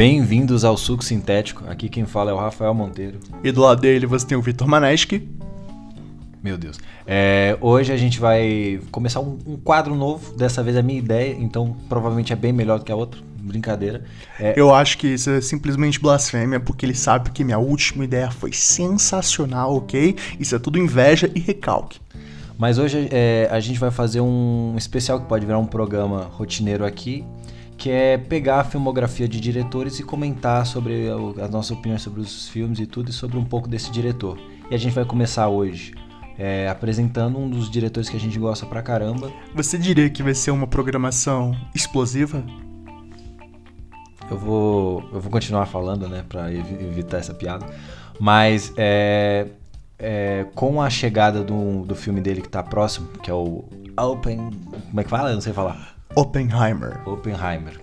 Bem-vindos ao Suco Sintético. Aqui quem fala é o Rafael Monteiro. E do lado dele você tem o Vitor Maneschi. Meu Deus. É, hoje a gente vai começar um, um, quadro novo. Dessa vez é a minha ideia, então provavelmente é bem melhor do que a outra. Brincadeira. É... Eu acho que isso é simplesmente blasfêmia, porque ele sabe que minha última ideia foi sensacional, ok? Isso é tudo inveja e recalque. Mas hoje é, a gente vai fazer um especial que pode virar um programa rotineiro aqui, que é pegar a filmografia de diretores e comentar sobre as nossas opiniões sobre os filmes e tudo, e sobre um pouco desse diretor. E a gente vai começar hoje é, apresentando um dos diretores que a gente gosta pra caramba. Você diria que vai ser uma programação explosiva? Eu vou, eu vou continuar falando, né, pra evitar essa piada. Mas é, é, com a chegada do, do filme dele que tá próximo, que é o Open. Como é que fala? Eu não sei falar. Oppenheimer. Oppenheimer.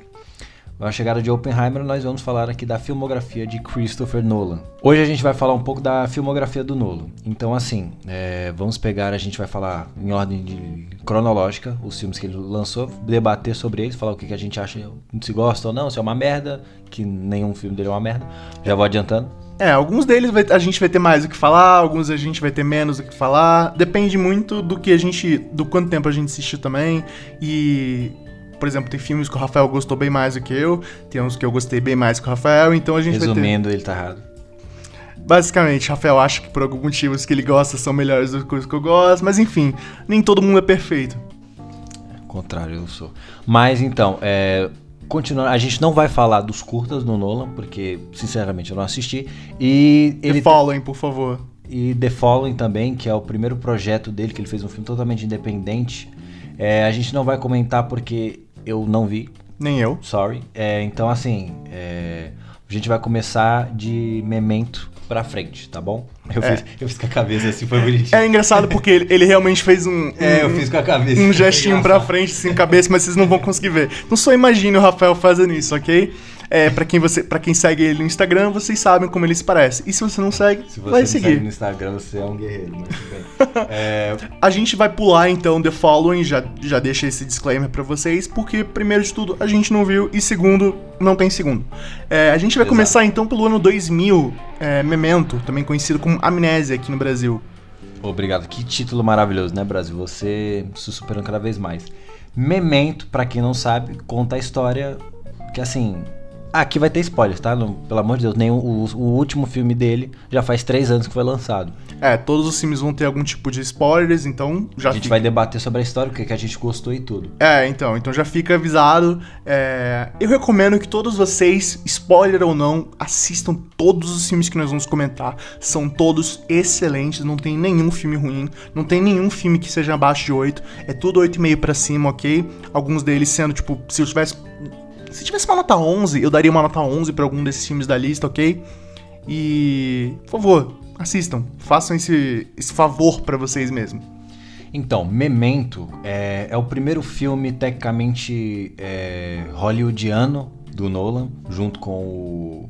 Com a chegada de Oppenheimer, nós vamos falar aqui da filmografia de Christopher Nolan. Hoje a gente vai falar um pouco da filmografia do Nolan. Então, assim, é, vamos pegar, a gente vai falar em ordem de, cronológica os filmes que ele lançou, debater sobre eles, falar o que, que a gente acha, se gosta ou não, se é uma merda, que nenhum filme dele é uma merda. Já vou adiantando. É, alguns deles vai, a gente vai ter mais o que falar, alguns a gente vai ter menos o que falar. Depende muito do que a gente. do quanto tempo a gente assistiu também. E. Por exemplo, tem filmes que o Rafael gostou bem mais do que eu, tem uns que eu gostei bem mais que o Rafael, então a gente Resumindo, vai ter... ele tá errado. Basicamente, Rafael acha que por alguns motivos que ele gosta são melhores do que os que eu gosto, mas enfim, nem todo mundo é perfeito. Contrário, eu sou. Mas então, é, continuando, a gente não vai falar dos curtas do Nolan, porque sinceramente eu não assisti. E ele The Following, por favor. E The Following também, que é o primeiro projeto dele, que ele fez um filme totalmente independente. É, a gente não vai comentar porque eu não vi. Nem eu. Sorry. É, então, assim, é, a gente vai começar de Memento pra frente, tá bom? Eu, é. fiz, eu fiz com a cabeça assim, foi bonitinho. É engraçado porque ele, ele realmente fez um, um. É, eu fiz com a cabeça. Um gestinho pra frente, assim, cabeça, mas vocês não vão conseguir ver. Então só imagine o Rafael fazendo isso, ok? É, para quem você, para quem segue ele no Instagram, vocês sabem como ele se parece. E se você não segue, se você vai seguir. Segue no Instagram, você é um guerreiro, mas bem. é... A gente vai pular então The Following, já já deixa esse disclaimer para vocês, porque primeiro de tudo a gente não viu e segundo não tem segundo. É, a gente vai Exato. começar então pelo ano 2000, é, Memento, também conhecido como Amnésia aqui no Brasil. Obrigado, que título maravilhoso, né, Brasil? Você se superando cada vez mais. Memento, para quem não sabe, conta a história que assim, Aqui vai ter spoilers, tá? No, pelo amor de Deus, nem o, o, último filme dele já faz três anos que foi lançado. É, todos os filmes vão ter algum tipo de spoilers, então já. A gente fica... vai debater sobre a história, o que, que a gente gostou e tudo. É, então, então já fica avisado. É... Eu recomendo que todos vocês, spoiler ou não, assistam todos os filmes que nós vamos comentar. São todos excelentes, não tem nenhum filme ruim, não tem nenhum filme que seja abaixo de 8. É tudo 8,5 para cima, ok? Alguns deles sendo, tipo, se eu tivesse se tivesse uma nota 11, eu daria uma nota 11 para algum desses filmes da lista, ok? E, por favor, assistam. Façam esse, esse favor para vocês mesmos. Então, Memento é, é o primeiro filme tecnicamente é, hollywoodiano do Nolan, junto com o,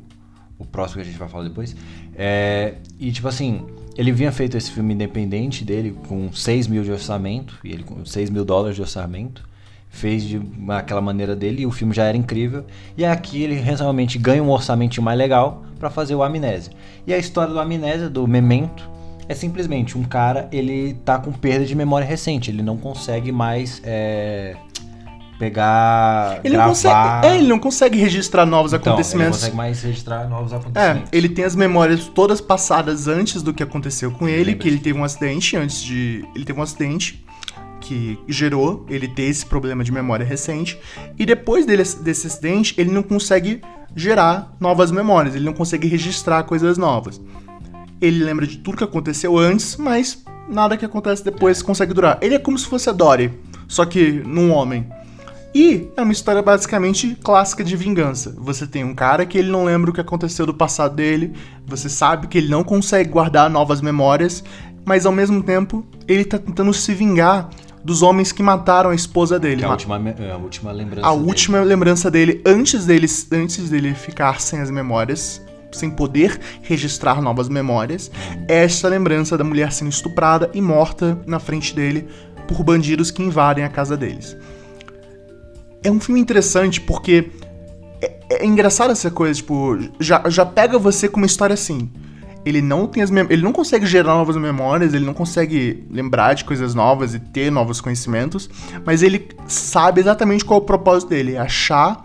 o próximo que a gente vai falar depois. É, e, tipo assim, ele vinha feito esse filme independente dele com 6 mil de orçamento, e ele com 6 mil dólares de orçamento fez de aquela maneira dele e o filme já era incrível. E aqui ele realmente ganha um orçamento mais legal para fazer o Amnésia. E a história do Amnésia, do Memento, é simplesmente um cara, ele tá com perda de memória recente, ele não consegue mais é, pegar, ele gravar... Não consegue, é, ele não consegue registrar novos então, acontecimentos. Ele não consegue mais registrar novos acontecimentos. É, ele tem as memórias todas passadas antes do que aconteceu com ele, que ele teve um acidente antes de... Ele teve um acidente que gerou ele ter esse problema de memória recente. E depois dele, desse acidente, ele não consegue gerar novas memórias, ele não consegue registrar coisas novas. Ele lembra de tudo que aconteceu antes, mas nada que acontece depois consegue durar. Ele é como se fosse a Dory, só que num homem. E é uma história basicamente clássica de vingança. Você tem um cara que ele não lembra o que aconteceu do passado dele, você sabe que ele não consegue guardar novas memórias, mas ao mesmo tempo ele tá tentando se vingar dos homens que mataram a esposa dele. É a, última, é a última lembrança A dele. última lembrança dele antes dele, antes dele ficar sem as memórias, sem poder registrar novas memórias, é essa lembrança da mulher sendo estuprada e morta na frente dele por bandidos que invadem a casa deles. É um filme interessante porque é, é engraçado essa coisa, tipo, já, já pega você com uma história assim. Ele não tem as ele não consegue gerar novas memórias, ele não consegue lembrar de coisas novas e ter novos conhecimentos, mas ele sabe exatamente qual é o propósito dele, é achar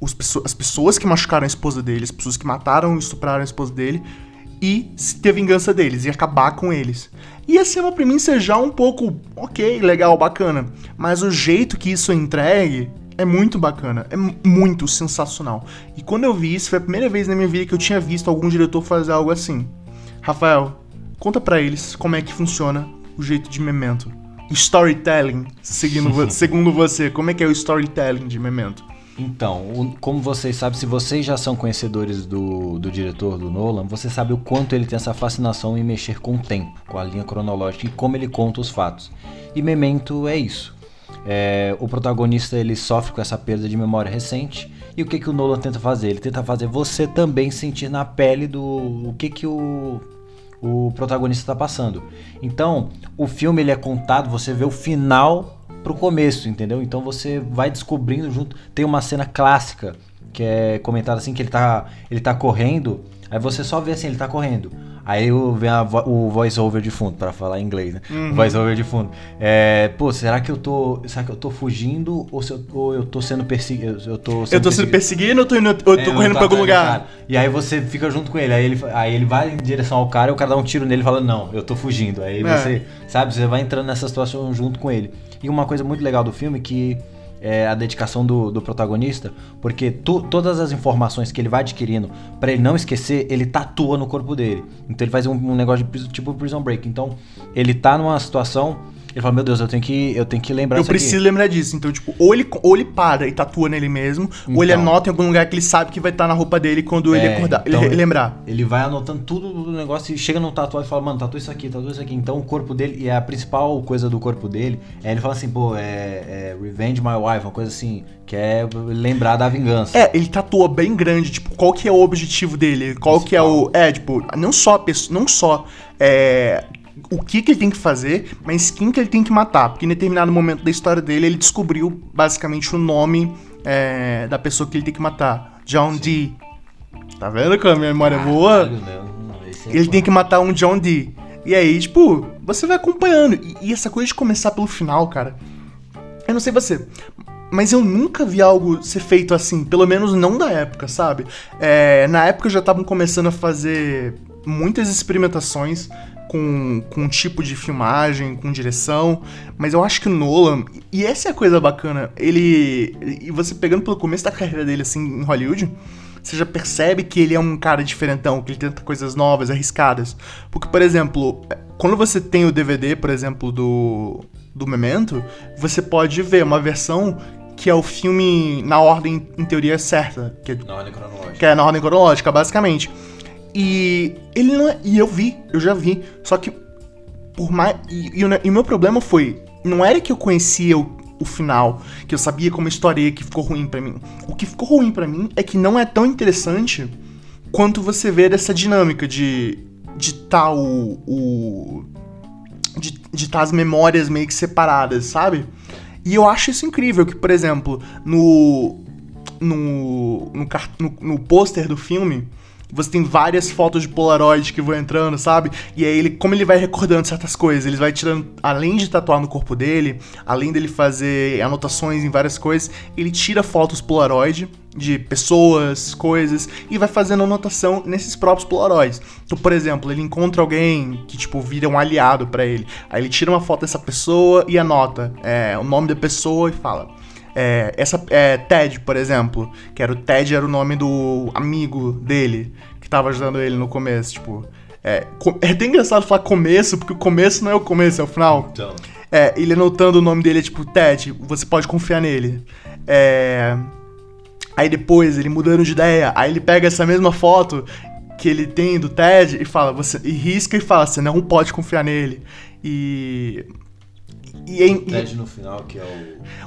os as pessoas que machucaram a esposa dele, as pessoas que mataram e estupraram a esposa dele e ter vingança deles e acabar com eles. E essa é uma premissa já um pouco ok, legal, bacana, mas o jeito que isso é entregue é muito bacana, é mu- muito sensacional. E quando eu vi isso, foi a primeira vez na minha vida que eu tinha visto algum diretor fazer algo assim. Rafael, conta pra eles como é que funciona o jeito de Memento. O storytelling, seguindo segundo você, como é que é o storytelling de Memento? Então, como vocês sabem, se vocês já são conhecedores do, do diretor do Nolan, você sabe o quanto ele tem essa fascinação em mexer com o tempo, com a linha cronológica e como ele conta os fatos. E Memento é isso. É, o protagonista ele sofre com essa perda de memória recente e o que que o Nolan tenta fazer? Ele tenta fazer você também sentir na pele do o que que o o protagonista está passando. Então, o filme ele é contado, você vê o final pro começo, entendeu? Então você vai descobrindo junto. Tem uma cena clássica que é comentada assim que ele tá ele tá correndo, aí você só vê assim, ele tá correndo. Aí vem a o voice over de fundo para falar em inglês, né? O voice over de fundo. É, pô, será que eu tô, será que eu tô fugindo ou, se eu, ou eu tô sendo perseguido? Eu tô Eu tô sendo perseguido ou eu tô, indo, eu tô é, correndo pra algum lugar? E aí você fica junto com ele. Aí ele, aí ele vai em direção ao cara e o cara dá um tiro nele e fala, não, eu tô fugindo. Aí É. você, sabe, você vai entrando nessa situação junto com ele. E uma coisa muito legal do filme que é a dedicação do, do protagonista, porque tu- todas as informações que ele vai adquirindo, pra ele não esquecer, ele tatua no corpo dele. Então ele faz um, um negócio de tipo Prison Break. Então ele tá numa situação, ele fala, meu Deus, eu tenho que, eu tenho que lembrar Eu isso aqui." preciso lembrar disso. Então, tipo, ou ele, ou ele para e tatua nele mesmo, ou ele Então. anota em algum lugar que ele sabe que vai estar na roupa dele quando ele É, acordar, então ele lembrar. Ele vai anotando tudo do negócio e chega no tatuagem e fala, mano, tatua isso aqui, tatua isso aqui. Então o corpo dele, e a principal coisa do corpo dele, é ele fala assim, pô, é, é Revenge My Wife, uma coisa assim, que é lembrar da vingança. É, ele tatua bem grande, tipo, qual que é o objetivo dele? Qual que é o. É, tipo, não só a pessoa. Não só. É, o que, que ele tem que fazer, mas quem que ele tem que matar. Porque em determinado momento da história dele, ele descobriu basicamente o nome é, da pessoa que ele tem que matar. John Dee. Tá vendo como a minha memória é boa? Caralho, né? Hum, esse é Ele tem que matar um John Dee. E aí, tipo, você vai acompanhando. E, e essa coisa de começar pelo final, cara. Eu não sei você. Mas eu nunca vi algo ser feito assim, pelo menos não da época, sabe? É, na época já estavam começando a fazer muitas experimentações com, com tipo de filmagem, com direção, mas eu acho que o Nolan, e essa é a coisa bacana, ele. E você pegando pelo começo da carreira dele assim em Hollywood, você já percebe que ele é um cara diferentão, que ele tenta coisas novas, arriscadas. Porque, por exemplo, quando você tem o DVD, por exemplo, do, do Memento, você pode ver uma versão que é o filme na ordem, em teoria, certa. Que é, Na ordem cronológica. que é na ordem cronológica, basicamente. E ele não é, E eu vi, eu já vi. Só que, por mais. E, e o meu problema foi. Não era que eu conhecia o, o final, que eu sabia como a história ia, que ficou ruim pra mim. O que ficou ruim pra mim é que não é tão interessante quanto você ver essa dinâmica de. de tá o. o de estar as memórias meio que separadas, sabe? E eu acho isso incrível, que, por exemplo, no. no. no, no, no pôster do filme. Você tem várias fotos de Polaroid que vão entrando, sabe? E aí ele, como ele vai recordando certas coisas, ele vai tirando, além de tatuar no corpo dele, além dele fazer anotações em várias coisas, ele tira fotos Polaroid de pessoas, coisas, e vai fazendo anotação nesses próprios Polaroids. Então, por exemplo, ele encontra alguém que, tipo, vira um aliado pra ele. Aí ele tira uma foto dessa pessoa e anota é, o nome da pessoa e fala. É, essa é, Ted, por exemplo, que era o Ted era o nome do amigo dele que tava ajudando ele no começo, tipo. É, é até engraçado falar começo, porque o começo não é o começo, é o final. Então. É, ele anotando o nome dele é tipo, Ted, você pode confiar nele. É. Aí depois, ele mudando de ideia, aí ele pega essa mesma foto que ele tem do Ted e fala, você. E risca e fala, você não pode confiar nele. E. E, em- O Ted no final, que é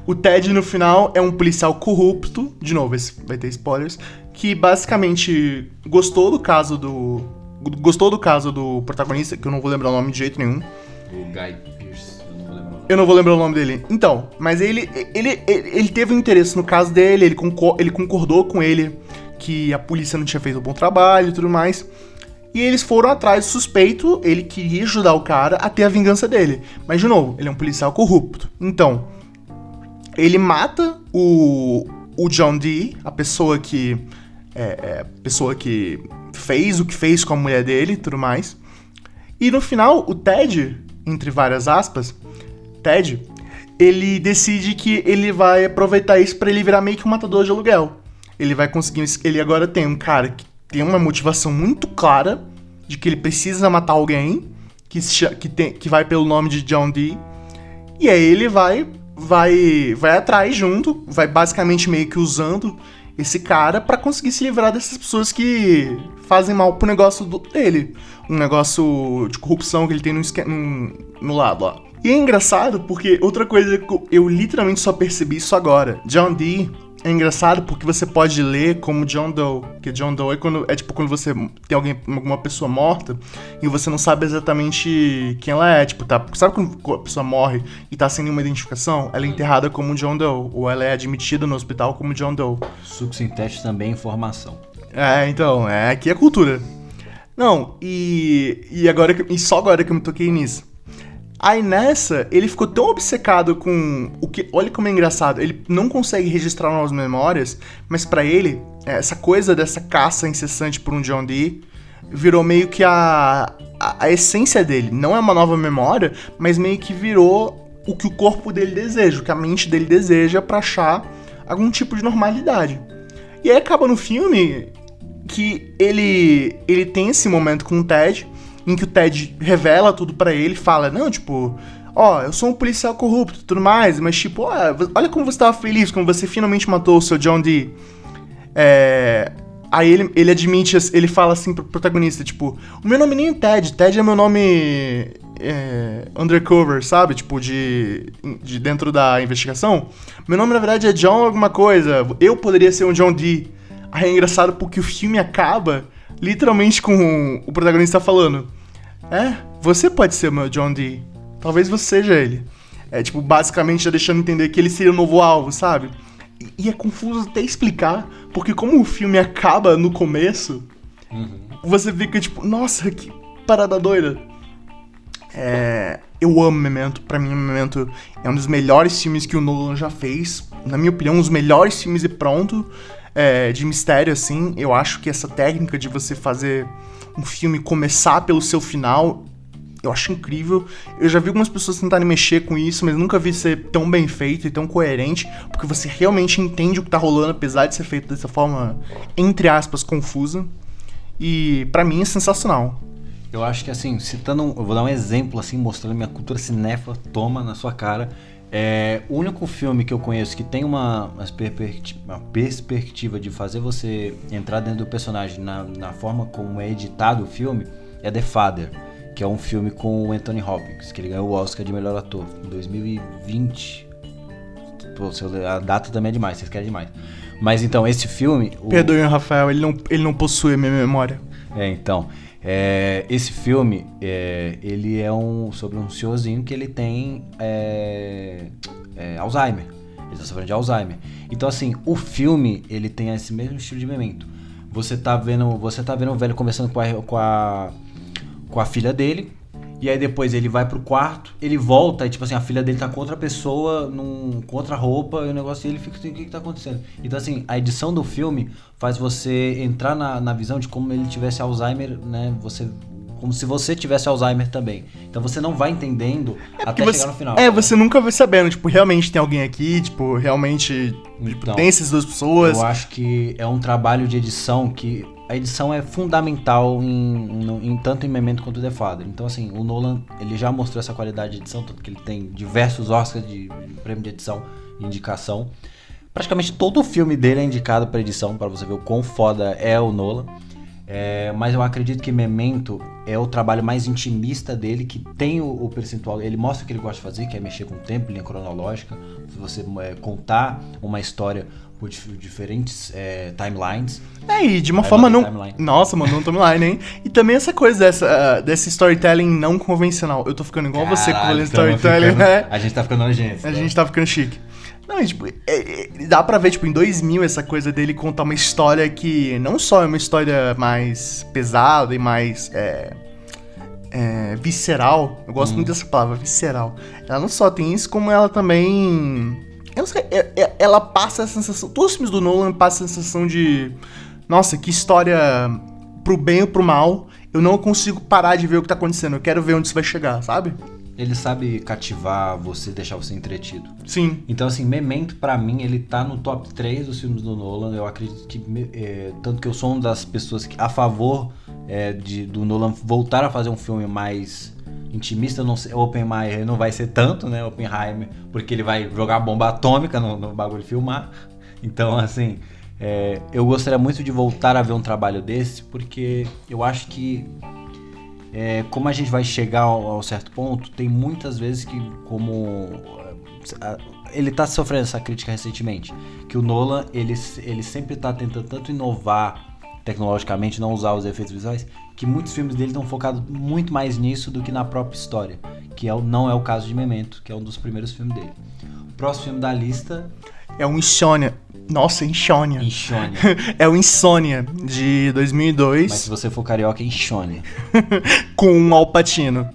o. o Ted no final é um policial corrupto, de novo, esse vai ter spoilers, que basicamente gostou do caso do. Gostou do caso do protagonista, que eu não vou lembrar o nome de jeito nenhum. O Guy Pearce, eu não vou lembrar o nome. Eu não vou lembrar o nome dele. Então, mas ele, ele, ele, ele teve um interesse no caso dele, ele, concor ele concordou com ele que a polícia não tinha feito um bom trabalho e tudo mais. E eles foram atrás do suspeito, ele queria ajudar o cara a ter a vingança dele. Mas, de novo, ele é um policial corrupto. Então, ele mata o, o John Dee, a pessoa que. É, é, pessoa que fez o que fez com a mulher dele e tudo mais. E no final, o Ted, entre várias aspas, Ted, ele decide que ele vai aproveitar isso para ele virar meio que um matador de aluguel. Ele vai conseguir. Ele agora tem um cara que tem uma motivação muito clara de que ele precisa matar alguém que, que, tem, que vai pelo nome de John Dee. E aí ele vai vai vai atrás junto, vai basicamente meio que usando esse cara para conseguir se livrar dessas pessoas que fazem mal pro negócio do, dele. Um negócio de corrupção que ele tem no, no, no lado lá. E é engraçado porque outra coisa que eu literalmente só percebi isso agora. John Dee é engraçado porque você pode ler como John Doe, que John Doe é, quando, é tipo quando você tem alguém, alguma pessoa morta e você não sabe exatamente quem ela é, tipo, tá, sabe quando a pessoa morre e tá sem nenhuma identificação? Ela é enterrada como John Doe, ou ela é admitida no hospital como John Doe. Subsintético também é informação. É, então, é aqui é cultura. Não, e, e agora e só agora que eu me toquei nisso. Aí nessa, ele ficou tão obcecado com o que. Olha como é engraçado. Ele não consegue registrar novas memórias, mas para ele, essa coisa dessa caça incessante por um John Dee virou meio que a, a, a essência dele. Não é uma nova memória, mas meio que virou o que o corpo dele deseja, o que a mente dele deseja para achar algum tipo de normalidade. E aí acaba no filme que ele ele tem esse momento com o Ted em que o Ted revela tudo para ele, fala, não, tipo, ó, eu sou um policial corrupto tudo mais, mas tipo, olha como você tava feliz, como você finalmente matou o seu John Dee. É... Aí ele, ele admite, ele fala assim pro protagonista, tipo, o meu nome nem é Ted, Ted é meu nome é, undercover, sabe? Tipo, de, de dentro da investigação. Meu nome, na verdade, é John alguma coisa. Eu poderia ser um John Dee. Aí é engraçado porque o filme acaba literalmente com o protagonista falando: É, você pode ser o meu John Dee. Talvez você seja ele. É, tipo, basicamente já deixando entender que ele seria o novo alvo, sabe? E, e é confuso até explicar, porque como o filme acaba no começo, uhum. você fica tipo, nossa, que parada doida. É, eu amo Memento. Pra mim, Memento é um dos melhores filmes que o Nolan já fez. Na minha opinião, um dos melhores filmes e pronto é, de mistério, assim. Eu acho que essa técnica de você fazer um filme começar pelo seu final, eu acho incrível. Eu já vi algumas pessoas tentarem mexer com isso, mas nunca vi ser tão bem feito e tão coerente, porque você realmente entende o que tá rolando, apesar de ser feito dessa forma, entre aspas, confusa. E para mim é sensacional. Eu acho que assim, citando, eu vou dar um exemplo assim, mostrando minha cultura cinéfila, toma na sua cara. É, o único filme que eu conheço que tem uma, uma, perspectiva de fazer você entrar dentro do personagem na, na forma como é editado o filme é The Father, que é um filme com o Anthony Hopkins, que ele ganhou o Oscar de melhor ator em 2020. Pô, a data também é demais, vocês querem demais. Mas então, esse filme. O... Perdoe, Rafael, ele não, ele não possui a minha memória. É, então. É, esse filme, é, ele é um sobre um senhorzinho que ele tem é, é Alzheimer. Ele está sofrendo de Alzheimer. Então, assim, o filme, ele tem esse mesmo estilo de memento. Você tá vendo, você tá vendo o velho conversando com a, com a, com a filha dele, e aí depois ele vai pro quarto, ele volta e tipo assim, a filha dele tá com outra pessoa, num, com outra roupa, e o negócio e ele fica assim, o que, que tá acontecendo? Então assim, a edição do filme faz você entrar na, na visão de como ele tivesse Alzheimer, né? Você como se você tivesse Alzheimer também. Então você não vai entendendo é até você, chegar no final. É, você nunca vai sabendo, tipo, realmente tem alguém aqui, tipo, realmente tipo, então, tem essas duas pessoas. Eu acho que é um trabalho de edição que a edição é fundamental em, em, em, tanto em Memento quanto The Father. Então, assim, o Nolan ele já mostrou essa qualidade de edição, tanto que ele tem diversos Oscars de, de prêmio de edição indicação. Praticamente todo o filme dele é indicado para edição, para você ver o quão foda é o Nolan. É, mas eu acredito que Memento é o trabalho mais intimista dele, que tem o, o, percentual. Ele mostra o que ele gosta de fazer, que é mexer com o tempo, linha cronológica, você é, contar uma história por diferentes é, timelines. É, e de uma forma não. Timeline. Nossa, mano, um timeline, hein? E também essa coisa dessa, uh, desse storytelling não convencional. Eu tô ficando igual Caralho, você com o storytelling, ficando, né? A gente tá ficando nojento. A né? gente tá ficando chique. Não, tipo, é, é, dá pra ver, tipo, em 2000 essa coisa dele contar uma história que não só é uma história mais pesada e mais é, é, visceral. Eu gosto hum. muito dessa palavra, visceral. Ela não só tem isso, como ela também. Eu sei, é, é, ela passa a sensação. Todos os filmes do Nolan passam a sensação de. Nossa, que história pro bem ou pro mal. Eu não consigo parar de ver o que tá acontecendo. Eu quero ver onde isso vai chegar, sabe? Ele sabe cativar você, deixar você entretido. Sim. Então, assim, Memento, para mim, ele tá no top 3 dos filmes do Nolan. Eu acredito que. É, tanto que eu sou uma das pessoas que, a favor é, de, do Nolan voltar a fazer um filme mais intimista. Não sei, Oppenheimer não vai ser tanto, né? Oppenheimer, porque ele vai jogar bomba atômica no, no bagulho filmar. Então, assim. É, eu gostaria muito de voltar a ver um trabalho desse, porque eu acho que é, como a gente vai chegar ao, certo ponto, tem muitas vezes que, como. Ele está sofrendo essa crítica recentemente, que o Nolan ele, ele sempre está tentando tanto inovar tecnologicamente, não usar os efeitos visuais, que muitos filmes dele estão focados muito mais nisso do que na própria história, que é o, não é o caso de Memento, que é um dos primeiros filmes dele. O próximo filme da lista é um Insônia. Nossa, Insônia. Insônia. é o Insônia, de 2002. Mas se você for carioca, é Insônia. Com um Alpatino.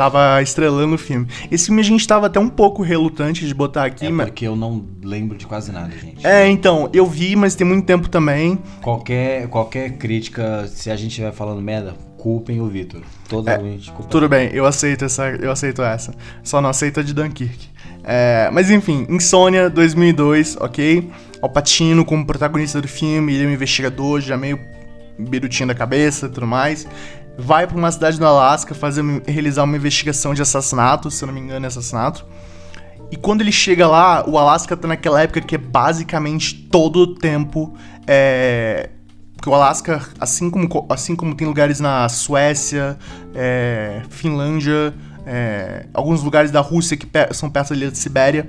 Tava estrelando o filme. Esse filme a gente tava até um pouco relutante de botar aqui, é mas... porque eu não lembro de quase nada, gente. É, então, eu vi, mas tem muito tempo também. Qualquer, qualquer crítica, se a gente estiver falando merda, culpem o Vitor. Toda é, culpa. Tudo bem, eu aceito essa, eu aceito essa. Só não aceito a de Dunkirk. É, mas enfim, Insônia 2002, ok? Alpatino como protagonista do filme, ele é um investigador, já meio birutinho da cabeça e tudo mais. Vai para uma cidade no Alasca fazer, realizar uma investigação de assassinato, se eu não me engano é assassinato. E quando ele chega lá, o Alasca tá naquela época que é basicamente todo o tempo. É, porque o Alasca, assim como, assim como tem lugares na Suécia, é, Finlândia, é, alguns lugares da Rússia que são perto da ilha de Sibéria,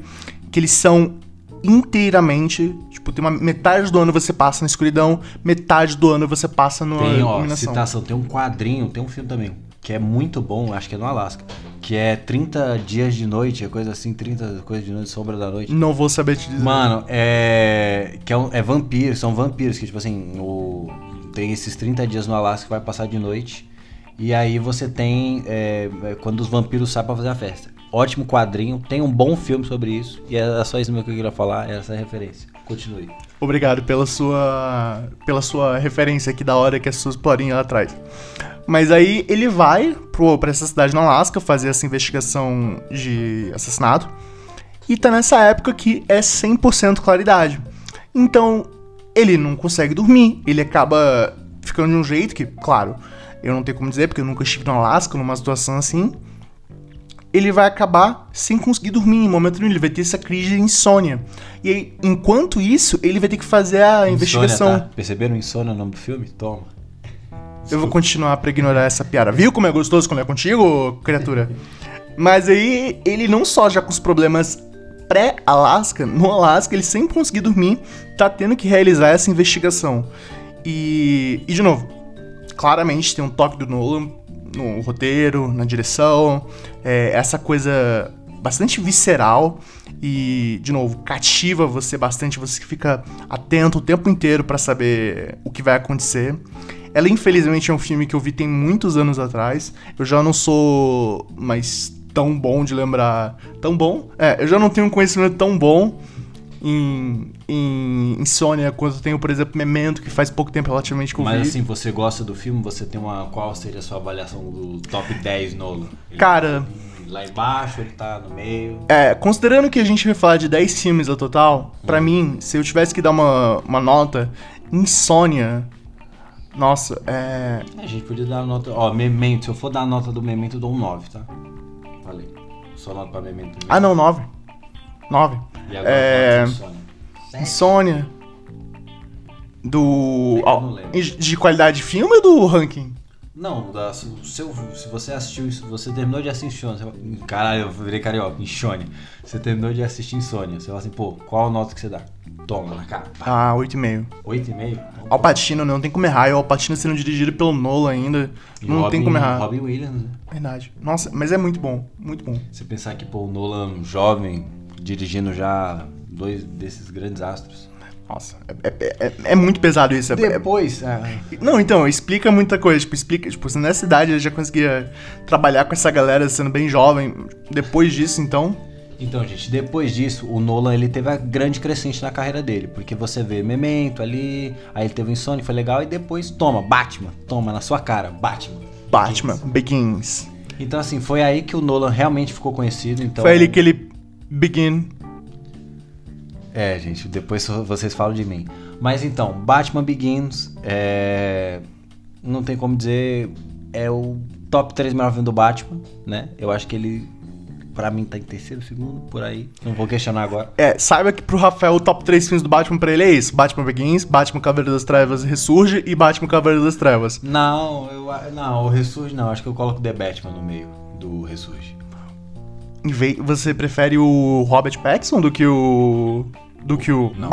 que eles são inteiramente, tipo, tem uma metade do ano você passa na escuridão, metade do ano você passa no tem, ó, Citação, tem um quadrinho, tem um filme também, que é muito bom, acho que é no Alasca, que é 30 dias de noite, é coisa assim, 30 coisas de noite, sombra da noite. Não vou saber te dizer. Mano, é que é, um, é vampiros, são vampiros que tipo assim, o tem esses 30 dias no Alasca que vai passar de noite. E aí você tem é, é, quando os vampiros saem pra fazer a festa. Ótimo quadrinho, tem um bom filme sobre isso. E é só isso mesmo que eu queria falar, essa é a referência. Continue. Obrigado pela sua, pela sua referência aqui da hora que as suas explorinhas lá atrás. Mas aí ele vai pro, pra essa cidade no Alasca fazer essa investigação de assassinato. E tá nessa época que é 100% claridade. Então, ele não consegue dormir. Ele acaba ficando de um jeito que, claro, eu não tenho como dizer, porque eu nunca estive no Alasca numa situação assim. Ele vai acabar sem conseguir dormir em momento nenhum. Ele vai ter essa crise de insônia. E aí, enquanto isso, ele vai ter que fazer a insônia, investigação. Tá? Perceberam insônia no nome do filme? Toma. Eu vou continuar pra ignorar essa piada. Viu como é gostoso quando é contigo, criatura? Mas aí, ele não só já com os problemas pré-Alasca, no Alasca ele sem conseguir dormir, tá tendo que realizar essa investigação. E, e de novo, claramente tem um toque do Nolan no roteiro, na direção, é, essa coisa bastante visceral e, de novo, cativa você bastante, você fica atento o tempo inteiro para saber o que vai acontecer. Ela, infelizmente, é um filme que eu vi tem muitos anos atrás. Eu já não sou mais tão bom de lembrar. Tão bom? É, eu já não tenho um conhecimento tão bom em, em Insônia quanto eu tenho, por exemplo, Memento, que faz pouco tempo relativamente que eu Mas vi. assim, você gosta do filme? Você tem uma. Qual seja a sua avaliação do top 10 Nolan? Ele Cara. Tá lá embaixo, ele tá no meio. É, considerando que a gente vai falar de 10 filmes ao total, hum. para mim, se eu tivesse que dar uma, uma nota, Insônia. Nossa, é. A gente podia dar a nota. Ó, Memento, se eu for dar a nota do Memento, eu dou um 9, tá? Falei. Só nota pra Memento. Ah, não, 9. 9. E agora é... Insônia. Insônia. Do. De qualidade de filme ou do ranking? Não, da, se, seu, se você assistiu isso, você terminou de assistir Insônia. Caralho, eu virei carioca, Insônia. Você terminou de assistir Insônia. Você fala assim, pô, qual nota que você dá? Toma na cara. Ah, 8,5. 8,5? Alpatino, não tem como errar. E o Alpatino sendo dirigido pelo Nolan ainda. E não Robin, tem como errar. Robin Williams, né? Verdade. Nossa, mas é muito bom. Muito bom. Você pensar que, pô, o Nolan jovem, dirigindo já dois desses grandes astros. Nossa, é, é, é, é muito pesado isso. É, Depois. é... Não, então, explica muita coisa. Tipo, explica, tipo, nessa idade ele já conseguia trabalhar com essa galera sendo bem jovem. Depois disso, então. Então, gente, depois disso, o Nolan ele teve a grande crescente na carreira dele, porque você vê Memento ali, aí ele teve Insônia, foi legal, e depois toma, Batman, toma na sua cara, Batman. Batman, Begins. Begins. Então, assim, foi aí que o Nolan realmente ficou conhecido. Então... Foi ali que ele begin. É, gente, depois vocês falam de mim. Mas então, Batman Begins, é... não tem como dizer, é o top 3 melhor filme do Batman, né? Eu acho que ele Pra mim tá em terceiro, segundo, por aí. Não vou questionar agora. É, saiba que pro Rafael o top 3 filmes do Batman pra ele é isso: Batman Begins, Batman Cavaleiro das Trevas Ressurge e Batman Cavaleiro das Trevas. Não, eu, não, o Ressurge não. Acho que eu coloco The Batman no meio do Ressurge. Você prefere o Robert Pattinson do que o. do que o. Não.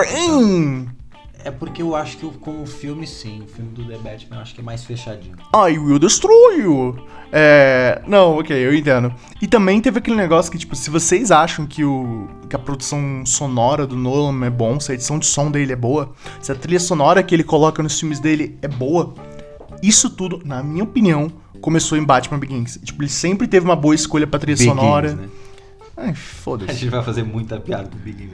É porque eu acho que como filme, sim. O filme do The Batman eu acho que é mais fechadinho. I will destroy you. É. Não, ok, eu entendo. E também teve aquele negócio que, tipo, se vocês acham que, o, que a produção sonora do Nolan é bom, se a edição de som dele é boa, se a trilha sonora que ele coloca nos filmes dele é boa, isso tudo, na minha opinião, começou em Batman Begins. Tipo, ele sempre teve uma boa escolha pra trilha Begins, sonora. Né? Ai, foda-se. A gente vai fazer muita piada com o Big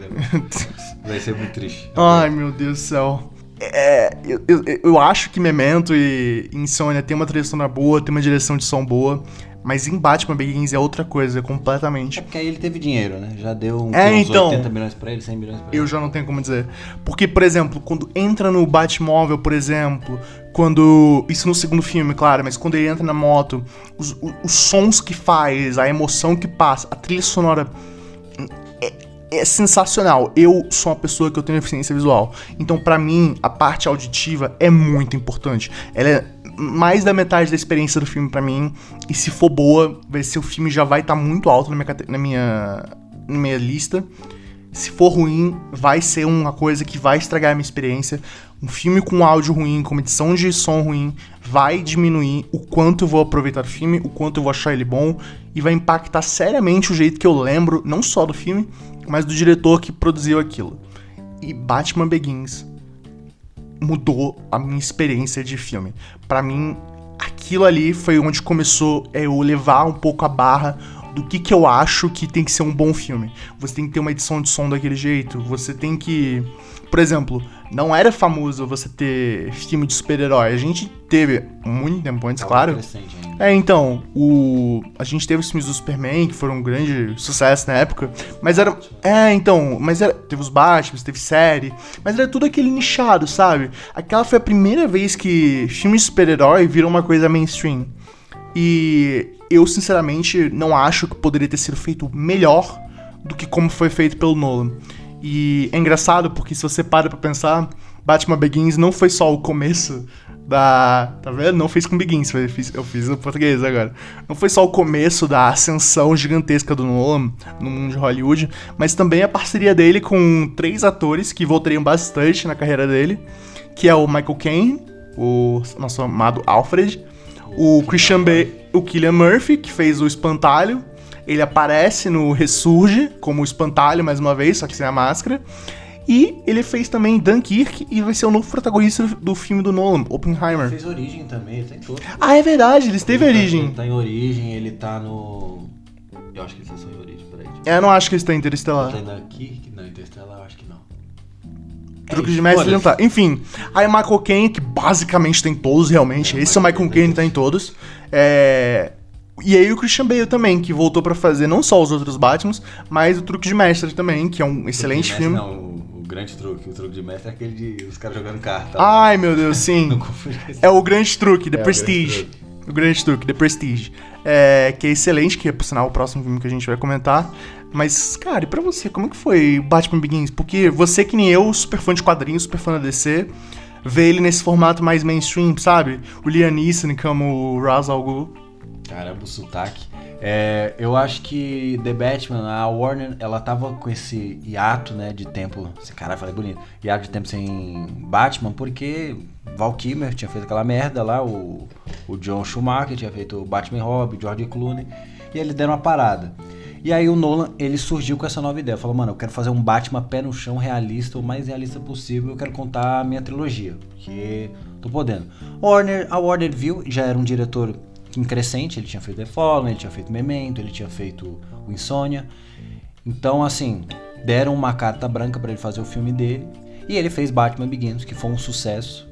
Vai ser muito triste. Ai, meu Deus do céu. É, eu, eu, eu, acho que Memento e Insônia tem uma trilha sonora boa, tem uma direção de som boa, mas em Batman Begins é outra coisa, completamente. É porque aí ele teve dinheiro, né? Já deu um, é, uns então, 80 milhões pra ele, 100 milhões pra ele. Eu já não tenho como dizer. Porque, por exemplo, quando entra no Batmóvel, por exemplo, quando. Isso no segundo filme, claro, mas quando ele entra na moto, os, os, os sons que faz, a emoção que passa, a trilha sonora. É, é sensacional. Eu sou uma pessoa que eu tenho deficiência visual. Então, para mim, a parte auditiva é muito importante. Ela é mais da metade da experiência do filme para mim. E se for boa, vai ser o filme já vai estar tá muito alto na minha, na minha, na minha lista. Se for ruim, vai ser uma coisa que vai estragar a minha experiência. Um filme com áudio ruim, com edição de som ruim, vai diminuir o quanto eu vou aproveitar o filme, o quanto eu vou achar ele bom, e vai impactar seriamente o jeito que eu lembro, não só do filme, mas do diretor que produziu aquilo. E Batman Begins mudou a minha experiência de filme. Para mim, aquilo ali foi onde começou é, eu levar um pouco a barra do que, que eu acho que tem que ser um bom filme. Você tem que ter uma edição de som daquele jeito, você tem que. Por exemplo, não era famoso você ter filme de super-herói. A gente teve muito tempo antes, claro. É, então, o a gente teve os filmes do Superman que foram um grande sucesso na época, mas era é, então, mas era teve os Batman, teve série, mas era tudo aquele nichado, sabe? Aquela foi a primeira vez que filme de super-herói virou uma coisa mainstream. E eu sinceramente não acho que poderia ter sido feito melhor do que como foi feito pelo Nolan. E é engraçado porque se você para pra pensar, Batman Begins não foi só o começo da. Tá vendo? Não fiz com Begins, eu fiz, eu fiz no português agora. Não foi só o começo da ascensão gigantesca do Nolan no mundo de Hollywood, mas também a parceria dele com três atores que voltariam bastante na carreira dele, que é o Michael Caine, o nosso amado Alfred, o Christian Bale, o Killian Murphy, que fez o Espantalho, ele aparece no Ressurge como o espantalho mais uma vez, só que sem a máscara. E ele fez também Dunkirk e vai ser o novo protagonista do filme do Nolan, Oppenheimer. Ele fez Origem também, ele tá em todo. Ah, é verdade, ele esteve ele tá, Origem. Ele tá em Origem, ele tá no... Eu acho que ele tá só em Origem, peraí. É, eu não acho que ele está em Interestelar. Ele tá em Dunkirk? Não, Interestelar eu acho que não. Truque de mestre ele não tá. Enfim, aí Michael Caine, que basicamente tem todos realmente. É, Esse é o Michael Caine, tá em todos. É... E aí o Christian Bale também, que voltou para fazer não só os outros Batmans, mas o Truque de Mestre também, que é um excelente filme. Não, grande truque, o truque de mestre é aquele de os caras jogando carta. Ai, meu Deus, sim. é o grande truque, The é, Prestige. O grande, truque. o grande truque, The Prestige. É, que é excelente, que é, por sinal, o próximo filme que a gente vai comentar. Mas, cara, e pra você, como que foi Batman Begins? Porque você que nem eu, super fã de quadrinhos, super fã da DC, vê ele nesse formato mais mainstream, sabe? O Liam Neeson como o Ra's al Ghul. Caramba, o sotaque. É, eu acho que The Batman, a Warner, ela tava com esse hiato, né, de tempo. Esse cara falei bonito. Hiato de tempo sem Batman, porque Val Kilmer tinha feito aquela merda lá, o, o John Schumacher tinha feito o Batman Robin, George Clooney, e eles deram uma parada. E aí o Nolan, ele surgiu com essa nova ideia. Falou, mano, eu quero fazer um Batman pé no chão realista, o mais realista possível. Eu quero contar a minha trilogia, que tô podendo. Warner, a Warner viu, já era um diretor em crescente. Ele tinha feito The Fallen, ele tinha feito Memento, ele tinha feito o Insônia. Então, assim, deram uma carta branca para ele fazer o filme dele. E ele fez Batman Begins, que foi um sucesso,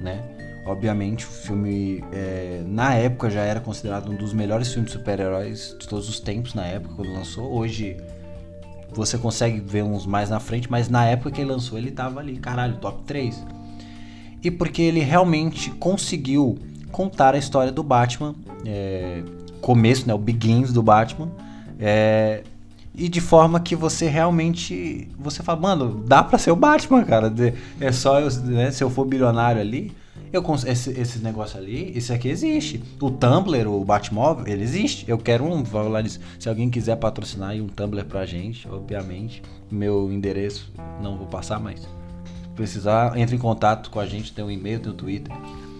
né? Obviamente, o filme é, na época já era considerado um dos melhores filmes de super-heróis de todos os tempos, na época quando lançou. Hoje você consegue ver uns mais na frente, mas na época que ele lançou ele tava ali, caralho, top 3. E porque ele realmente conseguiu contar a história do Batman, é, começo, né, o begins do Batman, é, e de forma que você realmente, você fala, mano, dá pra ser o Batman, cara, é só eu, né, se eu for bilionário ali, eu esse, esse negócio ali, esse aqui existe. O Tumblr, o Batmóvel, ele existe. Eu quero um, vou falar disso. Se alguém quiser patrocinar aí um Tumblr pra gente, obviamente, meu endereço não vou passar mais. Precisar, entre em contato com a gente, tem um e-mail, tem um Twitter.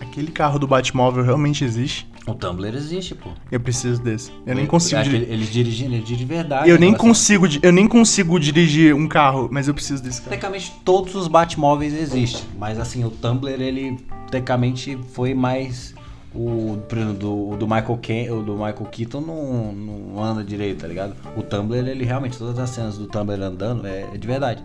Aquele carro do Batmóvel realmente existe? O Tumblr existe, pô. Eu preciso desse. Eu nem consigo. dirigir. Eles dirigem, eles dirigem de verdade. Eu nem consigo, eu nem consigo dirigir um carro, mas eu preciso desse carro. Tecnicamente todos os Batmóveis existem, mas assim o Tumblr ele tecnicamente foi mais o do, do Michael Ken, o do Michael Keaton não, não anda direito, tá ligado? O Tumblr ele realmente todas as cenas do Tumblr andando é, é de verdade.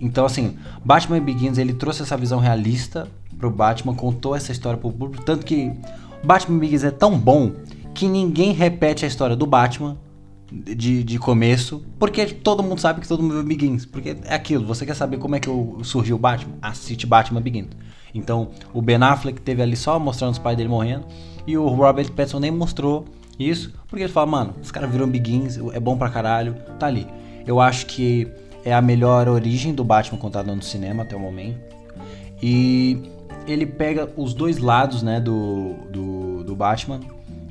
Então assim, Batman Begins ele trouxe essa visão realista pro Batman, contou essa história pro público, tanto que Batman Begins é tão bom que ninguém repete a história do Batman de, de começo, porque todo mundo sabe que todo mundo viu Begins. Porque é aquilo, você quer saber como é que surgiu o Batman? Assiste Batman Begins. Então, o Ben Affleck teve ali só mostrando os pais dele morrendo, e o Robert Pattinson nem mostrou isso, porque ele fala, mano, os caras viram Begins, é bom pra caralho, tá ali. Eu acho que é a melhor origem do Batman contada no cinema até o momento. E ele pega os dois lados, né, do, do, do Batman,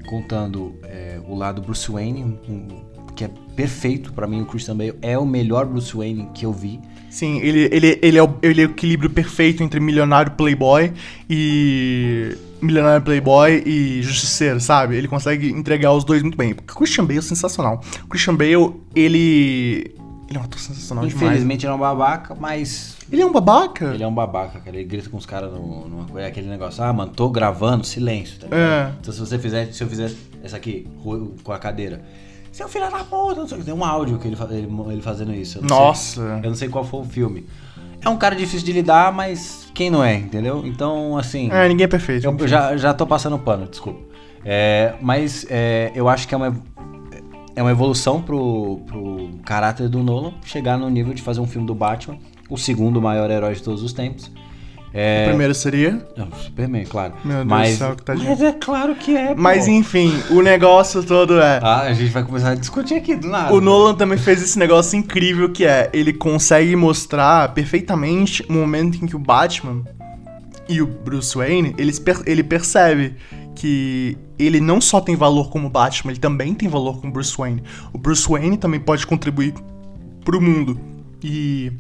contando é, o lado Bruce Wayne, um, que é perfeito para mim. O Christian Bale é o melhor Bruce Wayne que eu vi. Sim, ele, ele, ele, é, o, ele é o equilíbrio perfeito entre milionário playboy e. Milionário Playboy e Justiceiro, sabe? Ele consegue entregar os dois muito bem. O Christian Bale é sensacional. O Christian Bale, ele. Ele é um ator sensacional Infelizmente, demais. Infelizmente ele é um babaca, mas ele é um babaca? Ele é um babaca, cara. Ele grita com os caras numa coisa, aquele negócio, ah, mano, tô gravando, silêncio, tá é. Então se você fizer, se eu fizer essa aqui, com a cadeira. Seu filho da puta, tem um áudio que ele, ele, ele fazendo isso. Eu Nossa. Sei, eu não sei qual foi o filme. É um cara difícil de lidar, mas quem não é, entendeu? Então, assim. É, ninguém é perfeito. Eu já, já tô passando pano, desculpa. É, mas é, eu acho que é uma, é uma evolução pro, pro caráter do Nolan chegar no nível de fazer um filme do Batman o segundo maior herói de todos os tempos. É... O primeiro seria? Não, Superman, claro. Meu Deus mas, do céu, que tá Mas é claro que é. Pô. Mas enfim, o negócio todo é. Ah, a gente vai começar a discutir aqui do nada. O Nolan também fez esse negócio incrível que é: ele consegue mostrar perfeitamente o momento em que o Batman e o Bruce Wayne, ele, ele percebe que ele não só tem valor como Batman, ele também tem valor como Bruce Wayne. O Bruce Wayne também pode contribuir pro mundo. E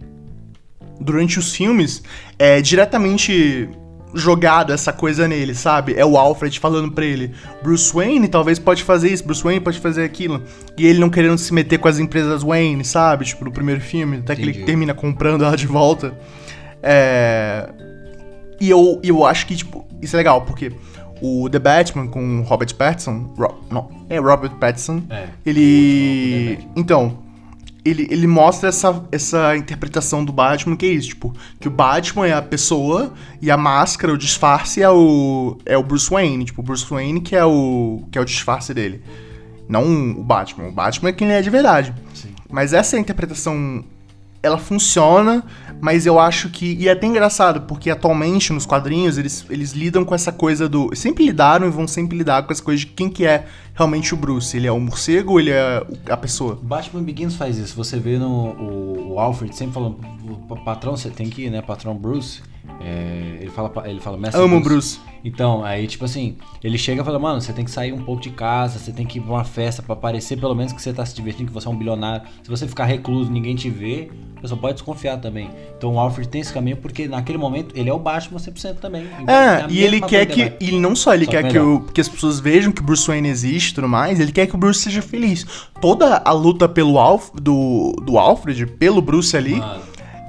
durante os filmes, é diretamente jogado essa coisa nele, sabe? É o Alfred falando pra ele, Bruce Wayne talvez pode fazer isso, Bruce Wayne pode fazer aquilo. E ele não querendo se meter com as empresas Wayne, sabe? Tipo, no primeiro filme, até Entendi. que ele termina comprando ela de volta. É... E eu, eu acho que, tipo, isso é legal, porque o The Batman com Robert Pattinson... Ro... Não, é Robert Pattinson. É. Ele... Então ele, ele mostra essa, essa interpretação do Batman, que é isso, tipo, que o Batman é a pessoa e a máscara, o disfarce é o, é o Bruce Wayne, tipo, o Bruce Wayne que é o, que é o disfarce dele. Não o Batman, o Batman é quem ele é de verdade. Sim. Mas essa interpretação ela funciona, mas eu acho que. E é até engraçado, porque atualmente nos quadrinhos eles, eles lidam com essa coisa do. Sempre lidaram e vão sempre lidar com essa coisa de quem que é realmente o Bruce. Ele é o morcego ou ele é a pessoa? Batman Begins faz isso. Você vê no o, o Alfred sempre falando, patrão, você tem que ir, né? Patrão Bruce. É, ele fala, ele fala, mestre Amo o Bruce. Então, aí, tipo assim, ele chega e fala, mano, você tem que sair um pouco de casa, você tem que ir pra uma festa pra parecer pelo menos que você tá se divertindo, que você é um bilionário. Se você ficar recluso, ninguém te vê, a pessoa pode desconfiar também. Então o Alfred tem esse caminho porque naquele momento ele é o Batman 100% também. É, e ele quer que. E não só ele Só quer que o, que as pessoas vejam que o Bruce Wayne existe e tudo mais, ele quer que o Bruce seja feliz. Toda a luta pelo Alf, do, do Alfred, pelo Bruce ali, Mano,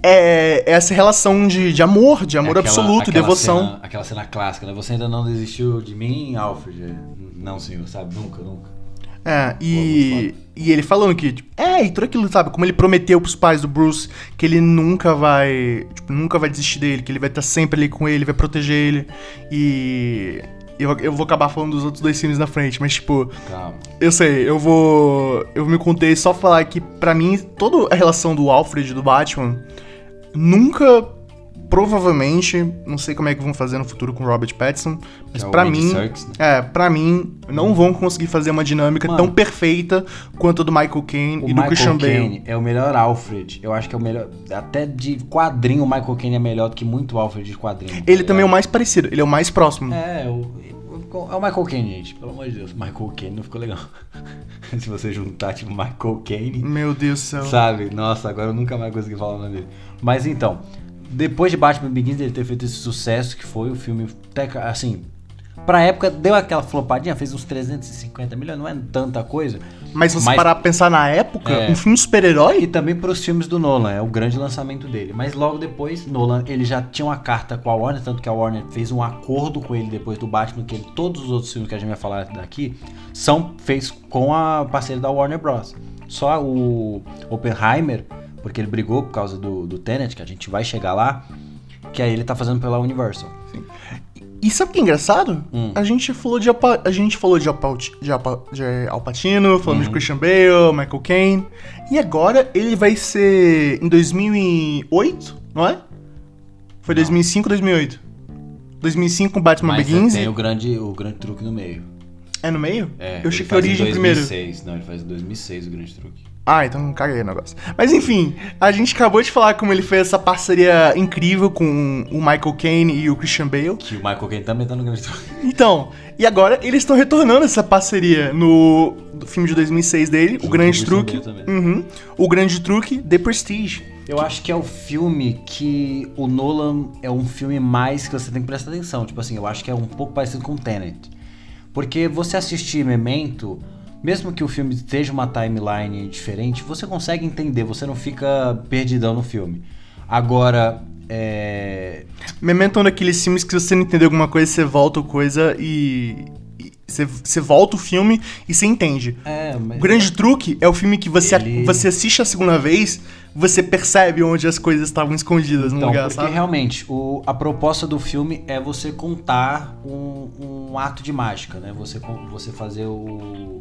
é essa relação de, de amor, de amor é aquela- absoluto, aquela devoção. cena- aquela cena clássica, né? Você ainda não desistiu de mim, Alfred? Não, senhor, sabe? Nunca, nunca. É, e, e ele falando que, tipo, é, e tudo aquilo, sabe? Como ele prometeu pros pais do Bruce que ele nunca vai, tipo, nunca vai desistir dele, que ele vai estar sempre ali com ele, vai proteger ele. E eu, eu vou acabar falando dos outros dois filmes na frente, mas, tipo, Calma. eu sei, eu vou. Eu me contei só falar que, pra mim, toda a relação do Alfred e do Batman nunca. Provavelmente, não sei como é que vão fazer no futuro com o Robert Pattinson, mas é Andy mim, Serkis, né? é, pra mim, não vão conseguir fazer uma dinâmica Mano. tão perfeita quanto a do Michael Caine e do Christian Michael Bale. Caine é o melhor Alfred. Eu acho que é o melhor. Até de quadrinho, o Michael Caine é melhor do que muito Alfred de quadrinho. Ele também é o mais parecido, ele é o mais próximo. É, o- é o Michael Caine, gente. Pelo amor de Deus. Michael Caine não ficou legal. Se você juntar, tipo, Michael Caine, Meu Deus do céu. sabe? Nossa, agora eu nunca mais consegui falar o nome dele. Mas então, depois de Batman Begins, ele ter feito esse sucesso que foi o filme, assim... Pra época, deu aquela flopadinha, fez uns 350 milhões, não é tanta coisa. Mas se você Mas- parar pra pensar na época, É. um filme E super-herói, também para os filmes do Nolan, é o grande lançamento dele. Mas logo depois, Nolan, ele já tinha uma carta com a Warner, tanto que a Warner fez um acordo com ele depois do Batman, que ele- todos os outros filmes que a gente vai falar daqui são feitos com a parceria da Warner Bros. Só o Oppenheimer, porque ele brigou por causa do, do Tenet, que a gente vai chegar lá, que aí ele tá fazendo pela Universal. E sabe o que é engraçado? Hum. A gente falou de Alpa, a gente falou de, Alpa, de, Alpa, de Al Pacino, falamos Uhum. de Christian Bale, Michael Caine. E agora ele vai ser em 2008, não é? Foi 2005 ou 2008? 2005 com Batman Mas Begins. tem o grande, o grande truque no meio. É no meio? É, Eu achei que a origem primeiro. 2006. Não, ele faz em 2006 o grande truque. Ah, então caguei o negócio. Mas enfim, a gente acabou de falar como ele fez essa parceria incrível com o Michael Caine e o Christian Bale. Que o Michael Caine também tá no grande truque. Então, e agora eles estão retornando essa parceria no filme de 2006 dele, Junto O Grande o Truque. Uhum. O Grande Truque, The Prestige. Eu acho que é o filme que o Nolan é um filme mais que você tem que prestar atenção. Tipo assim, eu acho que é um pouco parecido com Tenet. Porque você assistir Memento, mesmo que o filme esteja uma timeline diferente, você consegue entender, você não fica perdidão no filme. Agora, é. Memento é um daqueles filmes que se você não entender alguma coisa, você volta coisa e. e Você, você volta o filme e você entende. É, mas... O Grande Truque é o filme que você, Ele- você assiste a segunda vez, você percebe onde as coisas estavam escondidas no Então, lugar, porque sabe? realmente, o- a proposta do filme é você contar um, um ato de mágica, né? Você, você fazer o.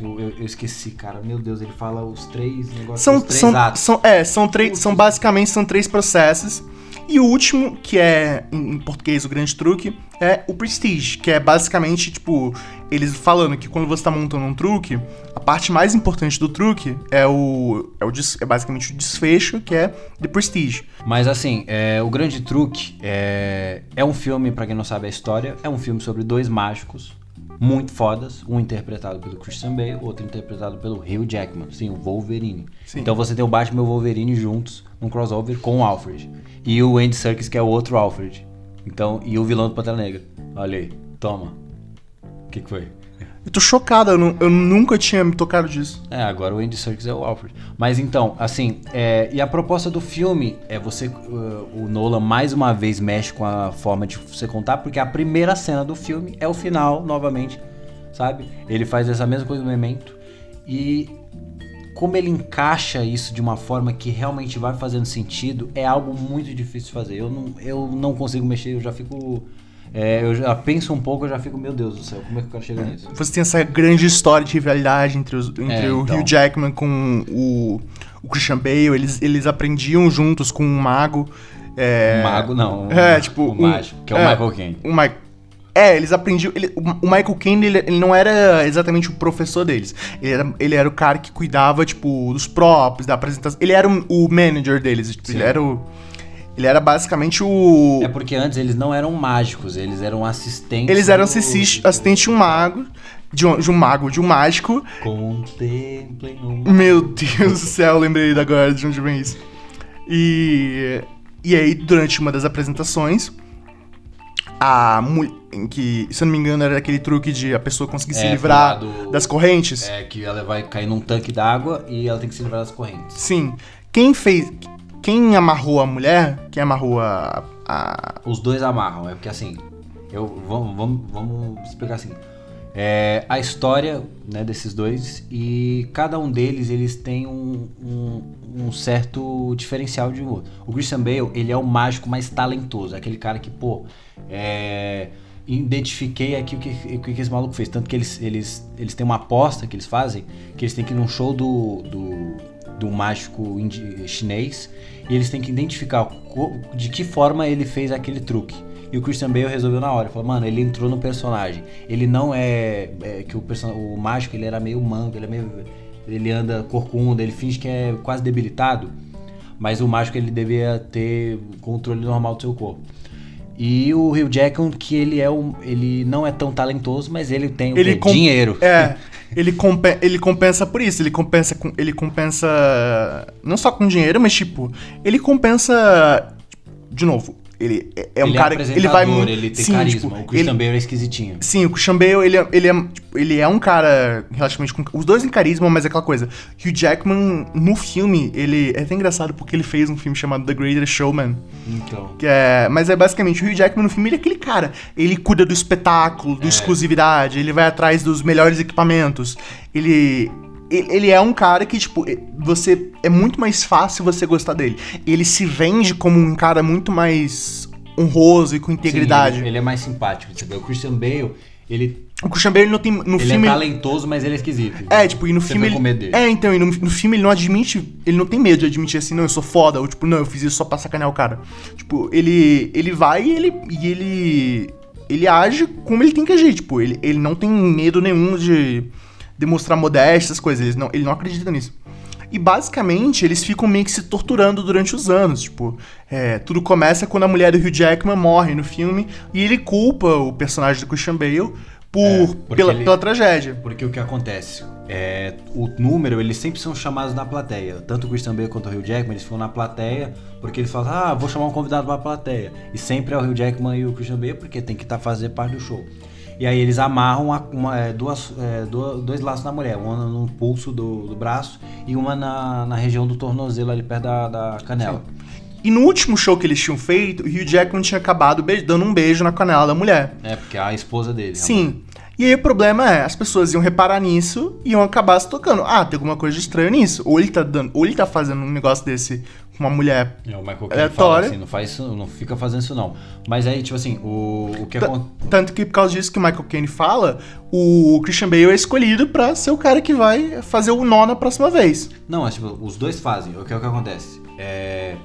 eu, eu esqueci, cara. Meu Deus, ele fala os três negócios, São, três são, atos. são, é, são, três, são basicamente são três processos. E o último, que é em português o grande truque, é o Prestige, que é basicamente, tipo, eles falando que quando você tá montando um truque, a parte mais importante do truque é o. É, o é basicamente o desfecho, que é The Prestige. Mas assim, é, o grande truque é, é um filme, pra quem não sabe a história, é um filme sobre dois mágicos muito fodas, um interpretado pelo Christian Bale, outro interpretado pelo Hugh Jackman, sim, o Wolverine. Sim. Então você tem o Batman e o Wolverine juntos num crossover com o Alfred. E o Andy Serkis que é o outro Alfred. Então, e o vilão do Pantera Negra. Olha aí, toma. O que, que foi? Eu tô chocado, eu, nu- eu nunca tinha me tocado disso. É, agora o Andy Serkis é o Alfred. Mas então, assim, é, e a proposta do filme é você, uh, o Nolan mais uma vez mexe com a forma de você contar, porque a primeira cena do filme é o final, novamente, sabe? Ele faz essa mesma coisa no Memento e como ele encaixa isso de uma forma que realmente vai fazendo sentido, é algo muito difícil de fazer. Eu não, eu não consigo mexer, eu já fico. é, eu já penso um pouco, eu já fico, meu Deus do céu, como é que eu quero chegar nisso? Você tem essa grande história de rivalidade entre, os- entre É, o então. Hugh Jackman com o, o Christian Bale. Eles, eles aprendiam juntos com um mago. É, O mago não. É, tipo, O um- mágico, que é o é. Michael Caine. o Ma- É, eles aprendiam. ele- o Michael Caine, ele, ele não era exatamente o professor deles. Ele era, ele era o cara que cuidava, tipo, dos props, da apresentação. Ele era o, o manager deles. Tipo, ele era o. Ele era basicamente o. É porque antes eles não eram mágicos, eles eram assistentes. Eles eram do- assistentes assistente de um mago. De um, de um mago, de um mágico. Contemplem o Meu Deus do céu, lembrei agora de onde vem isso. E. E aí, durante uma das apresentações, a que, se eu não me engano, era aquele truque de a pessoa conseguir se É, livrar pro lado- das correntes. É, que ela vai cair num tanque d'água e ela tem que se livrar das correntes. Sim. Quem fez. Quem amarrou a mulher, quem amarrou a. a Os dois amarram, é porque assim, eu vamos, vamos, vamos explicar assim. É, a história né, desses dois e cada um deles eles têm um, um, um certo diferencial de um outro. O Christian Bale ele é o mágico mais talentoso, é aquele cara que pô, é, identifiquei aqui o que, o que esse maluco fez, tanto que eles, eles, eles têm uma aposta que eles fazem que eles têm que ir num show do, do, do mágico chinês e eles têm que identificar de que forma ele fez aquele truque. E o Christian Bale resolveu na hora. Falou, mano, ele entrou no personagem. Ele não é. é que o, person... o mágico ele era meio manco, ele é meio. Ele anda corcunda, ele finge que é quase debilitado. Mas o mágico ele devia ter controle normal do seu corpo. E o Hugh Jackman, que ele é um. Ele não é tão talentoso, mas ele tem o Ele dinheiro. É, ele, ele compensa por isso. Ele compensa com. Ele compensa. Não só com dinheiro, mas tipo. Ele compensa. De novo, ele é, é um ele cara é que. Ele vai muito. ele tem sim, carisma. tipo, o Christian ele- Bale é esquisitinho. Sim, o Christian Bale, ele é, ele, é, tipo, ele é um cara relativamente com... Os dois em carisma, mas é aquela coisa. Hugh Jackman, no filme, ele... É até engraçado porque ele fez um filme chamado The Greatest Showman. Então. Que é, mas é basicamente, o Hugh Jackman no filme, ele é aquele cara. Ele cuida do espetáculo, do exclusividade, ele vai atrás dos melhores equipamentos. Ele... Ele é um cara que, tipo, você. É muito mais fácil você gostar dele. Ele se vende como um cara muito mais honroso e com integridade. Sim, ele, é mais simpático. Vê, o Christian Bale, ele, O Christian Bale ele não tem. No ele filme. é talentoso, mas ele é esquisito. É, tipo, e no Você filme. Ele... medo dele. É, então, e no, no filme ele não admite. Ele não tem medo de admitir assim, não, eu sou foda. Ou tipo, não, eu fiz isso só pra sacanear o cara. Tipo, ele. Ele vai e ele. E ele. Ele age como ele tem que agir. Tipo, ele, ele não tem medo nenhum de demonstrar modéstia, essas coisas. Ele não, ele não acredita nisso. E basicamente eles ficam meio que se torturando durante os anos. Tipo, é, tudo começa quando a mulher do Hugh Jackman morre no filme e ele culpa o personagem do Christian Bale por, É, pela, ele- pela tragédia. Porque o que acontece? É, o número, eles sempre são chamados na plateia. Tanto o Christian Bale quanto o Hugh Jackman, eles ficam na plateia porque eles falam, ah, vou chamar um convidado pra plateia. E sempre é o Hugh Jackman e o Christian Bale porque tem que estar fazer parte do show. E aí eles amarram a- uma- é, duas, é, duas- dois laços na mulher, uma no pulso do, do braço e uma na, na região do tornozelo ali perto da, da canela. E no último show que eles tinham feito, o Hugh Jackman tinha acabado dando um beijo na canela da mulher. É, porque é a esposa dele. Sim. E aí o problema é, as pessoas iam reparar nisso e iam acabar se tocando. Ah, tem alguma coisa de estranho nisso. Ou ele tá dando, ou ele tá fazendo um negócio desse uma mulher. É, o Michael Caine fala assim, não faz isso, não fica fazendo isso não. Mas aí, tipo assim, o, o que acontece... Tanto que por causa disso que o Michael Caine fala, o Christian Bale é escolhido pra ser o cara que vai fazer o nó na próxima vez. Não, mas tipo, os dois fazem. O que é o que acontece? É,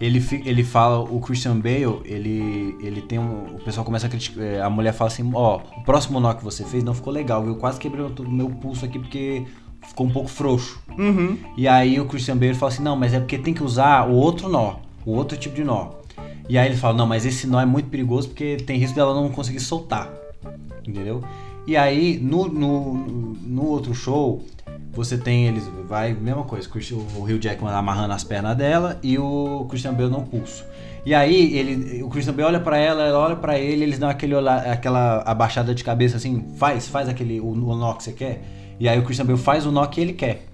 ele, ele fala, o Christian Bale, ele, ele tem um. O pessoal começa a criticar. é, A mulher fala assim: Ó, o próximo nó que você fez não ficou legal, viu? Quase quebrei o meu pulso aqui porque ficou um pouco frouxo. Uhum. E aí o Christian Bale fala assim: Não, mas é porque tem que usar o outro nó, o outro tipo de nó. E aí ele fala: Não, mas esse nó é muito perigoso porque tem risco dela não conseguir soltar. Entendeu? E aí, no, no, no outro show, você tem eles. Vai, mesma coisa, o Christian- o Hugh Jackman amarrando as pernas dela e o Christian Bale no pulso. E aí, ele, o Christian Bale olha pra ela, ela olha pra ele, eles dão aquele olhar, aquela abaixada de cabeça assim, faz, faz aquele o, o nó que você quer. E aí o Christian Bale faz o nó que ele quer,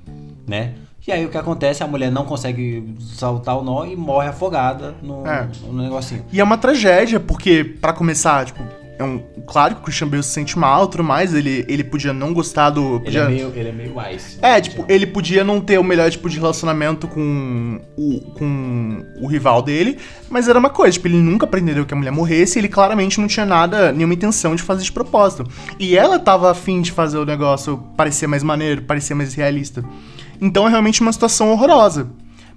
né? E aí o que acontece? A mulher não consegue saltar o nó e morre afogada no, É. no negocinho. E é uma tragédia, porque, pra começar, tipo, é um. Claro que o Christian Bale se sente mal e tudo mais, ele, ele podia não gostar do. Ele Podia... é meio, ele é meio ice. É, tipo, ele podia não ter o melhor tipo de relacionamento com o, com o rival dele, mas era uma coisa, tipo, ele nunca pretendeu que a mulher morresse e ele claramente não tinha nada, nenhuma intenção de fazer de propósito. E ela tava afim de fazer o negócio parecer mais maneiro, parecer mais realista. Então é realmente uma situação horrorosa.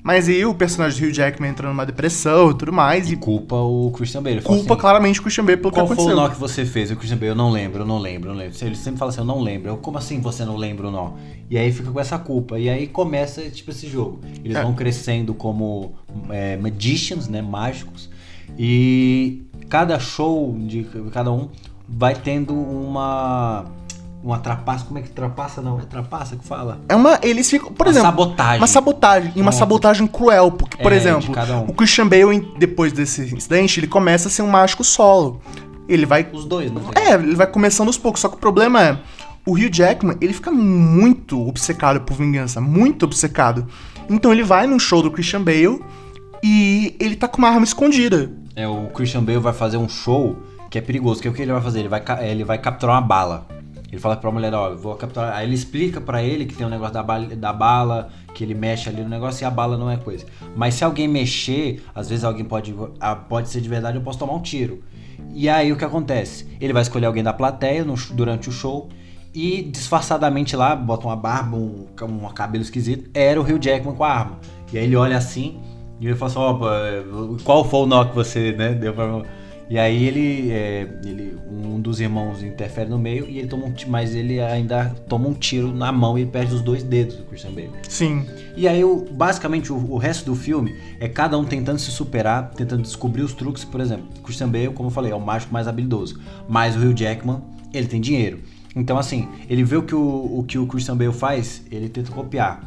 Mas aí o personagem do Hugh Jackman entra numa depressão e tudo mais. E, E culpa o Christian Bale. Culpa assim, claramente o Christian Bale pelo Qual que foi o aconteceu. nó que você fez? O Christian Bale, eu não lembro, eu não lembro, eu não lembro. Ele sempre fala assim, eu não lembro. Eu, como assim você não lembra o nó? E aí fica com essa culpa. E aí começa, tipo, esse jogo. Eles É. vão crescendo como é, magicians, né? Mágicos. E cada show de cada um vai tendo uma... Uma trapaça, como é que trapaça? Não, é trapaça que fala? É uma. Eles ficam. Por Uma exemplo. sabotagem. Uma sabotagem. E uma Pronto. sabotagem cruel. Porque, por É, exemplo, um. o Christian Bale, depois desse incidente, ele começa a ser um mágico solo. Ele vai. Os dois, né? É, ele vai começando aos poucos. Só que o problema é. O Hugh Jackman, ele fica muito obcecado por vingança. Muito obcecado. Então ele vai num show do Christian Bale e ele tá com uma arma escondida. É, o Christian Bale vai fazer um show que é perigoso. Que é o que ele vai fazer? Ele vai, ca- ele vai capturar uma bala. Ele fala pra mulher, ó, vou capturar. Aí ele explica pra ele que tem um negócio da bala, da bala, que ele mexe ali no negócio e a bala não é coisa. Mas se alguém mexer, às vezes alguém pode. ah, Pode ser de verdade, eu posso tomar um tiro. E aí o que acontece? Ele vai escolher alguém da plateia no- durante o show e disfarçadamente lá, bota uma barba, um, um cabelo esquisito, era o Rio Jackman com a arma. E aí ele olha assim e ele fala assim, ó, qual foi o nó que você, né, deu pra... E aí ele, é, ele, um dos irmãos interfere no meio e ele toma um ti- mas ele ainda toma um tiro na mão e ele perde os dois dedos do Christian Bale. Sim. E aí, o- basicamente, o, o resto do filme é cada um tentando se superar, tentando descobrir os truques. Por exemplo, Christian Bale, como eu falei, é o mágico mais habilidoso. Mas o Hugh Jackman, ele tem dinheiro. Então, assim, ele vê o que o, o que o Christian Bale faz, ele tenta copiar.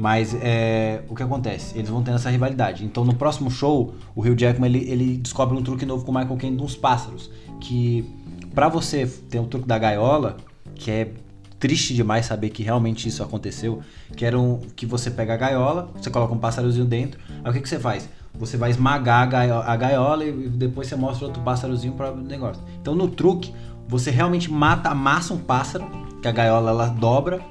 Mas é, o que acontece? Eles vão tendo essa rivalidade. Então, no próximo show, o Hugh Jackman ele, ele descobre um truque novo com o Michael Caine uns pássaros. Que pra você ter o truque da gaiola, que é triste demais saber que realmente isso aconteceu, que era um, que você pega a gaiola, você coloca um pássarozinho dentro, aí o que, que você faz? Você vai esmagar a gaiola, a gaiola e depois você mostra outro pássarozinho para o negócio. Então no truque, você realmente mata, amassa um pássaro, que a gaiola ela dobra,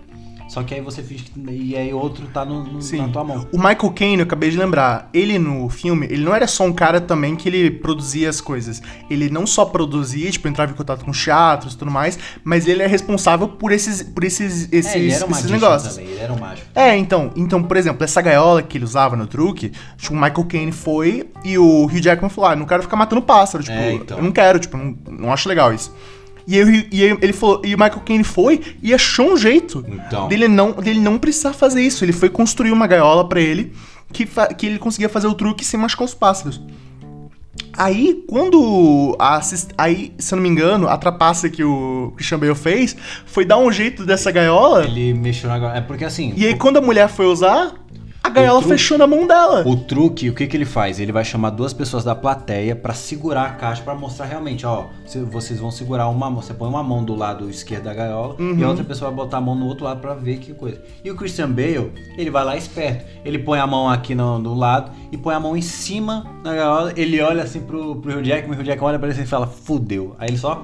só que aí você finge que. E aí outro tá no, no- na tua mão. O Michael Caine, eu acabei de lembrar, ele no filme, ele não era só um cara também que ele produzia as coisas. Ele não só produzia, tipo, entrava em contato com teatros e tudo mais, mas ele é responsável por esses, por esses, esses, é, ele era um esses negócios. também, ele era um mágico. É, então, então, por exemplo, essa gaiola que ele usava no truque, tipo, o Michael Caine foi e o Hugh Jackman falou: ah, não quero ficar matando pássaro, tipo, É, então. eu não quero, tipo, não, não acho legal isso. E, Hugh- e aí ele falou, e o Michael Caine foi e achou um jeito Então. dele não, dele não precisar fazer isso. Ele foi construir uma gaiola pra ele que, que ele conseguia fazer o truque sem machucar os pássaros. Aí, quando. A. Aí, se eu não me engano, a trapaça que o Christian Bale fez foi dar um jeito dessa gaiola. Ele mexeu na gaiola. É porque assim. E aí, quando a mulher foi usar, a gaiola truque- fechou na mão dela. O truque, o que, que ele faz? Ele vai chamar duas pessoas da plateia pra segurar a caixa pra mostrar realmente, ó, vocês vão segurar uma mão, você põe uma mão do lado esquerdo da gaiola e Uhum. a outra pessoa vai botar a mão no outro lado pra ver que coisa. E o Christian Bale, ele vai lá esperto. Ele põe a mão aqui no, do lado e põe a mão em cima da gaiola, ele olha assim pro, pro Hugh Jackman, o Hugh Jackman olha pra ele assim e fala, fudeu. Aí ele só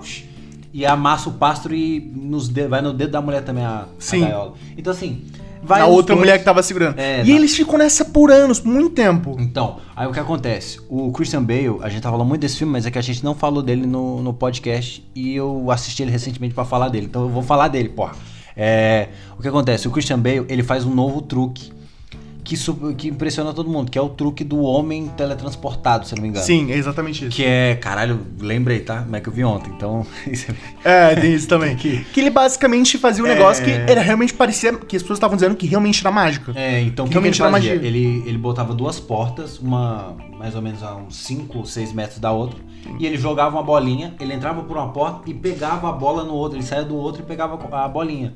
e amassa o pássaro e nos dedos- vai no dedo da mulher também a, a gaiola. Então assim, vai a os outra dois- mulher que tava segurando. É, e eles ficam nessa por anos, muito tempo. Então, aí o que acontece? O Christian Bale, a gente tá falando muito desse filme, mas é que a gente não falou dele no, no podcast e eu assisti ele recentemente pra falar dele. Então eu vou falar dele, porra. É, o que acontece? O Christian Bale, ele faz um novo truque que, que impressiona todo mundo, que é o truque do homem teletransportado, se eu não me engano. Sim, é exatamente isso. Que é, caralho, lembrei, tá? Como é que eu vi ontem, então... é- É, tem isso também. Que- que ele basicamente fazia um É. negócio que era realmente parecia. Que as pessoas estavam dizendo que realmente era mágica. É, então o que, que ele Realmente era fazia? magia. Ele, ele botava duas portas, uma mais ou menos a uns 5 ou 6 metros da outra, e ele jogava uma bolinha, ele entrava por uma porta e pegava a bola no outro, ele saía do outro e pegava a bolinha.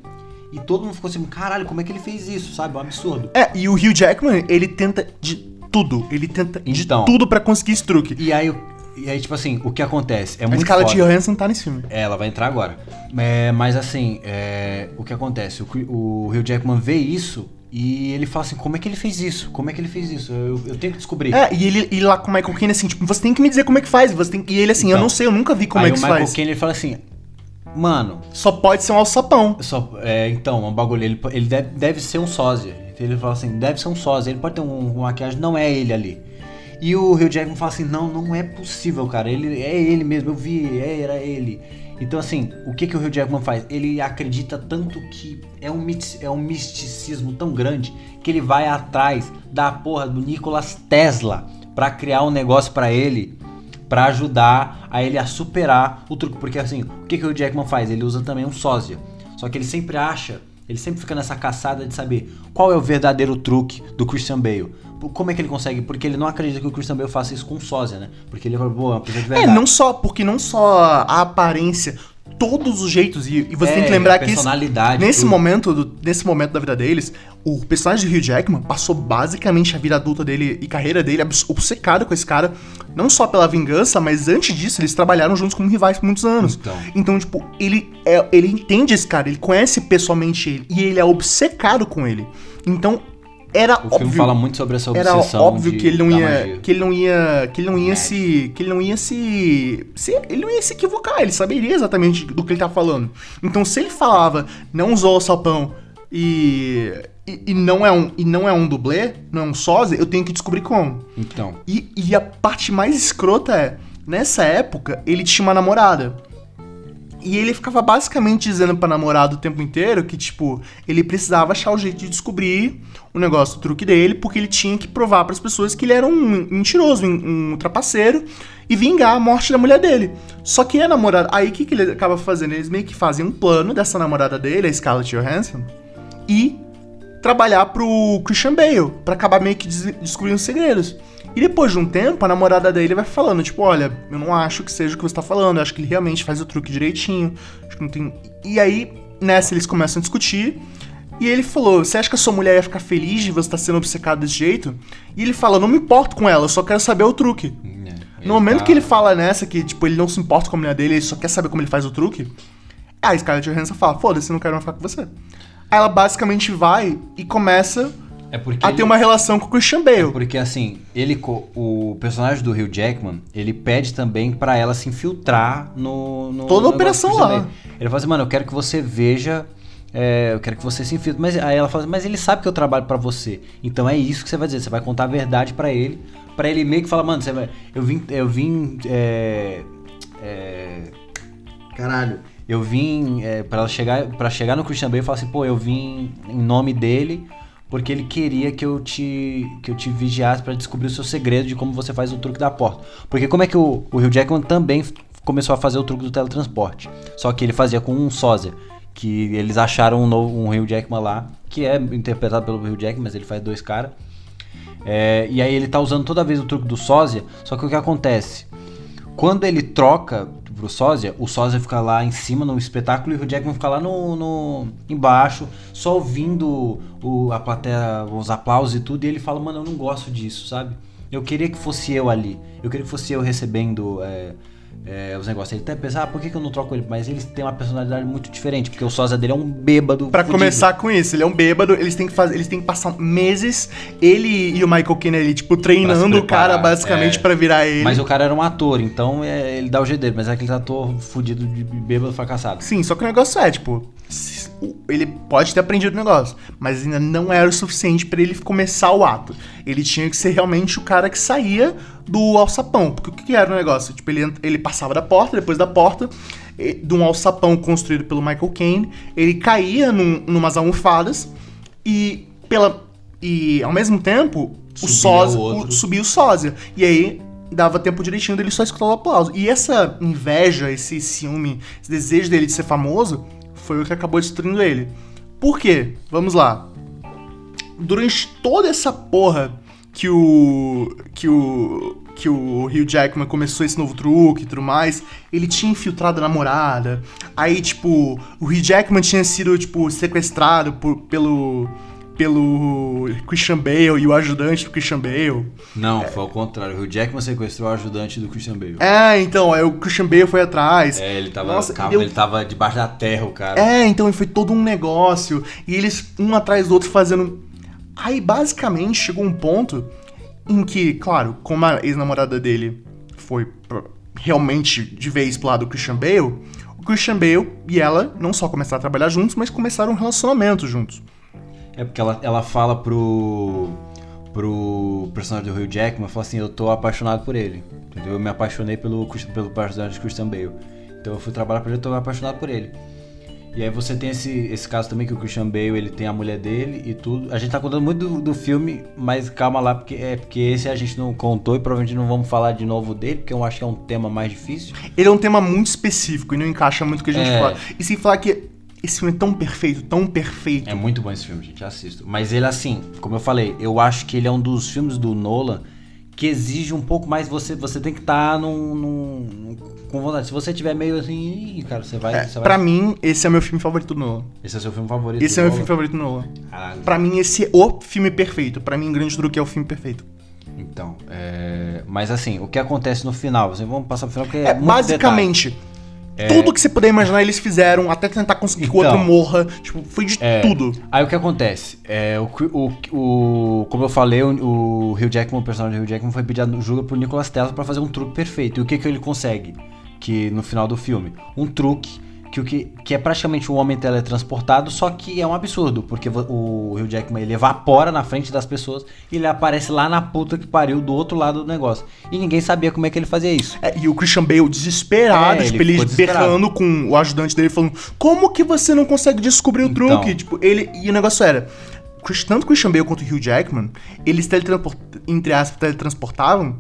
E todo mundo ficou assim, caralho, como é que ele fez isso, sabe? Um absurdo. É, e o Hugh Jackman, ele tenta de tudo. Ele tenta Então. de tudo pra conseguir esse truque. E aí, e aí tipo assim, o que acontece? É a muito Scarlett foda. Johansson tá nesse filme. É, ela vai entrar agora. É, mas assim, é, o que acontece? O, o Hugh Jackman vê isso e ele fala assim, como é que ele fez isso? Como é que ele fez isso? Eu, eu tenho que descobrir. É, e ele e lá com o Michael Caine assim, tipo, você tem que me dizer como é que faz. Você tem... E ele assim, eu Então. não sei, eu nunca vi como é que o se Michael faz. Caine ele fala assim, mano, Só pode ser um alçapão. Só, é, então, um bagulho, ele, ele deve, deve ser um sósia. Então ele fala assim, deve ser um sósia, ele pode ter um, uma maquiagem, não é ele ali. E o Hugh Jackman fala assim, não, não é possível, cara, ele é ele mesmo, eu vi, é, era ele. Então, assim, o que, que o Hugh Jackman faz? Ele acredita tanto que é um, é um misticismo tão grande que ele vai atrás da porra do Nicolas Tesla para criar um negócio para ele, para ajudar a ele a superar o truque. Porque, assim, o que, que o Jackman faz? Ele usa também um sósia. Só que ele sempre acha, ele sempre fica nessa caçada de saber qual é o verdadeiro truque do Christian Bale. Como é que ele consegue? Porque ele não acredita que o Christian Bale faça isso com sósia, né? Porque ele fala, boa, é de verdade. É, não só, porque não só a aparência, todos os jeitos. E, e você é, tem que lembrar que esse, nesse momento, do, nesse momento da vida deles, o personagem de Hugh Jackman passou basicamente a vida adulta dele e carreira dele obcecado com esse cara, não só pela vingança, mas antes disso eles trabalharam juntos como rivais por muitos anos. Então, então tipo, ele, é, ele entende esse cara, ele conhece pessoalmente ele e ele é obcecado com ele. Então era o óbvio. fala muito sobre essa obsessão. Era óbvio que ele não ia, que ele não ia, que ele não ia se, que ele não ia se, se, ele não ia se equivocar. Ele saberia exatamente do que ele tá falando. Então, se ele falava, não usou o salpão e, e, e, não é um e não é um dublê, não é um sósia, eu tenho que descobrir como. Então. E, e a parte mais escrota é, nessa época ele tinha uma namorada. E ele ficava basicamente dizendo pra namorada o tempo inteiro que, tipo, ele precisava achar o jeito de descobrir o negócio, o truque dele, porque ele tinha que provar para as pessoas que ele era um mentiroso, um, um trapaceiro, e vingar a morte da mulher dele. Só que a namorada. Aí o que, que ele acaba fazendo? Eles meio que fazem um plano dessa namorada dele, a Scarlett Johansson, e trabalhar pro Christian Bale, para acabar meio que des descobrindo os segredos. E depois de um tempo, a namorada dele vai falando, tipo, olha, eu não acho que seja o que você tá falando, eu acho que ele realmente faz o truque direitinho. Acho que não tem. E aí, nessa, eles começam a discutir. E ele falou: Você acha que a sua mulher ia ficar feliz de você estar tá sendo obcecado desse jeito? E ele fala: Não me importo com ela, eu só quero saber o truque. É, no momento tá... que ele fala nessa, que tipo, ele não se importa com a mulher dele, ele só quer saber como ele faz o truque. A Scarlett Johansson fala: Foda-se, não quero mais ficar com você. Aí ela basicamente vai e começa é porque a ele... ter uma relação com o Christian Bale. É porque assim, ele o personagem do Hugh Jackman, ele pede também para ela se infiltrar no, no toda a operação lá. Ele fala assim, mano, eu quero que você veja é, eu quero que você se infiltre. Mas aí ela fala, mas ele sabe que eu trabalho para você. Então é isso que você vai dizer. Você vai contar a verdade para ele, para ele meio que falar, mano, você vai, eu vim, eu vim, é, é, caralho, eu vim é, para chegar, para chegar no Christian Bale e falar assim, pô, eu vim em nome dele porque ele queria que eu te que eu te vigiasse para descobrir o seu segredo de como você faz o truque da porta. Porque como é que o, o Jackman também começou a fazer o truque do teletransporte? Só que ele fazia com um sósia, que eles acharam um novo um Jackman lá, que é interpretado pelo Hugh Jackman, mas ele faz dois caras. É, e aí ele tá usando toda vez o truque do sósia, só que o que acontece? Quando ele troca pro sósia, o sósia fica lá em cima no espetáculo e o Jackman fica lá no, no embaixo, só ouvindo o, a plateia, os aplausos e tudo, e ele fala, mano, eu não gosto disso, sabe? Eu queria que fosse eu ali, eu queria que fosse eu recebendo é, é, os negócios. Ele até pensa, ah, por que, que eu não troco ele? Mas eles têm uma personalidade muito diferente, porque o sósia dele é um bêbado. Para começar com isso, ele é um bêbado, eles têm que fazer, eles têm que passar meses, ele e o Michael Kennedy, tipo, treinando o cara basicamente é. para virar ele. Mas o cara era um ator, então é, ele dá o jeito dele, mas é aquele ator fudido de bêbado fracassado. Sim, só que o negócio é, tipo, ele pode ter aprendido o negócio, mas ainda não era o suficiente para ele começar o ato. Ele tinha que ser realmente o cara que saía do alçapão. Porque o que era o negócio? Tipo, ele, ele passava da porta, depois da porta, de um alçapão construído pelo Michael Caine, ele caía num, numas almofadas e pela e ao mesmo tempo o sósia, o, subia o sósia. E aí dava tempo direitinho dele só escutar o aplauso. E essa inveja, esse ciúme, esse desejo dele de ser famoso foi o que acabou destruindo ele. Por quê? Vamos lá. Durante toda essa porra que o que o que o Hugh Jackman começou esse novo truque e tudo mais, ele tinha infiltrado a namorada. Aí, tipo, o Hugh Jackman tinha sido, tipo, sequestrado por, pelo pelo Christian Bale e o ajudante do Christian Bale. Não, é. foi ao contrário. O Hugh Jackman sequestrou o ajudante do Christian Bale. É, então, aí o Christian Bale foi atrás. É, ele tava, Nossa, calma, ele tava debaixo da terra, o cara. É, então foi todo um negócio. E eles, um atrás do outro, fazendo. Aí, basicamente, chegou um ponto em que, claro, como a ex-namorada dele foi realmente de vez pro lado do Christian Bale, o Christian Bale e ela não só começaram a trabalhar juntos, mas começaram um relacionamento juntos. É porque ela, ela fala pro. pro personagem do Hugh Jackman, fala assim, eu tô apaixonado por ele. Entendeu? Eu me apaixonei pelo, pelo personagem de Christian Bale. Então eu fui trabalhar pra ele e tô apaixonado por ele. E aí você tem esse, esse caso também que o Christian Bale, ele tem a mulher dele e tudo. A gente tá contando muito do, do filme, mas calma lá, porque é porque esse a gente não contou e provavelmente não vamos falar de novo dele, porque eu acho que é um tema mais difícil. Ele é um tema muito específico e não encaixa muito com o que a gente É. fala. E sem falar que esse filme é tão perfeito, tão perfeito. É muito bom esse filme, gente, assisto. Mas ele, assim, como eu falei, eu acho que ele é um dos filmes do Nolan que exige um pouco mais. Você, você tem que estar num, num- num- com vontade. Se você tiver meio assim, cara, você vai. É, você pra vai... mim, esse é o meu filme favorito do Nolan. Esse é o seu filme favorito. Esse é o meu filme favorito do Nolan. Caralho. Pra mim, esse é o filme perfeito. Pra mim, Grande Truque é o filme perfeito. Então, é... mas assim, o que acontece no final? Assim, vamos passar pro final porque é, É, muito basicamente, tudo que você puder imaginar eles fizeram, até tentar conseguir que o Então. outro morra. Tipo, foi de É. tudo. Aí o que acontece? É, o, o, o- como eu falei, o, o Hugh Jackman, o personagem do Hugh Jackman, foi pedir ajuda pro Nicolas Tesla pra fazer um truque perfeito. E o que, que ele consegue? Que no final do filme? Um truque que, o que, que é praticamente um homem teletransportado, só que é um absurdo, porque o Hugh Jackman ele evapora na frente das pessoas e ele aparece lá na puta que pariu do outro lado do negócio. E ninguém sabia como é que ele fazia isso. É, e o Christian Bale desesperado, É, tipo, ele ele berrando com o ajudante dele, falando: Como que você não consegue descobrir o Então. truque? Tipo, ele. E o negócio era. Tanto o Christian Bale quanto o Hugh Jackman, eles teletransport, entre aspas, teletransportavam,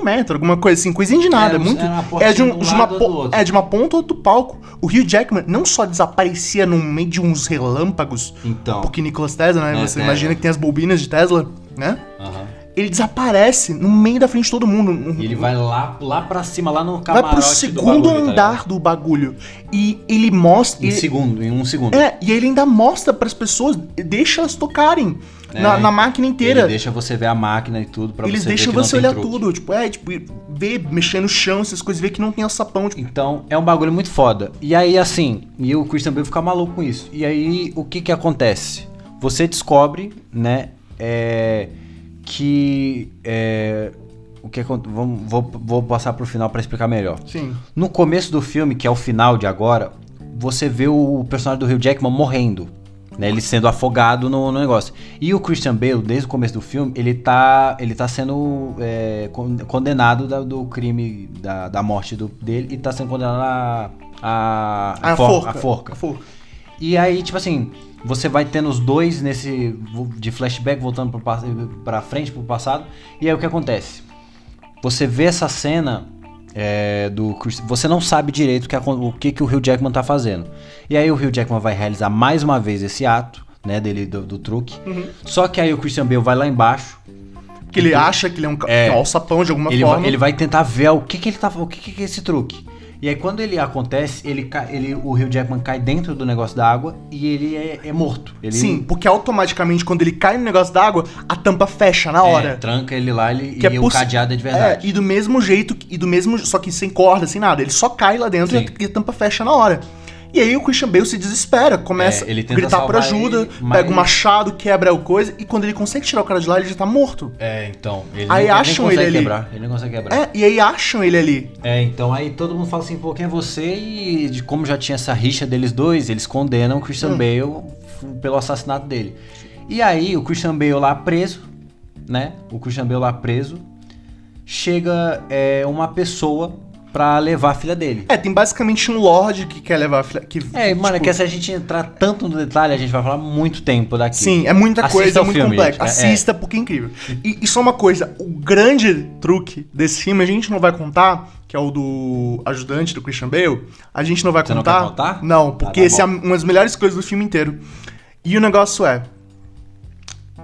um metro, alguma coisa assim, coisinha de nada. Um- muito, uma é, de, um, de um uma po- do é de uma ponta ou do palco. O Hugh Jackman não só desaparecia no meio de uns relâmpagos, Então. porque Nicolas Tesla, né? É, você Tesla. imagina que tem as bobinas de Tesla, né? Aham. Ele desaparece no meio da frente de todo mundo. E ele vai lá, lá pra cima, lá no Vai camarote pro do segundo bagulho, tá andar ligado? do bagulho. E ele mostra. Em ele- segundo, em um segundo. é, e ele ainda mostra pras pessoas, deixa elas tocarem É, na, na máquina inteira. Ele deixa você ver a máquina e tudo pra Eles você deixam ver que você olhar truque. tudo. Tipo, é, tipo, ver, mexer no chão, essas coisas, ver que não tem alçapão. Tipo, Então, é um bagulho muito foda. E aí, assim, e o Christian Bale fica maluco com isso. E aí, o que que acontece? Você descobre, né, é, que... É, o que vamos, vou, vou passar pro final pra explicar melhor. sim. No começo do filme, que é o final de agora, você vê o personagem do Hugh Jackman morrendo. Né, ele sendo afogado no, no negócio. E o Christian Bale, desde o começo do filme, ele tá, ele tá sendo é, con- condenado da- do crime da, da morte do- dele e tá sendo condenado a, a, A, for- forca. a forca. A forca. E aí, tipo assim, você vai tendo os dois nesse. de flashback voltando pro, pra frente, pro passado. E aí o que acontece? Você vê essa cena é, do. Você não sabe direito o que, o que, que o Hugh Jackman tá fazendo. E aí o Hugh Jackman vai realizar mais uma vez esse ato, né, dele do, do truque. Uhum. Só que aí o Christian Bale vai lá embaixo. Que ele acha que ele é um, É. é um alçapão de alguma Ele forma. vai, ele vai tentar ver o que, que ele tá. O que, que é esse truque. E aí quando ele acontece, ele, cai- ele, o Hugh Jackman cai dentro do negócio da água e ele é, é morto. Ele, Sim, porque automaticamente quando ele cai no negócio d'água, a tampa fecha na É, hora. tranca ele lá ele, Que e é o cadeado é de verdade. É, e do mesmo jeito, e do mesmo, só que sem corda, sem nada. Ele só cai lá dentro Sim. e a tampa fecha na hora. E aí o Christian Bale se desespera, começa É, ele a gritar por ajuda, ele, mas- pega o machado, quebra o coisa, e quando ele consegue tirar o cara de lá, ele já tá morto. É, então. Ele Aí nem, acham consegue ele ali. quebrar. Ele não consegue quebrar. É, e aí acham ele ali. É, então aí todo mundo fala assim, pô, quem é você? E de como já tinha essa rixa deles dois, eles condenam o Christian Hum. Bale pelo assassinato dele. E aí o Christian Bale lá preso, né? O Christian Bale lá preso, chega é, uma pessoa pra levar a filha dele. É, tem basicamente um Lorde que quer levar a filha. Que, É, mano, é tipo, que se a gente entrar tanto no detalhe, a gente vai falar muito tempo daqui. Sim, é muita Assista coisa, é muito filme, complexo. gente, é- Assista porque é incrível. E, e só uma coisa, o grande truque desse filme a gente não vai contar, que é o do ajudante do Christian Bale. A gente não vai Você não contar. quer contar? Não, porque Ah, tá esse é uma das melhores coisas do filme inteiro. E o negócio é.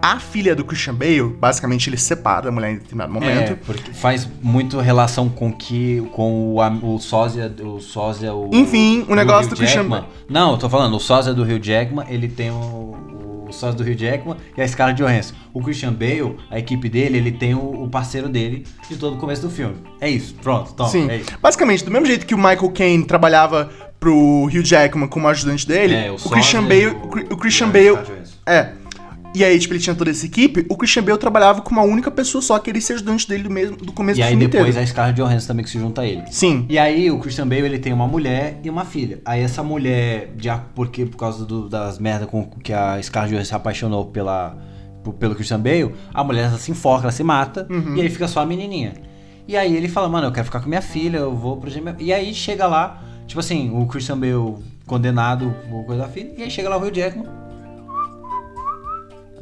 A filha do Christian Bale, basicamente ele separa a mulher em determinado momento. É, porque faz muito relação com que com o, o sósia, o sósia, o Enfim, o negócio Hugh do Christian Jackman. Não, eu tô falando, o sósia do Hugh Jackman, ele tem o, o sósia do Hugh Jackman e a Scarlett Johansson. O Christian Bale, a equipe dele, ele tem o, o parceiro dele de todo o começo do filme. É isso, pronto, toma, Sim. é isso. Basicamente, do mesmo jeito que o Michael Caine trabalhava pro Hugh Jackman como ajudante dele, É, o, sósia Christian Bale. o- O, o Christian Bale. É. E aí, tipo, ele tinha toda essa equipe, o Christian Bale trabalhava com uma única pessoa só, que ele ser ajudante dele do, mesmo, do começo E do aí filme depois inteiro. a Scarlett Johansson também que se junta a ele. Sim. E aí o Christian Bale ele tem uma mulher e uma filha. Aí essa mulher, de, a- porque por causa do- das merdas com que a Scarlett Johansson se apaixonou pela, pelo Christian Bale, a mulher se enfoca, ela se mata Uhum. e aí fica só a menininha. E aí ele fala, mano, eu quero ficar com minha filha, eu vou minha... E aí chega lá, tipo assim, o Christian Bale condenado por coisa da filha, e aí chega lá o Hugh Jackman,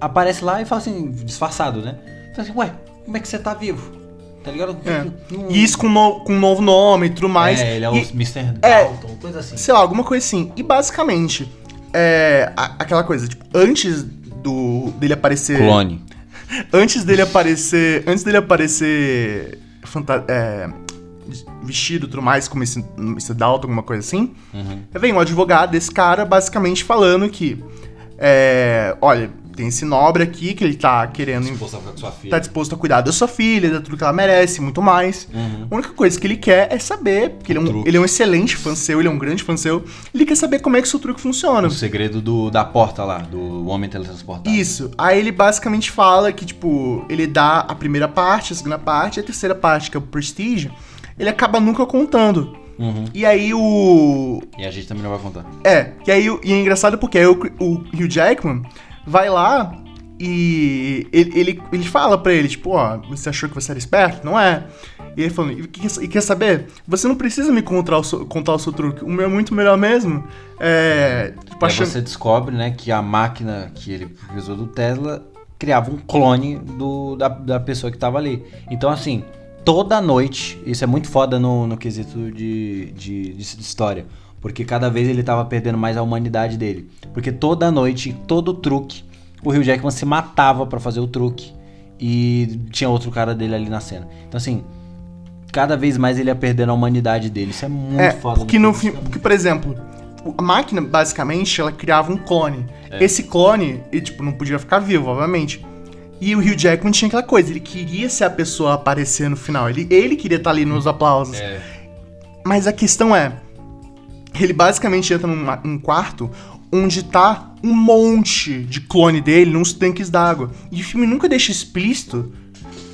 aparece lá e fala assim, disfarçado, né? Fala assim, ué, como é que você tá vivo? Tá ligado? É. E isso com, no- com um novo nome e tudo mais. É, ele é o E- Mr. é. Dalton, coisa assim. sei lá, alguma coisa assim. E basicamente, é, a- aquela coisa, tipo, antes do dele aparecer. Clone. Antes dele aparecer. Antes dele aparecer. fanta- é, vestido e tudo mais, como esse Mr. Dalton, alguma coisa assim. Uhum. Vem um advogado desse cara basicamente falando que. é, olha, tem esse nobre aqui que ele tá querendo. Disposto a ficar com sua filha. Tá disposto a cuidar da sua filha, de tudo que ela merece, muito mais. Uhum. A única coisa que ele quer é saber, porque ele é, um, ele é um excelente fã seu, ele é um grande fã seu, ele quer saber como é que seu truque funciona. O segredo do, da porta lá, do homem teletransportado. Isso. Aí ele basicamente fala que, tipo, ele dá a primeira parte, a segunda parte, a terceira parte, que é o Prestige, ele acaba nunca contando. Uhum. E aí o. E a gente também não vai contar. É, e aí e é engraçado porque aí o, o Hugh Jackman vai lá e ele, ele, ele fala pra ele, tipo, ó, você achou que você era esperto? Não é. E ele falando, e quer, e quer saber? Você não precisa me contar o seu, contar o seu truque. O meu é muito melhor mesmo. É. Tipo, aí achando- você descobre, né, que a máquina que ele usou do Tesla criava um clone do, da, da pessoa que tava ali. Então, assim, toda noite, isso é muito foda no, no quesito de, de, de história. Porque cada vez ele tava perdendo mais a humanidade dele. Porque toda noite, todo truque, o Hugh Jackman se matava pra fazer o truque. E tinha outro cara dele ali na cena. Então, assim, cada vez mais ele ia perdendo a humanidade dele. Isso é muito É, foda. porque no filme. fim, porque, por exemplo, a máquina, basicamente, ela criava um clone. É. Esse clone, ele, tipo, não podia ficar vivo, obviamente. E o Hugh Jackman tinha aquela coisa, ele queria ser a pessoa a aparecer no final. Ele, ele queria estar ali nos aplausos. É. Mas a questão é, ele basicamente entra num, num quarto onde tá um monte de clone dele nos tanques d'água. E o filme nunca deixa explícito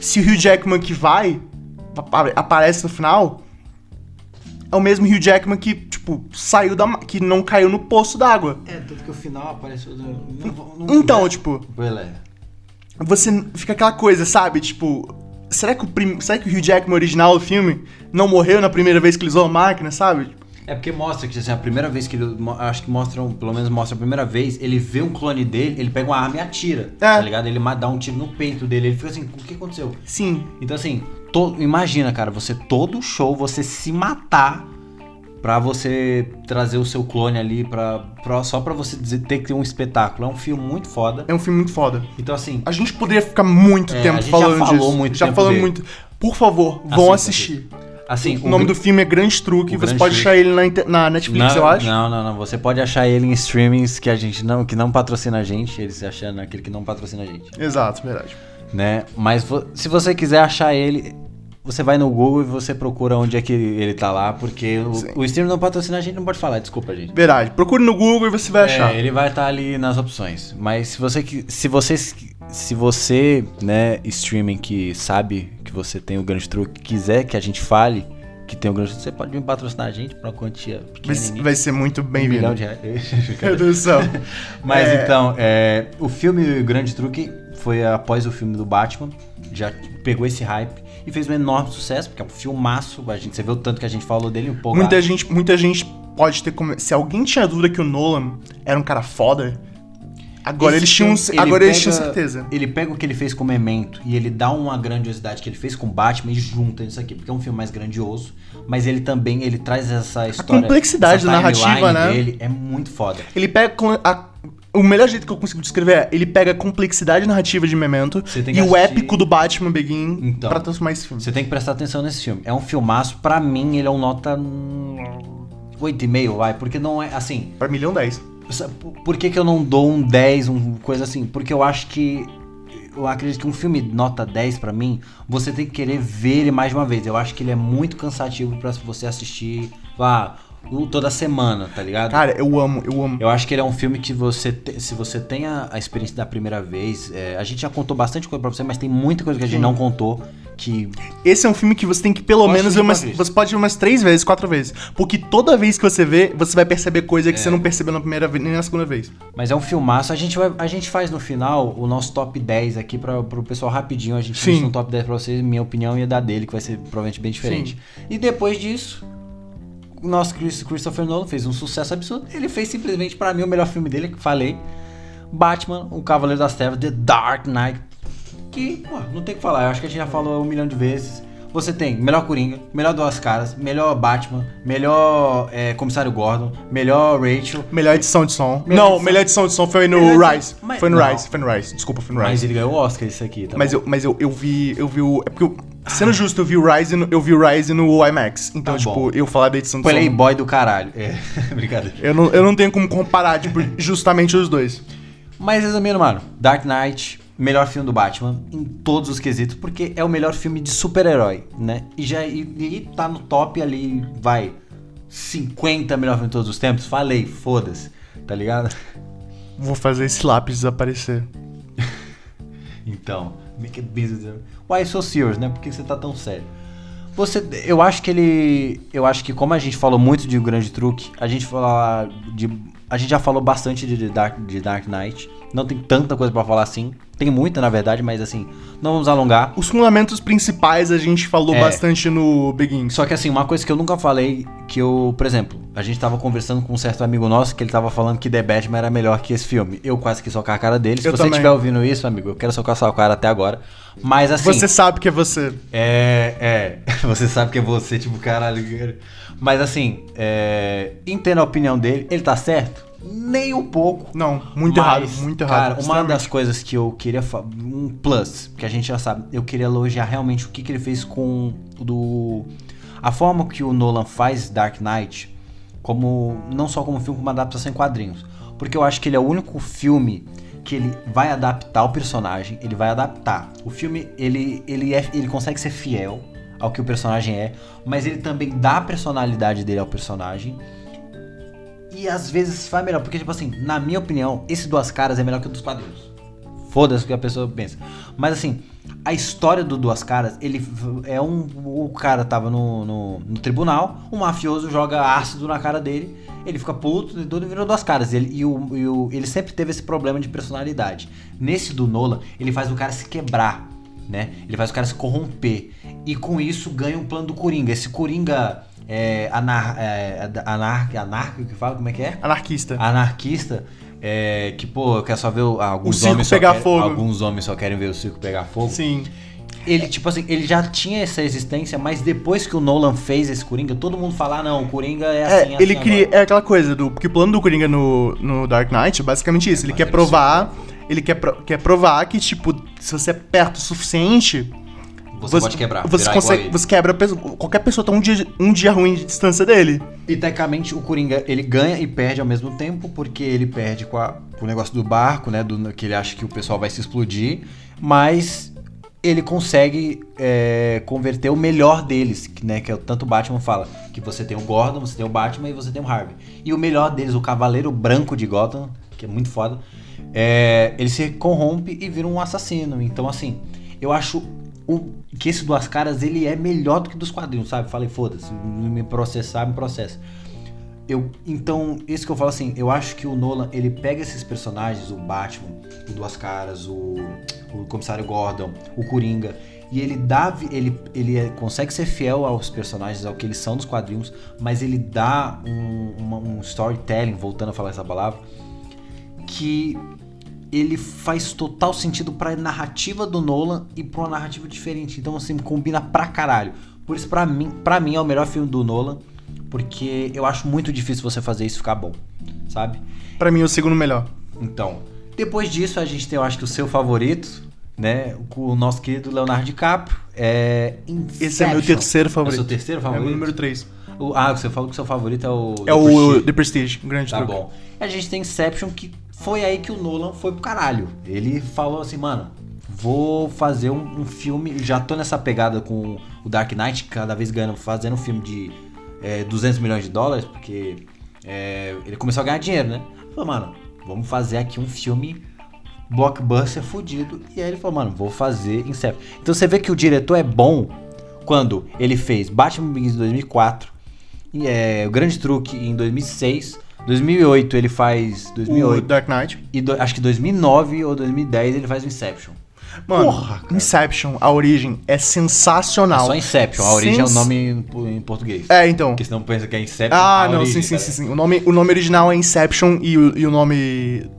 se o Hugh Jackman que vai, apa- aparece no final, é o mesmo Hugh Jackman que, tipo, saiu da... que não caiu no poço d'água. É, tanto que o final apareceu. Do... Então, tipo, Beleza. você fica aquela coisa, sabe? Tipo, será que o, prim... será que o Hugh Jackman original do filme não morreu na primeira vez que ele usou a máquina, sabe? É porque mostra que assim, a primeira vez que ele. Acho que mostram, pelo menos mostra a primeira vez, ele vê um clone dele, ele pega uma arma e atira. Tá ligado? Ele dá um tiro no peito dele. Ele fica assim, o que aconteceu? Sim, Então assim, to- imagina, cara, você todo show, você se matar pra você trazer o seu clone ali pra, pra- só pra você dizer, ter que ter um espetáculo. É um filme muito foda. é um filme muito foda. Então assim, A gente poderia ficar muito É, tempo a gente já falando falou disso. muito já tempo falando dele. muito. Por favor, vão assistir. Assim, o nome gr- do filme é Grande Truque. o Você Grande pode Truque. achar ele na, na Netflix, não, eu acho. Não, não, não. Você pode achar ele em streamings que a gente não, que não patrocina a gente, ele se achando aquele que não patrocina a gente, Exato, verdade. né? Mas se você quiser achar ele, você vai no Google e você procura onde é que ele, tá lá, porque o, o stream não patrocina a gente, não pode falar, desculpa, gente. Verdade. Procure no Google e você vai achar. É, ele vai estar ali nas opções. Mas se você que- se você se você, né, streaming que sabe você tem o grande truque, quiser que a gente fale que tem o grande truque, você pode me patrocinar a gente pra uma quantia Vai, pequenininha. vai ser muito um bem-vindo. milhão de reais. Meu Deus do céu. Mas É. então, é, o filme O Grande Truque foi após o filme do Batman, já pegou esse hype e fez um enorme sucesso, porque é um filmaço, a gente, você vê o tanto que a gente falou dele um pouco. Muita gente, muita gente pode ter. Se alguém tinha dúvida que o Nolan era um cara foda, agora eles tinham, agora eles tinham certeza. Ele pega o que ele fez com Memento e ele dá uma grandiosidade que ele fez com Batman e junta isso aqui, porque é um filme mais grandioso, mas ele também ele traz essa história, complexidade essa da narrativa, né? Dele é muito foda. Ele pega. a- o melhor jeito que eu consigo descrever é: ele pega a complexidade narrativa de Memento e o épico do Batman Begin Então. pra transformar esse filme. Você tem que prestar atenção nesse filme. É um filmaço, pra mim ele é um nota hum, 8,5, vai, porque não é assim. Pra milhão 10. Por que, que eu não dou um 10, um coisa assim? Porque eu acho que. Eu acredito que um filme nota 10 pra mim, você tem que querer ver ele mais de uma vez. Eu acho que ele é muito cansativo pra você assistir ah, um- toda semana, tá ligado? Cara, eu amo, eu amo. Eu acho que ele é um filme que você, te- se você tem a, a experiência da primeira vez, é, a gente já contou bastante coisa pra você, mas tem muita coisa que a gente Sim. não contou, que Esse é um filme que você tem que pelo acho menos ver umas, pode ver. você pode ver umas três vezes, quatro vezes. Porque toda vez que você vê, você vai perceber coisa que É. você não percebeu na primeira vez, nem na segunda vez. Mas é um filmaço. A gente, vai, a gente faz no final o nosso top 10 aqui pra, pro pessoal rapidinho. A gente Sim. faz um top 10 pra vocês, minha opinião e a da dele, que vai ser provavelmente bem diferente. E depois disso, o nosso Chris- Christopher Nolan fez um sucesso absurdo. Ele fez simplesmente, pra mim, o melhor filme dele, que falei. Batman, o Cavaleiro das Trevas, The Dark Knight. Que, pô, não tem o que falar. Eu acho que a gente já falou um milhão de vezes. Você tem melhor Coringa, melhor Duas Caras, melhor Batman, melhor é, Comissário Gordon, melhor Rachel. Melhor edição de som. Melhor não, edição- melhor edição de som foi no Melhor Rise. mas- Foi no não. Rise, foi no Rise. Desculpa, foi no Mas Rise. ele ganhou o Oscar isso aqui, tá Mas, bom? eu, mas eu, eu vi. Eu vi o. É porque eu, sendo justo, eu vi o Rise no, eu vi o Rise no IMAX. Então, Tá tipo, bom. eu falar da edição de som. Playboy do caralho. É, brincadeira. Eu não, eu não tenho como comparar, tipo, justamente os dois. Mas resumindo, mano, Dark Knight, melhor filme do Batman em todos os quesitos, porque é o melhor filme de super-herói, né? E já e, e tá no top ali, vai, 50 melhor filme de todos os tempos. Falei, foda-se, tá ligado? Vou fazer esse lápis desaparecer. Então, make it business. Why so serious, né? Por que você tá tão sério? Você, eu acho que ele, eu acho que como a gente falou muito de O Grande Truque, a gente fala de, a gente já falou bastante de Dark, de Dark Knight. Não tem tanta coisa pra falar assim. Tem muita, na verdade, mas assim, não vamos alongar. Os fundamentos principais a gente falou É. bastante no Begins. Só que assim, uma coisa que eu nunca falei, que eu, por exemplo, a gente tava conversando com um certo amigo nosso que ele tava falando que The Batman era melhor que esse filme. Eu quase que socar a cara dele. Se Eu você estiver ouvindo isso, amigo, eu quero socar sua cara até agora. Mas assim. Você sabe que é você. É, é. Você sabe que é você, tipo, caralho. cara. Mas assim, é, entendo a opinião dele. Ele tá certo? Nem um pouco. Não, muito Mas, errado, muito errado. Cara, uma das coisas que eu queria. Um plus, que a gente já sabe. Eu queria elogiar realmente o que, que ele fez com o do. A forma que o Nolan faz Dark Knight, como. Não só como filme, como adaptação em quadrinhos. Porque eu acho que ele é o único filme que ele vai adaptar o personagem, ele vai adaptar. O filme, ele, ele, é, ele consegue ser fiel ao que o personagem é, mas ele também dá a personalidade dele ao personagem. E às vezes faz melhor, porque, tipo assim, na minha opinião, esse Duas Caras é melhor que o dos quadrinhos. Foda-se o que a pessoa pensa. Mas assim, a história do Duas Caras, ele é um. O cara tava no, no, no tribunal, o mafioso joga ácido na cara dele, ele fica puto e tudo virou Duas Caras. Ele, e o, e o- ele sempre teve esse problema de personalidade. Nesse do Nolan, ele faz o cara se quebrar, né? Ele faz o cara se corromper. E com isso ganha um plano do Coringa. Esse Coringa é, anar, é, anar, anárquico que fala, como é que é? Anarquista. anarquista é, que, pô, quer só ver o- alguns O homens só pegar querem- fogo. Alguns homens só querem ver o circo pegar fogo. Sim. Ele, tipo assim, ele já tinha essa existência, mas depois que o Nolan fez esse Coringa, todo mundo fala, ah, não, o Coringa é É, assim, ele assim cria. agora." É aquela coisa do. Porque o plano do Coringa no, no Dark Knight é basicamente isso. ele quer ele provar. Ele quer, pro- quer provar que, tipo, se você é perto o suficiente. Você, pode quebrar. Você, consegue, você quebra. Qualquer pessoa tá um dia, um dia ruim de distância dele. E tecnicamente o Coringa ele ganha e perde ao mesmo tempo, porque ele perde com, a- com o negócio do barco, né? Do, que ele acha que o pessoal vai se explodir, mas ele consegue é, converter o melhor deles, que, né? Que é o tanto o Batman fala, que você tem o Gordon, você tem o Batman e você tem o Harvey. E o melhor deles, o Cavaleiro Branco de Gotham, que é muito foda, é, ele se corrompe e vira um assassino. Então, assim, eu acho o- que esse Duas Caras ele é melhor do que dos quadrinhos, sabe? Falei, foda-se, me processar, me processa. Eu, então, isso que eu falo assim, eu acho que o Nolan, ele pega esses personagens, o Batman, o Duas Caras, o, o Comissário Gordon, o Coringa, e ele dá, ele, ele é- consegue ser fiel aos personagens, ao que eles são dos quadrinhos, mas ele dá um, uma- um storytelling, voltando a falar essa palavra, que ele faz total sentido pra narrativa do Nolan e pra uma narrativa diferente. Então, assim, combina pra caralho. Por isso, pra mim, pra mim é o melhor filme do Nolan, porque eu acho muito difícil você fazer isso ficar bom, sabe? Pra mim, o segundo melhor. Então, depois disso, a gente tem, eu acho que o seu favorito, né? Com o nosso querido Leonardo DiCaprio. É Esse é meu Inception. terceiro É o favorito. seu terceiro É o favorito? número 3. O- ah, você falou que o seu favorito é o. É o The Prestige, um grande Tá truque. bom. E a gente tem Inception, que foi aí que o Nolan foi pro caralho. Ele falou assim, mano, vou fazer um, um filme. Já tô nessa pegada com o Dark Knight, cada vez ganhando, fazendo um filme de é, 200 milhões de dólares, porque é, ele começou a ganhar dinheiro, né? Falou, mano, vamos fazer aqui um filme blockbuster fudido. E aí ele falou, mano, vou fazer Inception. Então você vê que o diretor é bom quando ele fez Batman Begins em 2004, e, é, O Grande Truque em 2006, 2008 ele faz... 2008, O Dark Knight. e do- acho que 2009 ou 2010 ele faz o Inception. Mano, Porra, cara. Inception, a origem, é É sensacional. só Inception, a origem é o Sens- nome em, em português. É, então. Porque senão pensa que é Inception. Ah, a não, origem, sim, sim, tá sim, sim. O nome, o nome original é Inception e o, e o nome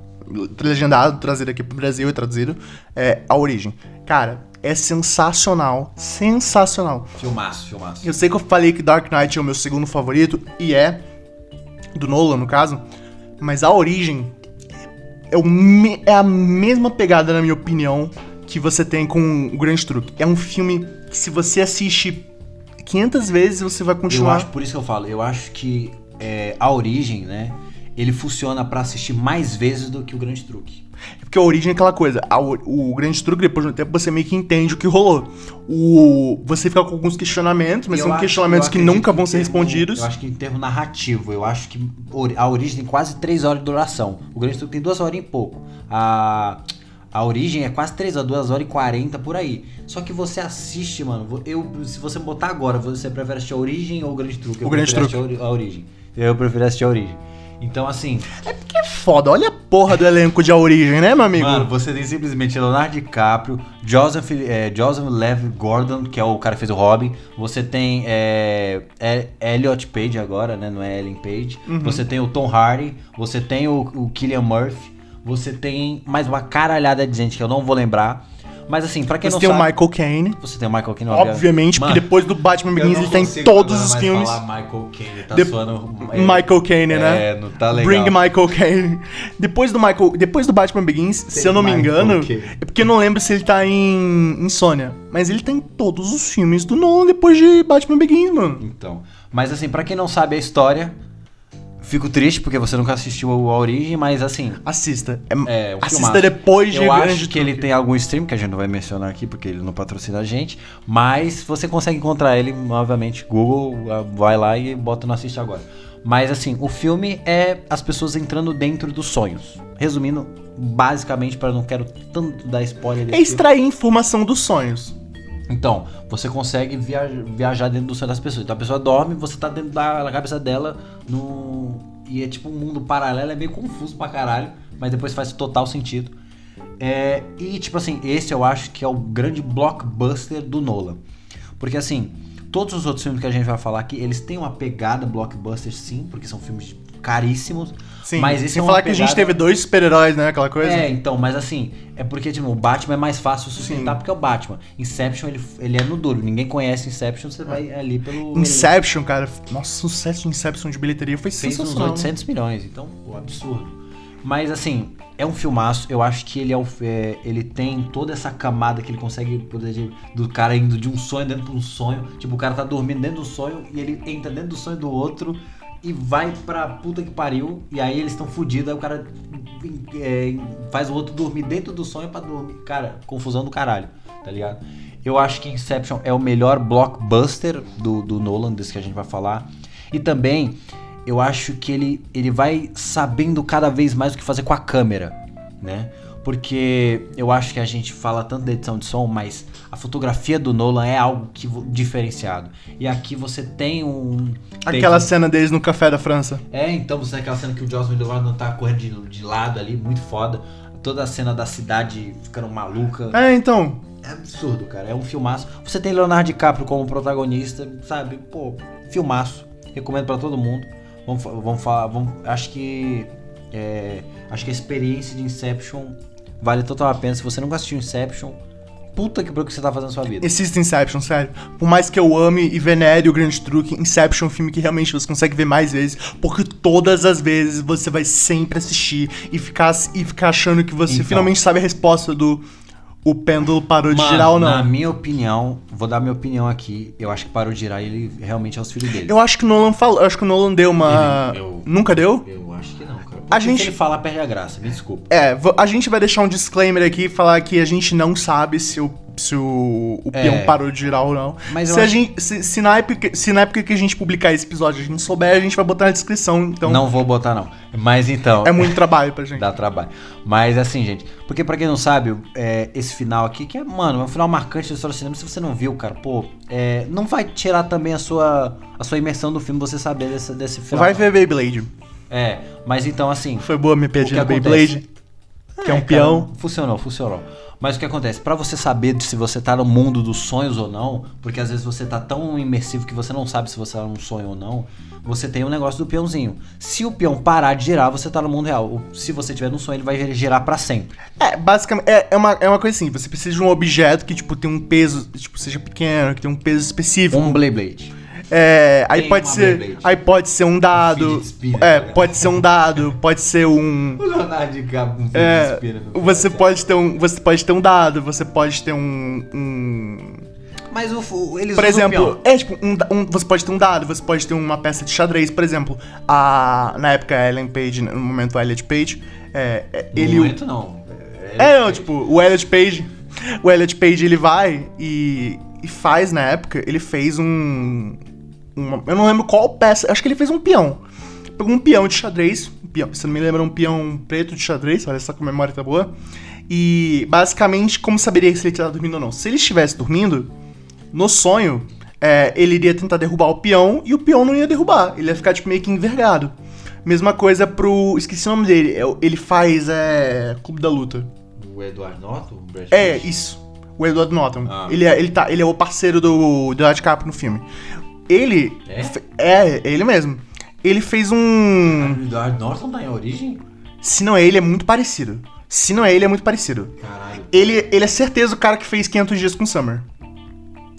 legendado, trazido aqui pro Brasil e traduzido, é A Origem. Cara, é sensacional. Sensacional. Filmaço, filmaço. Eu sei que eu falei que Dark Knight é o meu segundo favorito, e é, do Nolan, no caso, mas A Origem é, me- é a mesma pegada, na minha opinião, que você tem com O Grande Truque. É um filme que se você assiste 500 vezes, você vai Eu continuar... acho, por isso que eu falo, eu acho que é, a origem, né? Ele funciona pra assistir mais vezes do que o Grande Truque. Porque a origem é aquela coisa. a o, o grande truque, depois de um tempo, você meio que entende o que rolou. O, você fica com alguns questionamentos, mas Eu são acho- questionamentos que nunca vão ser termo- respondidos. Eu acho que em termo narrativo, eu acho que a origem tem quase 3 horas de duração. O Grande Truque tem 2 horas e pouco. A, a origem é quase 3 horas, 2 horas e 40 por aí. Só que você assiste, mano. Eu, se você botar agora, você prefere assistir a origem ou o Grande Truque? Eu O Grande a, ori- a origem. Eu prefiro assistir a origem. Então, assim, Que é foda, olha a porra do elenco de A Origem, né, meu amigo? Mano, você tem simplesmente Leonardo DiCaprio, Joseph, é, Joseph Lev Gordon, que é o cara que fez o Robin. Você tem é, é, Elliot Page agora, né? Não é Ellen Page. Uhum. Você tem o Tom Hardy. Você tem o, o Killian Murphy. Você tem mais uma caralhada de gente que eu não vou lembrar. Mas assim, pra quem você não tem sabe... o Michael Caine. Você tem o Michael Caine, Obviamente, porque depois do Batman Begins ele tá em consigo todos os filmes. falar Michael Caine, tá De- soando... é, Michael Caine, né? É, não tá legal. Bring Michael Caine. Depois do Michael, depois do Batman Begins, se eu não me engano, Caine. é porque eu não lembro se ele tá em Insônia, mas ele tá em todos os filmes do Nolan depois de Batman Begins, mano. Então, mas assim, pra quem não sabe a história, fico triste porque você nunca assistiu a origem, mas assim, Assista. É, é um assista filmaço. depois de Eu Grande acho que ele Truque. tem algum stream que a gente não vai mencionar aqui porque ele não patrocina a gente, mas você consegue encontrar ele, obviamente, Google, ah, vai lá e bota no assiste agora. Mas assim, o filme é as pessoas entrando dentro dos sonhos. Resumindo, basicamente, para não quero tanto dar spoiler É desse filme. extrair informação dos sonhos. Então, você consegue via- viajar dentro do sonho das pessoas. Então a pessoa dorme, você tá dentro da cabeça dela no. E é tipo um mundo paralelo, é meio confuso pra caralho, mas depois faz total sentido. É, e tipo assim, esse eu acho que é o grande blockbuster do Nolan. Porque assim, todos os outros filmes que a gente vai falar aqui, eles têm uma pegada blockbuster sim, porque são filmes caríssimos. Sim. mas esse Sem é falar que a gente pegada- teve dois super-heróis, né? Aquela coisa. é, então, mas assim, é porque, tipo, o Batman é mais fácil sustentar Sim. porque é o Batman. Inception, ele, ele é no duro. Ninguém conhece Inception, você vai ali pelo. Inception, cara. Nossa, o sucesso de Inception de bilheteria foi Fez uns sensacional. né? 800 milhões, então, pô, absurdo. Mas assim, é um filmaço. Eu acho que ele é, o- é, ele tem toda essa camada que ele consegue de- do cara indo de um sonho dentro de um sonho. Tipo, o cara tá dormindo dentro do sonho e ele entra dentro do sonho do outro e vai pra puta que pariu. E aí eles estão fodidos. Aí o cara é, faz o outro dormir dentro do sonho pra dormir. Cara, confusão do caralho, tá ligado? Eu acho que Inception é o melhor blockbuster do, do Nolan, desse que a gente vai falar. E também, eu acho que ele, ele vai sabendo cada vez mais o que fazer com a câmera, né? Porque eu acho que a gente fala tanto da edição de som, mas a fotografia do Nolan é algo que diferenciado. E aqui você tem um. Aquela take- cena deles no Café da França. é, então você tem aquela cena que o Joss Whedon tá correndo de, de lado ali, muito foda. Toda a cena da cidade ficando maluca. É, então. É absurdo, cara. É um filmaço. Você tem Leonardo DiCaprio como protagonista, sabe? Pô, filmaço. Recomendo pra todo mundo. Vamos, vamos falar. Vamos, acho que. é, acho que a experiência de Inception vale total a pena. Se você nunca assistiu Inception, puta que pariu que você tá fazendo na sua vida. Existe Inception, sério. Por mais que eu ame e venere o Grande Truque, Inception é um filme que realmente você consegue ver mais vezes, porque todas as vezes você vai sempre assistir e ficar, e ficar achando que você Então. finalmente sabe a resposta do o pêndulo parou de Mano, girar ou não. Na minha opinião, vou dar minha opinião aqui. Eu acho que parou de girar e ele realmente é os filhos dele. Eu acho que o Nolan falou, eu acho que o Nolan deu uma. Ele- eu- Nunca deu? Eu acho que não, cara. Porque A gente- se ele falar, perde a graça. Me desculpa. É, a gente vai deixar um disclaimer aqui e falar que a gente não sabe se o se o, o peão É. parou de girar ou não. Mas se, a acho- gente, se, se na época, se na época que a gente publicar esse episódio a gente souber, a gente vai botar na descrição. Então Não vou botar, não. Mas então. é muito trabalho pra gente. Dá trabalho. Mas assim, gente, porque pra quem não sabe, é, esse final aqui, que é, mano, é um final marcante da história do cinema, se você não viu, cara, pô, é, não vai tirar também a sua, a sua imersão do filme você saber desse, desse final. Vai ver Beyblade. É, mas então assim. Foi boa minha piadinha que Beyblade. Que é um cara, peão. funcionou, funcionou. Mas o que acontece? Pra você saber se você tá no mundo dos sonhos ou não, porque às vezes você tá tão imersivo que você não sabe se você tá num sonho ou não, você tem um negócio do peãozinho. Se o peão parar de girar, você tá no mundo real. O- Se você tiver num sonho, ele vai girar pra sempre. É, basicamente, é, é, uma, é uma coisa assim, você precisa de um objeto que, tipo, tem um peso, tipo, seja pequeno, que tem um peso específico. Um Beyblade. É, aí Tem pode uma ser. Beyblade. Aí pode ser um dado. spinner, é, ligado? pode ser um dado, pode ser um. O Leonardo DiCaprio com É, você pode ter um. Você pode ter um dado, você pode ter um. um- Mas o, o- eles por usam o exemplo, peão. é tipo, um, da- um- você pode ter um dado, você pode ter uma peça de xadrez, por exemplo, a, na época a Ellen Page, no momento a Elliot Page, é, é, No ele. momento, não. É, não, tipo, o Elliot Page. O Elliot Page ele vai e, e faz na época, ele fez um. Uma- eu não lembro qual peça, acho que ele fez um peão. Pegou um peão de xadrez, um peão, se não me lembra, um peão preto de xadrez, olha só como a memória tá boa. E basicamente, como saberia se ele estava dormindo ou não? Se ele estivesse dormindo, no sonho, é, ele iria tentar derrubar o peão e o peão não ia derrubar, ele ia ficar tipo, meio que envergado. Mesma coisa pro. Esqueci o nome dele. é Ele faz é, Clube da Luta. O Edward Norton? É, isso. O Edward Norton. Ah. Ele, é, ele, tá, ele é o parceiro do, do DiCaprio no filme. Ele... É? É, é ele mesmo. Ele fez um... O Edward Norton tá em origem? Se não é ele, é muito parecido. Se não é ele, é muito parecido. Caralho. Ele, ele é certeza o cara que fez 500 Dias com Summer.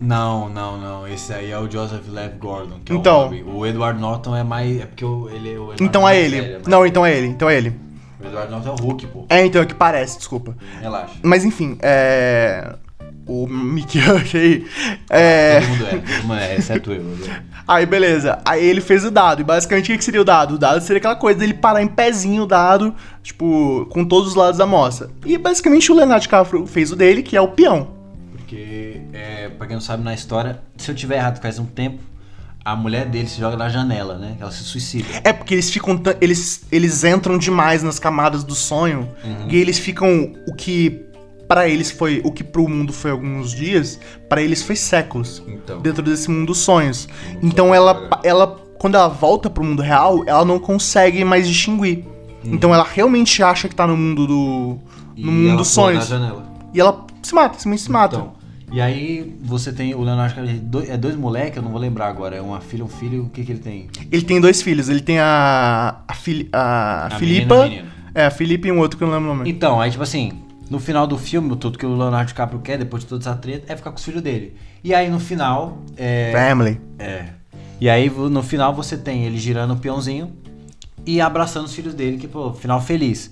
Não, não, não. Esse aí é o Joseph Lev Gordon, que Então. é o Robin. O Edward Norton é mais. É porque o- ele é o. Edward Então é mais ele. velho, mais- Não, então é ele. Então é ele. O Edward Norton é o Hulk, pô. É, então é que parece, desculpa. Relaxa. Mas enfim, é... O Mickey Huck aí... É... Todo mundo é, mundo é, exceto eu. né? Aí, beleza. Aí ele fez o dado. E basicamente o que seria o dado? O dado seria aquela coisa dele parar em pezinho o dado, tipo, com todos os lados da amostra. E basicamente o Leonardo DiCaprio fez o dele, que é o peão. Porque, é, pra quem não sabe na história, se eu tiver errado faz um tempo, a mulher dele se joga da janela, né? Ela se suicida. É porque eles ficam. Eles, eles entram demais nas camadas do sonho. E eles ficam. O que pra eles foi. O que pro mundo foi alguns dias, pra eles foi séculos. Então. Dentro desse mundo dos sonhos. mundo Então só ela, pra ela. Quando ela volta pro mundo real, ela não consegue mais distinguir. Então ela realmente acha que tá no mundo do. E No mundo ela dos sonhos. E ela se mata, simplesmente se mata. Então, e aí você tem o Leonardo DiCaprio, dois- é dois moleques, eu não vou lembrar agora, é uma filha, um filho, o que que ele tem? Ele tem dois filhos. Ele tem a. A, Fili, a, A Filipa. menina. É, a Filipa e um outro que eu não lembro o nome. Então, aí tipo assim, no final do filme, tudo que o Leonardo DiCaprio quer, depois de toda essa treta, é ficar com os filhos dele. E aí no final, é... Family. É. E aí no final você tem ele girando o peãozinho e abraçando os filhos dele, que, pô, final feliz.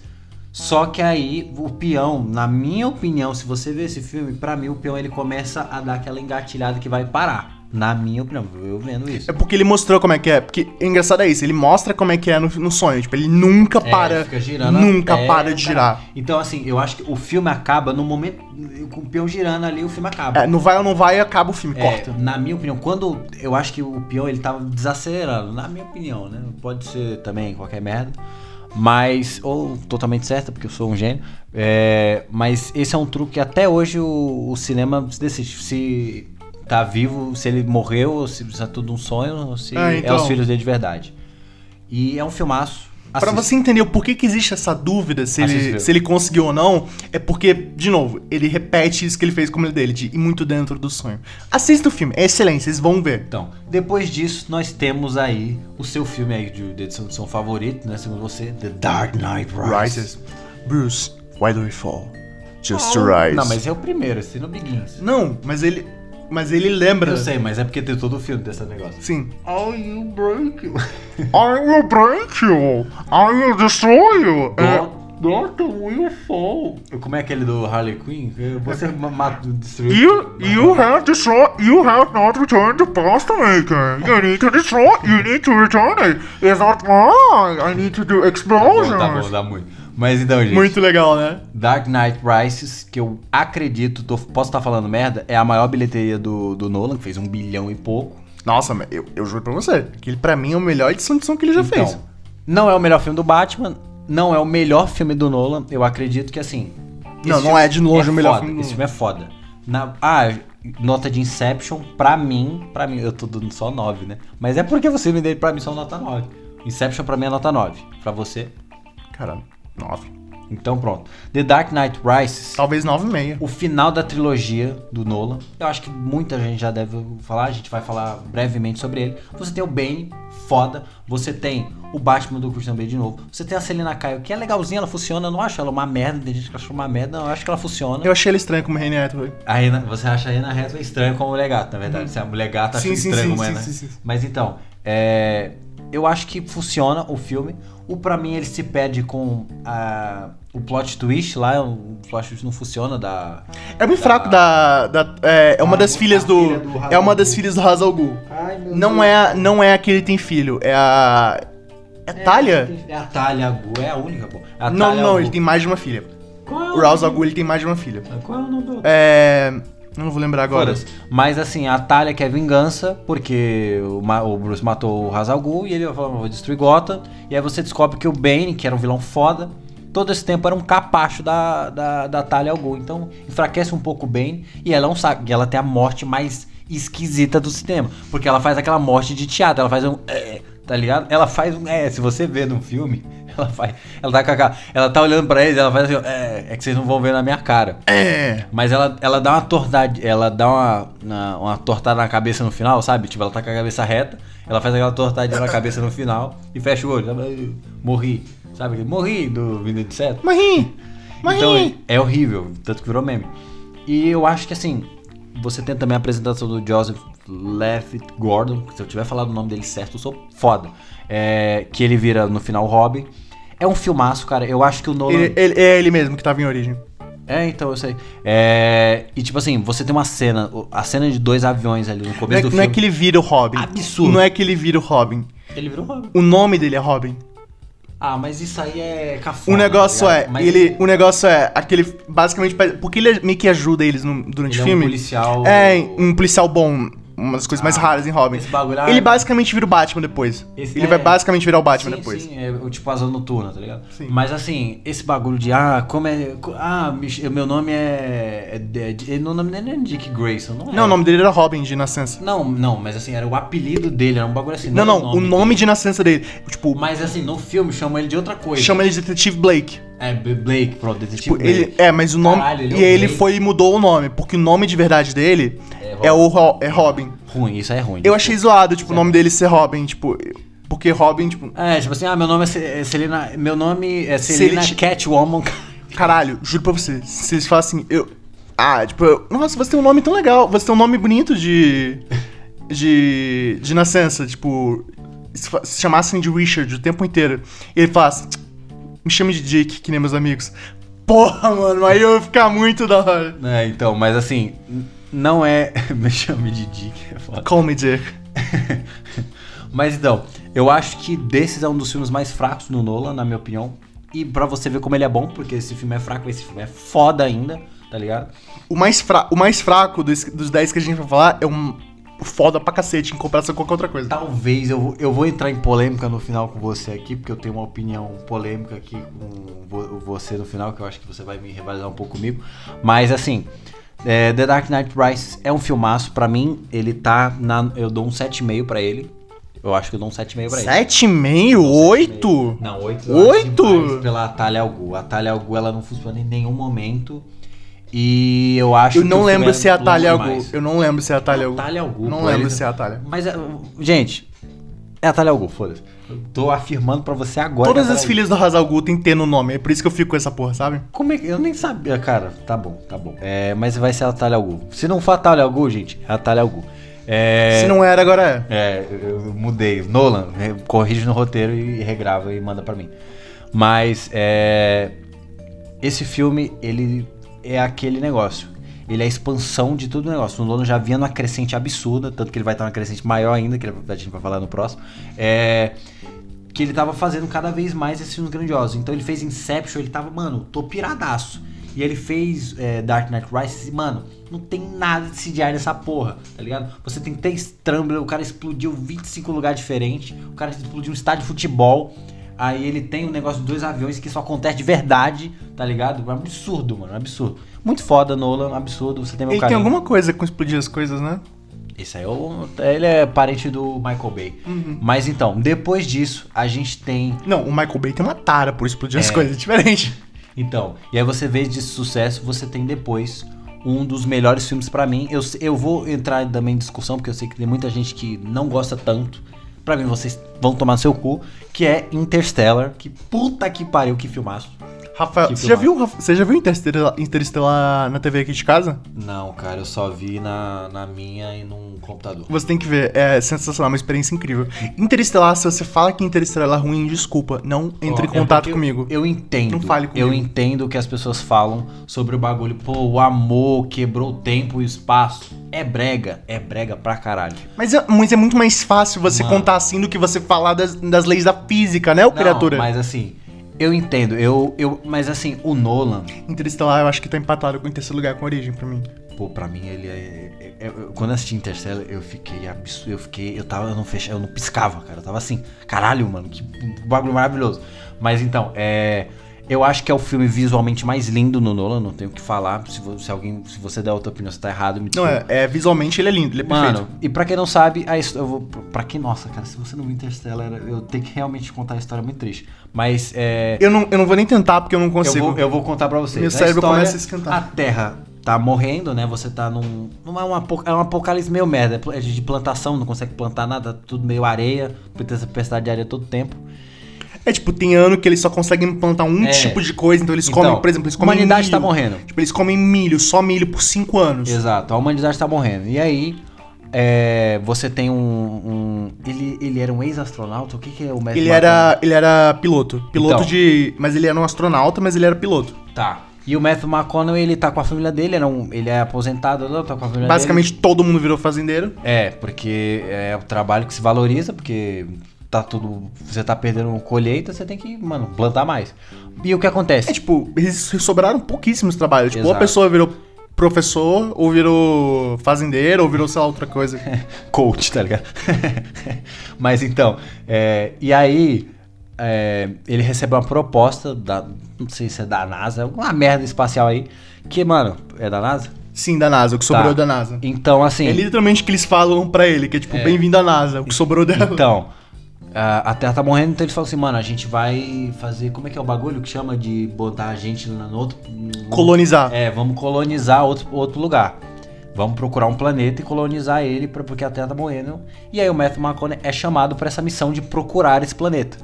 Só que aí o peão, na minha opinião, se você ver esse filme, pra mim o peão ele começa a dar aquela engatilhada que vai parar. Na minha opinião, eu vendo isso. É porque ele mostrou como é que é. Porque engraçado é isso, ele mostra como é que é no, no sonho. Tipo, ele nunca É, para. fica girando nunca até para de girar. Então, assim, eu acho que o filme acaba no momento. Com o peão girando ali, o filme acaba. É, não vai ou não vai, acaba o filme, É, corta. na minha opinião, quando eu acho que o peão ele tava desacelerando, na minha opinião, né? Pode ser também qualquer merda, mas ou totalmente certa, porque eu sou um gênio. é, mas esse é um truque que até hoje o, o cinema se decide se tá vivo, se ele morreu, ou se é tudo um sonho, ou se Ah, é então. os filhos dele de verdade. E é um filmaço. Pra Assista. você entender o porquê que existe essa dúvida se Assiste ele, se ele conseguiu ou não, é porque, de novo, ele repete isso que ele fez com o dele, de ir muito dentro do sonho. Assista o filme, é excelente, vocês vão ver. Então, depois disso, nós temos aí o seu filme aí de, de edição de som favorito, né? Segundo você, The Dark Knight Rises. Rises. Bruce, why do we fall? Just to rise. Não, mas é o primeiro, esse no Begins. Não, mas ele. Mas ele lembra. Eu sei, mas é porque tem todo o filme desse negócio. Sim. Oh, you break you. I will break you! I will destroy you! É, Doctor will fall. Como é aquele do Harley Quinn? Você ma- mata, destruiu. You you have destroyed you have not returned the pasta maker. You need to destroy you need to return it. It's not mine. I need to do Tá bom, explosions. tá bom, dá muito. Mas então, gente. Muito legal, né? Dark Knight Rises, que eu acredito, tô- posso estar falando merda, é a maior bilheteria do, do Nolan, que fez um bilhão e pouco. Nossa, eu, eu juro pra você, que ele pra mim é a melhor edição de som que ele já fez. Então, não é o melhor filme do Batman, não é o melhor filme do Nolan. Eu acredito que assim. Não, não é de longe o melhor foda, filme do Esse filme é foda. Na, ah, nota de Inception, pra mim, pra mim, eu tô dando só 9, né? Mas é porque você me deu pra mim só nota 9. Inception pra mim é nota 9. Pra você? Caralho, 9. Então pronto. The Dark Knight Rises. Talvez 9,5. O final da trilogia do Nolan, eu acho que muita gente já deve falar, a gente vai falar brevemente sobre ele. Você tem o Bane, foda. Você tem o Batman do Christian Bale de novo. Você tem a Selena Kyle, que é legalzinha, ela funciona. Eu não acho ela uma merda, tem gente que acha uma merda. Não, eu acho que ela funciona. Eu achei ele estranho como René Hathaway. A Rena, você acha a Rena Hathaway estranha como mulher gata, na verdade. Se a mulher gata acha Sim, sim, estranho sim, como sim, ela. sim, sim. Mas então, é, eu acho que funciona o filme. O pra mim ele se perde com a, o plot twist lá, o plot twist não funciona da É muito fraco da. da- é, é uma Ah, das filhas do. filha do Hazal é uma das filhas do Hazal Ghul. Ai, meu Não é, não é a que ele tem filho, é a. É a Talia? É a Talia Gu, é a única, pô. É a Não, não, Gu. ele tem mais de uma filha. Qual é O Ra's al Ghul, ele tem mais de uma filha. Qual é o nome do É. Eu não vou lembrar agora. Mas assim, a Talia quer vingança, porque o, Bruce matou o Ra's al Ghul, e ele falou, vou destruir Gotham. E aí você descobre que o Bane, que era um vilão foda, todo esse tempo era um capacho da, da, da Talia. Então enfraquece um pouco o Bane, e ela é um saco. E ela tem a morte mais esquisita do cinema. Porque ela faz aquela morte de teatro, ela faz um... é, tá ligado? Ela faz um... É, se você vê no filme, ela faz... Ela tá. Ela tá olhando pra eles, ela faz assim, é, é que vocês não vão ver na minha cara. É. Mas ela, ela dá uma tortada, ela dá uma, na- uma tortada na cabeça no final, sabe? Tipo, ela tá com a cabeça reta, ela faz aquela tortadinha na cabeça no final e fecha o olho. sabe? Morri, sabe? Morri do Vindo de Seto. Marim! Marim! Então é horrível, tanto que virou meme. E eu acho que assim, você tem também a apresentação do Joseph Levitt Gordon, se eu tiver falado o nome dele certo, eu sou foda. É, que ele vira no final Robin. É um filmaço, cara. Eu acho que o Nolan. ele, ele- é ele mesmo que tava em origem. É, então, eu sei. É, e tipo assim, você tem uma cena, a cena de dois aviões ali no Não começo é, do não é filme. que ele vira o Robin. Absurdo. Não é que ele vira o Robin. Ele virou Robin. O nome dele é Robin. Ah, mas isso aí é cafona. O negócio tá é? Mas ele, o negócio é aquele basicamente porque ele meio que ajuda eles no- durante ele o é um filme. policial. É, um policial bom, uma das coisas mais Ah, raras em Robin. bagulho- ah, Ele basicamente vira o Batman depois. Esse- ele é. vai basicamente virar o Batman sim, depois. Sim, é o tipo asa noturna, tá ligado? Sim. Mas assim, esse bagulho de, ah, como é. Ah, meu nome é. é, é, é o nome dele não é Dick Grayson, não é? Não, o nome dele era Robin de nascença. Não, não, mas assim, era o apelido dele, era um bagulho assim. Não, era não, o nome de nascença dele. Tipo, Mas assim, no filme chamam ele de outra coisa. chama ele de Detetive Blake. É, Blake, pronto, detetive Tipo, Blake. ele, é, mas o nome. Caralho, ele é e ele foi e mudou o nome, porque o nome de verdade dele É é, o Ro- é Robin. Ruim, isso aí é ruim. Eu achei zoado, tipo, o nome dele ser Robin, tipo. Porque Robin, tipo. É, tipo assim, ah, meu nome é é Celina. Meu nome é Se Celina ele te- Catwoman. Caralho, juro pra você, se eles falam assim, eu. Ah, tipo, eu- nossa, você tem um nome tão legal, você tem um nome bonito de. de. de nascença, tipo. Se, chamassem de Richard o tempo inteiro. E ele fala assim, me chame de Dick, que nem meus amigos. Porra, mano, aí eu ia ficar muito da hora. É, então, mas assim, não é. Me chame de Dick, é foda. Call me Dick. Mas então, eu acho que desses é um dos filmes mais fracos do Nolan, na minha opinião. E pra você ver como ele é bom, porque esse filme é fraco, esse filme é foda ainda, tá ligado? O mais, fra o mais fraco dos, dos 10 que a gente vai falar é um foda pra cacete em comparação com qualquer outra coisa. Talvez eu, vou- eu vou entrar em polêmica no final com você aqui, porque eu tenho uma opinião polêmica aqui com vo- você no final, que eu acho que você vai me rivalizar um pouco comigo. Mas assim, é, The Dark Knight Rises é um filmaço, pra mim, ele tá na. Eu dou um 7,5 pra ele. Eu acho que eu dou um 7,5 pra ele. 7,5? 8? Não, 8. Oito? Pela Talia al Ghul. A Talia al Ghul, ela não funciona em nenhum momento. E eu acho Eu que não filme lembro se é a longo Talia al demais. Ghul. Eu não lembro se é a Talia al Ghul. Talia al Ghul, Não lembro se é a Talia. Mas, é, gente, é a Talia al Ghul, foda-se. Eu tô afirmando pra você agora. Todas as filhas do Hazal Ghul tem T no nome. É por isso que eu fico com essa porra, sabe? Como é que... Eu nem sabia, cara. Tá bom, tá bom. É, mas vai ser a Ghul. Se não for a Ghul, gente, é a Ghul. É... Se não era, agora é. É, eu eu mudei. Nolan, corrige no roteiro e regrava e manda pra mim. Mas é, esse filme, ele é aquele negócio. Ele é a expansão de todo o negócio. O Nolan já vinha numa crescente absurda, tanto que ele vai estar numa crescente maior ainda, que a gente vai falar no próximo. É, que ele tava fazendo cada vez mais esses filmes grandiosos. Então ele fez Inception, ele tava, mano, tô piradaço. E ele fez é, Dark Knight Rises e, mano, não tem nada de CGI nessa porra, tá ligado? Você tem três Trambler, o cara explodiu 25 lugares diferentes, o cara explodiu um estádio de futebol. Aí ele tem um negócio de dois aviões que isso acontece de verdade, tá ligado? É um absurdo, mano, é um absurdo. Muito foda, Nolan, absurdo. Você tem meu Ele carinho. tem alguma coisa com explodir as coisas, né? Esse aí é o, ele é parente do Michael Bay. Uhum. Mas então, depois disso, a gente tem. Não, o Michael Bay tem uma tara por explodir as É. coisas, é diferente. Então, e aí você vê de sucesso, você tem depois um dos melhores filmes pra mim. Eu, eu vou entrar também em discussão, porque eu sei que tem muita gente que não gosta tanto. Pra mim, vocês vão tomar no seu cu, que é Interstellar. Que puta que pariu, que filmaço. Rafael, Que você já, viu, você já viu Interestelar, Interestelar na TV aqui de casa? Não, cara, eu só vi na, na minha e num computador. Você tem que ver, é sensacional, uma experiência incrível. Interestelar, se você fala que Interestelar é ruim, desculpa, não entre em É contato porque eu- comigo. Eu entendo. Não fale comigo. Eu entendo que as pessoas falam sobre o bagulho. Pô, o amor quebrou o tempo e o espaço. É brega. É brega pra caralho. Mas é, mas é muito mais fácil você Mano. contar assim do que você falar das, das leis da física, né, ô criatura? Mas assim, eu entendo. Eu, eu, mas assim, o Nolan, Interestelar eu acho que tá empatado com o terceiro lugar com Origem pra mim. pô, pra mim ele é. é- é- eu- quando eu assisti Interstellar, eu fiquei absurdo. Eu fiquei. Eu tava. Eu não fechava, eu não piscava, cara. Eu tava assim, caralho, mano, que bagulho maravilhoso. Mas então, é. Eu acho que é o filme visualmente mais lindo no Nolan, não tenho o que falar. Se, vo- se alguém. Se você der outra opinião, você tá errado, me Não, é, é, visualmente ele é lindo, ele é perfeito. Mano, e pra quem não sabe, a eu vou. Pra quem, nossa, cara, se você não viu Interstellar, eu tenho que realmente contar a história muito triste. Mas é. Eu não, eu não vou nem tentar porque eu não Eu consigo. vou, eu vou contar pra vocês. Meu A cérebro história, começa a esquentar. A Terra tá morrendo, né? Você tá num. num é, um, é um apocalipse meio merda. É de plantação, não consegue plantar nada, tudo meio areia, essa tempestade de areia todo tempo. É tipo, tem ano que eles só conseguem plantar um É. tipo de coisa, então eles Então, comem, por exemplo, eles a comem humanidade milho. tá morrendo. Tipo, eles comem milho, só milho por cinco anos. Exato, a humanidade tá morrendo. E aí. é, você tem um. um- ele, ele era um ex-astronauta? O que, que é o Matthew Ele McConaughey? era, ele era piloto. Piloto Então. de. Mas ele era um astronauta, mas ele era piloto. Tá. E o Matthew McConaughey, ele tá com a família dele, era um- ele é aposentado, não, tá com a família Basicamente todo mundo virou fazendeiro. dele. É, porque é o trabalho que se valoriza, porque tá tudo. Você tá perdendo colheita, você tem que, mano, plantar mais. E o que acontece? É tipo, eles sobraram pouquíssimos trabalhos. Tipo, ou a Exato. pessoa virou professor, ou virou fazendeiro, ou virou, sei lá, outra coisa. coach, tá ligado? Mas então, é, e aí é, ele recebeu uma proposta da, não sei se é da NASA, alguma merda espacial aí, que, mano, é da NASA? Sim, da NASA, o que sobrou Tá. da NASA. Então, assim, É literalmente o que eles falam pra ele, que é tipo, É. bem-vindo à NASA, o que sobrou dela. então, a, a Terra tá morrendo, então eles falam assim, mano, a gente vai fazer, como é que é o bagulho que chama de botar a gente no outro... Colonizar. É, vamos colonizar outro, outro lugar. Vamos procurar um planeta e colonizar ele pra, porque a Terra tá morrendo. E aí o Matthew McConaughey é chamado para essa missão de procurar esse planeta,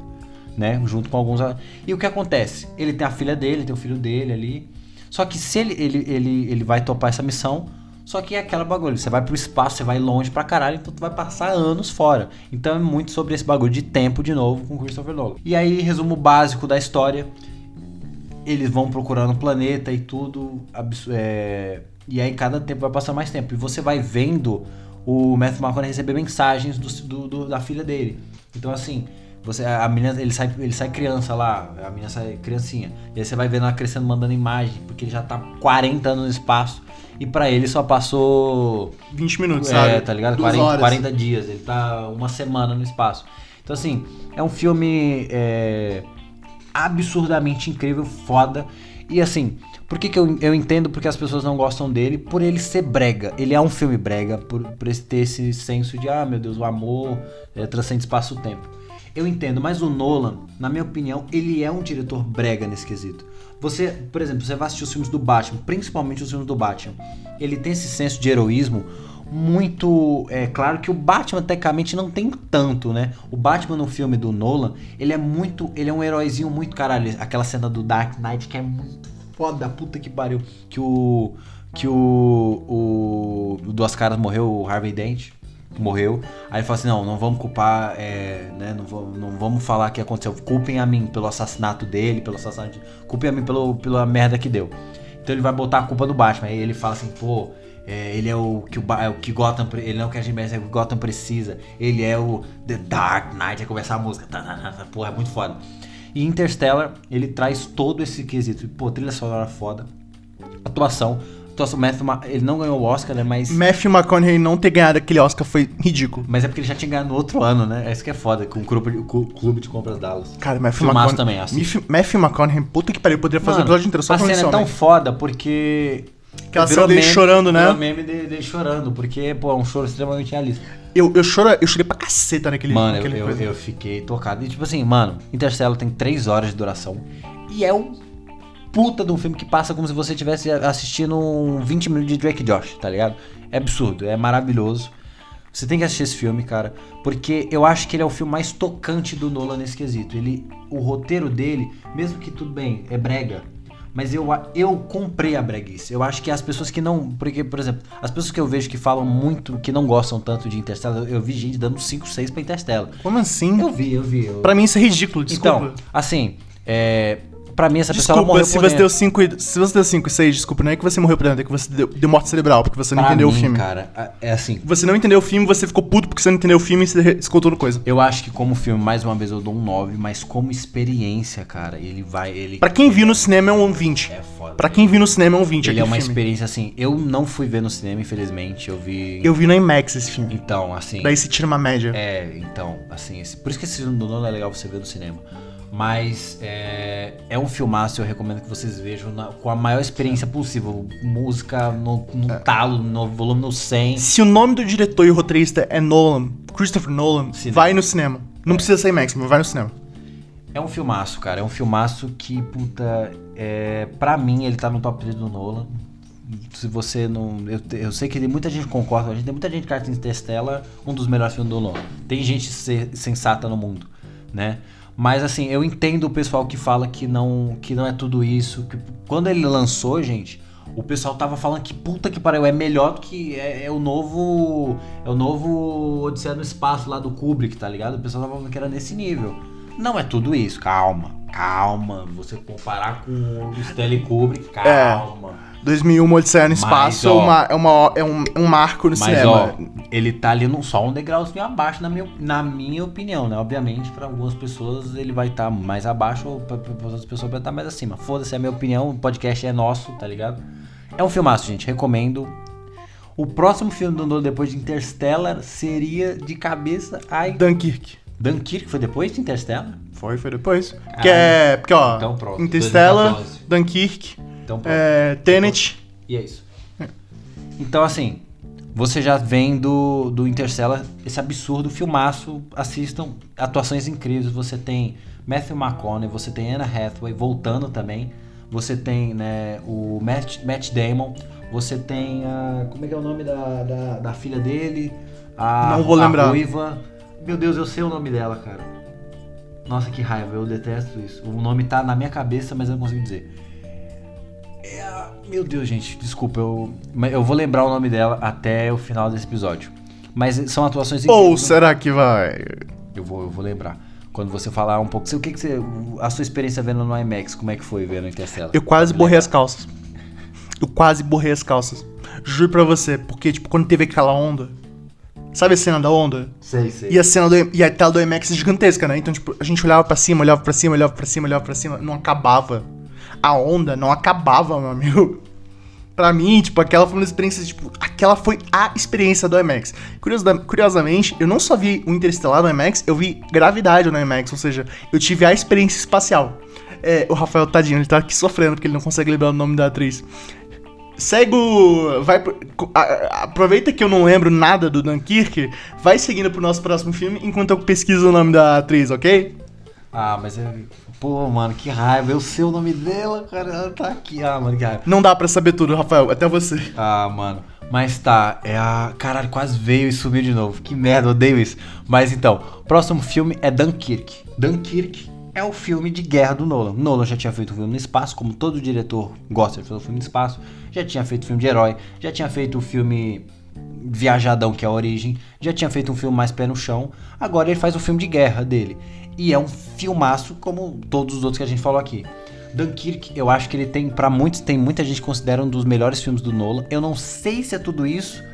né? Junto com alguns. E o que acontece? Ele tem a filha dele, tem o filho dele ali. Só que se ele, ele, ele, ele vai topar essa missão, só que é aquela bagulho. Você vai pro espaço, você vai longe pra caralho, então tu vai passar anos fora. Então é muito sobre esse bagulho de tempo de novo com Christopher Nolan. E aí, resumo básico da história eles vão procurando o planeta e tudo. é, e aí cada tempo vai passar mais tempo. E você vai vendo o Matthew McConaughey receber mensagens do, do- do- da filha dele. Então assim, você, a menina, ele sai, ele sai criança lá, a menina sai criancinha. E aí você vai vendo ela crescendo, mandando imagem, porque ele já tá 40 anos no espaço. E pra ele só passou 20 minutos, sabe? é, tá ligado? Duas 40, horas. 40 dias. Ele tá uma semana no espaço. Então, assim, é um filme é, absurdamente incrível, foda. E assim, por que, que eu, eu entendo porque as pessoas não gostam dele? Por ele ser brega. Ele é um filme brega, por, por ter esse senso de, ah, meu Deus, o amor é, transcende espaço-tempo. Eu entendo, mas o Nolan, na minha opinião, ele é um diretor brega nesse quesito. Você, por exemplo, você vai assistir os filmes do Batman, principalmente os filmes do Batman. Ele tem esse senso de heroísmo muito. É claro que o Batman, tecnicamente, não tem tanto, né? O Batman no filme do Nolan, ele é muito. Ele é um heróizinho muito caralho. Aquela cena do Dark Knight que é muito foda, puta que pariu. Que o. Que o. O. o Duas Caras morreu, o Harvey Dent morreu. Aí fala assim: não, não vamos culpar, é, né? Não, vamos, não vamos falar que aconteceu. Culpem a mim pelo assassinato dele, pelo assassinato. de- Culpem a mim pelo, pela merda que deu. Então ele vai botar a culpa do Batman. Aí ele fala assim: pô, é, ele é o que o, é o que Gotham, ele não é o que a gente é o que Gotham precisa. Ele é o The Dark Knight, aí começar a música. Tá, tá, tá, tá, porra, é muito foda. E Interstellar, ele traz todo esse quesito. Pô, trilha sonora foda. Atuação. Atuação, Matthew, Ma- ele não ganhou o Oscar, né? Mas. Matthew McConaughey não ter ganhado aquele Oscar foi ridículo. Mas é porque ele já tinha ganhado no outro ano, né? É isso que é foda, com o clube de, com o clube de compras Dallas. Cara, Matthew McConaughey. também, assim. Matthew- McConaughey, puta que pariu, eu poderia fazer Mano, episódio inteiro só a falando cena é tão foda porque. Aquela cena dele meme- chorando, né? virou meme dele, dele chorando, porque, pô, é um choro extremamente realista. Eu, eu, choro, eu chorei pra caceta naquele, Mano, eu, naquele eu, coisa. eu fiquei tocado. E tipo assim, mano, Interstellar tem 3 horas de duração. E é um puta de um filme que passa como se você estivesse assistindo um 20 minutos de Drake Josh, tá ligado? É absurdo, é maravilhoso. Você tem que assistir esse filme, cara, porque eu acho que ele é o filme mais tocante do Nolan nesse quesito. Ele, o roteiro dele, mesmo que tudo bem, é brega, mas eu, eu comprei a breguice. Eu acho que as pessoas que não. Porque, por exemplo, as pessoas que eu vejo que falam muito, que não gostam tanto de Interstellar, eu vi gente dando 5, 6 pra Interstellar. Como assim? Eu vi, eu vi. Eu... Pra mim isso é ridículo, desculpa. Então, assim, é. Pra mim, essa pessoa Desculpa, morreu se por você, dentro. deu 5 e, se você deu 5 e 6, desculpa, não é que você morreu por dentro, é que você deu, deu morte cerebral, porque você não Pra entendeu o mim, filme. cara, a- é assim. Você não entendeu o filme, você ficou puto porque você não entendeu o filme e você re- escutou no coisa. Eu acho que como filme, mais uma vez, eu dou um 9, mas como experiência, cara, ele vai. Ele Pra quem viu no cinema é um 20. é foda. Pra quem viu no cinema é um 20 Ele é aquele uma filme. experiência assim. Eu não fui ver no cinema, infelizmente. Eu vi. Eu vi no IMAX esse filme. Então, assim. Daí você tira uma média. É, então, assim, esse- por isso que esse filme do Nolan é legal você ver no cinema. Mas é, é um filmaço, eu recomendo que vocês vejam na- com a maior experiência possível. Música no, no É. talo, no volume no 100. Se o nome do diretor e o roteirista é Nolan, Christopher Nolan, Cinema. vai no cinema. Não precisa ser IMAX, mas vai no cinema. É um filmaço, cara. É um filmaço que, puta, é, pra mim ele tá no top 3 do Nolan. Se você não. Eu, eu sei que tem muita gente concorda com a gente, tem muita gente que acha Interstellar um dos melhores filmes do Nolan. Tem gente se- sensata no mundo, né? Mas assim, eu entendo o pessoal que fala que não, que não é tudo isso. Que, quando ele lançou, gente, o pessoal tava falando que puta que pariu, é melhor do que. É, é o novo. É o novo Odisseia no Espaço lá do Kubrick, tá ligado? O pessoal tava falando que era nesse nível. Não é tudo isso, calma, calma. Você comparar com o Stanley Kubrick, calma. 2001, Uma Odisseia no Espaço é, uma, é, uma, é, um, é um marco no Mas cinema. ó, ele tá ali num, só um degrauzinho abaixo, na minha, na minha opinião, né? Obviamente, pra algumas pessoas ele vai estar mais abaixo, ou pra, pra outras pessoas vai estar mais acima. Foda-se, é a minha opinião, o podcast é nosso, tá ligado? É um filmaço, gente, recomendo. O próximo filme do Nolan depois de Interstellar seria de cabeça. Ai, Dunkirk. Dunkirk foi depois de Interstellar? Foi, foi depois. Que é, porque, ó, Então pronto, Interstellar, 2014. Dunkirk, Então, pronto. é, Tenet. E é isso. Então, assim, você já vem do, do Interstellar, esse absurdo filmaço, assistam, atuações incríveis, você tem Matthew McConaughey, você tem Anna Hathaway voltando também, você tem né, o Matt, Matt Damon, você tem a... como é que é o nome da, da, da filha dele? A, Não vou a lembrar. Ruiva. Meu Deus, eu sei o nome dela, cara. Nossa, que raiva, eu detesto isso. O nome tá na minha cabeça, mas eu não consigo dizer. Meu Deus, gente, desculpa, eu, eu vou lembrar o nome dela até o final desse episódio. Mas são atuações Ou incríveis. será que vai? Eu vou, eu vou lembrar. Quando você falar um pouco. O que, que você. A sua experiência vendo no IMAX, como é que foi vendo Interstellar? Eu quase borrei as calças. Eu quase borrei as calças. Juro pra você, porque, tipo, quando teve aquela onda. Sabe a cena da onda? Sei, sei. E a cena do e a tela do IMAX é gigantesca, né? Então, tipo, a gente olhava pra cima, olhava pra cima, olhava pra cima, olhava pra cima, não acabava. A onda não acabava, meu amigo. Pra mim, tipo, aquela foi uma experiência, tipo, aquela foi a experiência do IMAX. Curiosa- curiosamente, eu não só vi o Interestelar no IMAX, eu vi Gravidade no IMAX, ou seja, eu tive a experiência espacial. É, o Rafael, tadinho, ele tá aqui sofrendo porque ele não consegue lembrar o nome da atriz. Segue. Vai, aproveita que eu não lembro nada do Dunkirk, vai seguindo pro nosso próximo filme enquanto eu pesquiso o nome da atriz, ok? Ah, mas é. Pô, mano, que raiva. Eu sei o nome dela, cara. Ela tá aqui. Ah, mano, que raiva. Não dá pra saber tudo, Rafael, até você. Ah, mano. Mas tá, é a. Caralho, quase veio e sumiu de novo. Que merda, odeio isso. Mas então, próximo filme é Dunkirk. Dunkirk é o filme de guerra do Nolan. Nolan já tinha feito um filme no espaço, como todo diretor gosta de fazer um filme no espaço. Já tinha feito filme de herói, já tinha feito o filme viajadão, que é a origem. Já tinha feito um filme mais pé no chão. Agora ele faz o filme de guerra dele. E é um filmaço como todos os outros que a gente falou aqui. Dunkirk, eu acho que ele tem, para muitos, tem muita gente que considera um dos melhores filmes do Nolan. Eu não sei se é tudo isso,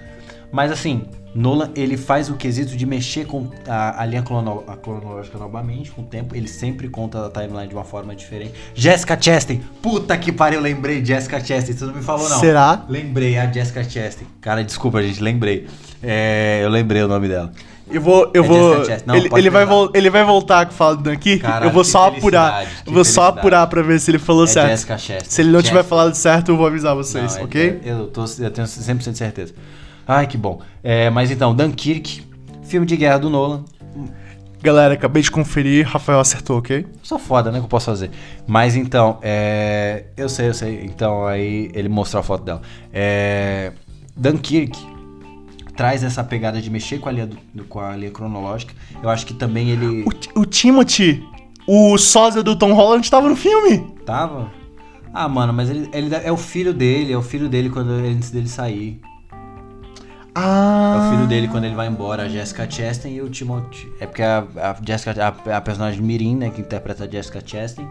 mas assim, Nolan, ele faz o quesito de mexer com a, a linha crono, a cronológica novamente, com o tempo. Ele sempre conta a timeline de uma forma diferente. Jessica Chastain. Puta que pariu, lembrei Jessica Chastain. Você não me falou, não. Será? Lembrei a Jessica Chastain. Cara, desculpa, gente, lembrei. É, eu lembrei o nome dela. Eu vou. Eu É vou. Não, ele, ele, vai ele vai voltar com fala do aqui. Eu vou só apurar. Eu vou só felicidade. apurar pra ver se ele falou É certo. Jessica Chastain. Se ele não tiver falado certo, eu vou avisar vocês, Não, é- ok? é- eu, tô, eu tenho 100% de certeza. Ai, que bom. É, mas então, Dunkirk, filme de guerra do Nolan. Galera, acabei de conferir, Rafael acertou, ok? Sou foda, né? Que eu posso fazer. Mas então, é. Eu sei, eu sei. Então aí ele mostrou a foto dela. É. Dunkirk traz essa pegada de mexer com a linha, do- com a linha cronológica. Eu acho que também ele. O, o Timothy, o sósia do Tom Holland, tava no filme. Tava? Ah, mano, mas ele, ele é o filho dele, é o filho dele quando antes dele sair. É Ah. o filho dele quando ele vai embora, a Jessica Chastain e o Timothy. É porque a, a Jessica, a, a personagem Mirim, né, que interpreta a Jessica Chastain,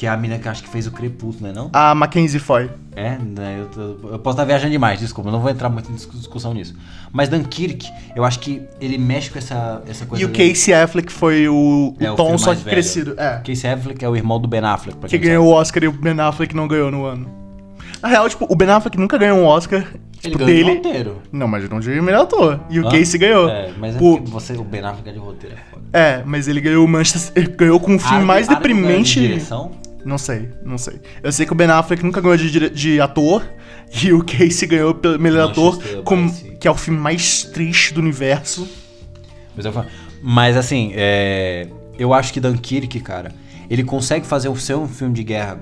que é a mina que acho que fez o Crepúsculo, né, não? A Mackenzie Foy. É, né, eu, tô- eu posso estar viajando demais, desculpa, eu não vou entrar muito em discu- discussão nisso. Mas Dunkirk, eu acho que ele mexe com essa, essa coisa... E o Casey Affleck foi o, o É, o Tom, só que velho. crescido. É. Casey Affleck é o irmão do Ben Affleck, Que quem ganhou o Oscar e o Ben Affleck não ganhou no ano. Na real, tipo, o Ben Affleck nunca ganhou um Oscar. Ele Tipo, ganhou de dele. roteiro. Não, mas não de melhor ator. E o Hã? Casey ganhou. É, mas é você, o Ben Affleck é de roteiro, é. É, mas ele ganhou o Manchester. ele ganhou com o filme Argo- mais Argo ganhou de deprimente. direção? Não sei, não sei. Eu sei que o Ben Affleck nunca ganhou de, de ator. E o Casey ganhou pelo melhor ator, com- que é o filme mais triste do universo. Mas, eu mas, assim, é, eu acho que Dunkirk, cara, ele consegue fazer o seu filme de guerra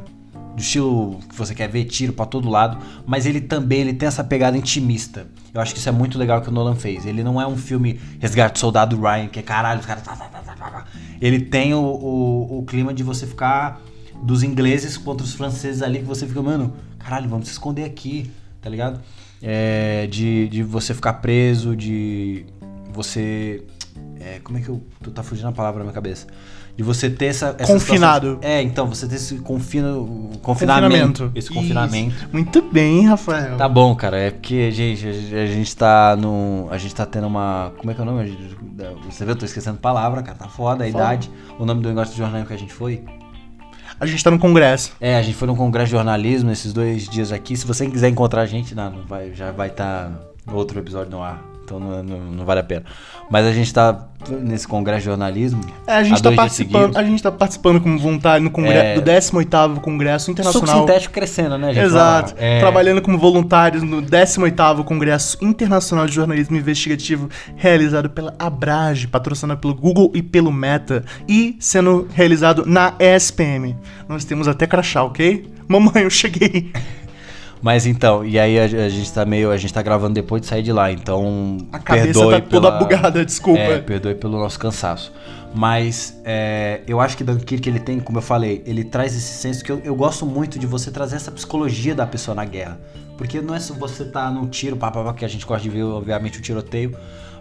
do estilo que você quer ver, tiro pra todo lado, mas ele também ele tem essa pegada intimista. Eu acho que isso é muito legal que o Nolan fez. Ele não é um filme Resgate do Soldado Ryan, que é caralho, os caras... tá, tá, tá. Ele tem o, o, o clima de você ficar dos ingleses contra os franceses ali, que você fica, mano, caralho, vamos se esconder aqui, tá ligado? É, de, de você ficar preso, de você é, como é que eu. Tu tá fugindo a palavra na minha cabeça. De você ter essa. essa Confinado. situação- é, então, você ter esse confino, confinamento. Esse Isso. confinamento. Muito bem, Rafael. Tá bom, cara. É porque, gente, a, a gente tá no. A gente tá tendo uma. Como é que é o nome? Você vê, eu tô esquecendo palavra, cara. Tá foda a idade. O nome do negócio de jornalismo que a gente foi. A gente tá no congresso. É, a gente foi num congresso de jornalismo esses dois dias aqui. Se você quiser encontrar a gente, não, não vai, já vai estar outro episódio no ar. Então não, não, não vale a pena. Mas a gente tá nesse congresso de jornalismo. É, a gente, tá dias participando, a gente tá participando como voluntário no congre É. do 18º Congresso Suco Internacional. sintético crescendo, né, gente? Exato. É, Trabalhando como voluntários no 18º Congresso Internacional de Jornalismo Investigativo, realizado pela Abrage, patrocinado pelo Google e pelo Meta, e sendo realizado na ESPM. Nós temos até crachá, ok? Mamãe, eu cheguei. Mas então, e aí a, a gente tá meio. A gente tá gravando depois de sair de lá, então. A cabeça tá toda pela- bugada, desculpa. É, perdoe pelo nosso cansaço. Mas é, eu acho que Dunkirk ele tem, como eu falei, ele traz esse senso que eu, eu gosto muito de você trazer essa psicologia da pessoa na guerra. Porque não é só você tá no tiro, papapá, que a gente gosta de ver, obviamente, o tiroteio,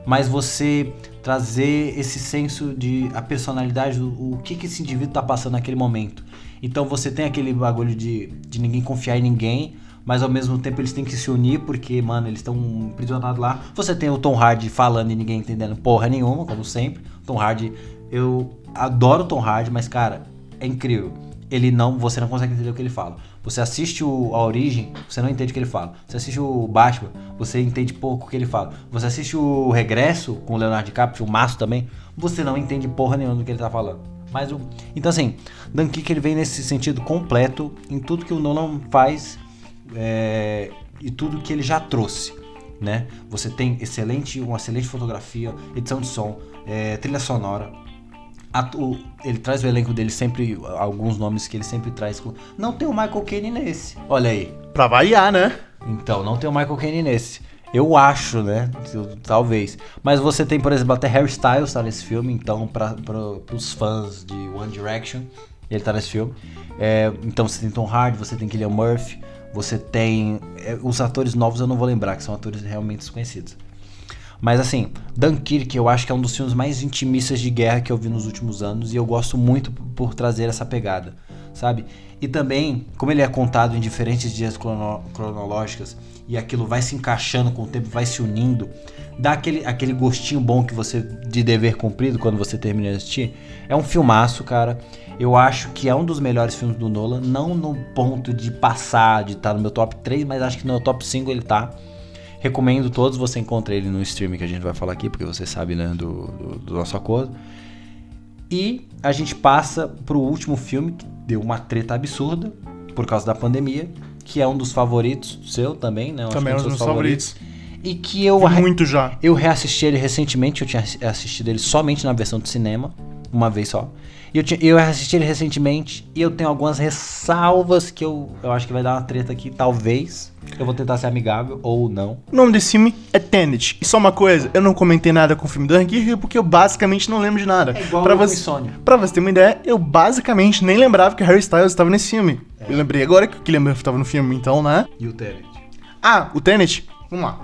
mas você trazer esse senso de a personalidade, o, o que, que esse indivíduo tá passando naquele momento. Então você tem aquele bagulho de, de ninguém confiar em ninguém, mas ao mesmo tempo eles têm que se unir porque, mano, eles estão aprisionados lá. Você tem o Tom Hardy falando e ninguém entendendo porra nenhuma, como sempre. Tom Hardy, eu adoro Tom Hardy, mas cara, é incrível. Ele não, você não consegue entender o que ele fala. Você assiste o, a Origem, você não entende o que ele fala. Você assiste o Batman, você entende pouco o que ele fala. Você assiste o Regresso com o Leonardo DiCaprio, o Maço também, você não entende porra nenhuma do que ele tá falando. Mas o, então assim, Dunkirk ele vem nesse sentido completo em tudo que o Nolan faz é, e tudo que ele já trouxe, né? Você tem excelente, uma excelente fotografia, edição de som, é, trilha sonora. Atu- ele traz o elenco dele sempre, alguns nomes que ele sempre traz. Não tem o Michael Caine nesse. Olha aí. Pra variar, né? Então, não tem o Michael Caine nesse. Eu acho, né? Talvez. Mas você tem, por exemplo, até Harry Styles tá nesse filme. Então, para os fãs de One Direction, ele tá nesse filme. É, então, você tem Tom Hardy, você tem Killian Murphy, você tem... é, os atores novos eu não vou lembrar, que são atores realmente desconhecidos. Mas assim, Dunkirk eu acho que é um dos filmes mais intimistas de guerra que eu vi nos últimos anos e eu gosto muito por trazer essa pegada. sabe? E também, como ele é contado em diferentes dias crono cronológicos e aquilo vai se encaixando com o tempo, vai se unindo, dá aquele, aquele gostinho bom que você de dever cumprido quando você termina de assistir. É um filmaço, cara. Eu acho que é um dos melhores filmes do Nolan, não no ponto de passar, de estar tá no meu top 3, mas acho que no meu top 5 ele tá. Recomendo todos, você encontra ele no stream que a gente vai falar aqui, porque você sabe né, do, do, do nosso acordo. E a gente passa pro último filme, que deu uma treta absurda por causa da pandemia, que é um dos favoritos seu também, né? Eu também é um dos meus favoritos. favoritos. E que eu. Vi muito já. Eu reassisti ele recentemente, eu tinha assistido ele somente na versão de cinema, uma vez só. Eu, tinha, eu assisti ele recentemente e eu tenho algumas ressalvas que eu, eu acho que vai dar uma treta aqui, talvez. Eu vou tentar ser amigável ou não. O nome desse filme é Tenet. E só uma coisa, eu não comentei nada com o filme do Dunkirk porque eu basicamente não lembro de nada. É igual pra você, Insônia. Pra você ter uma ideia, eu basicamente nem lembrava que Harry Styles estava nesse filme. É. Eu lembrei agora que o Killian Murphy estava no filme, então, né? E o Tenet? Ah, o Tenet? Vamos lá.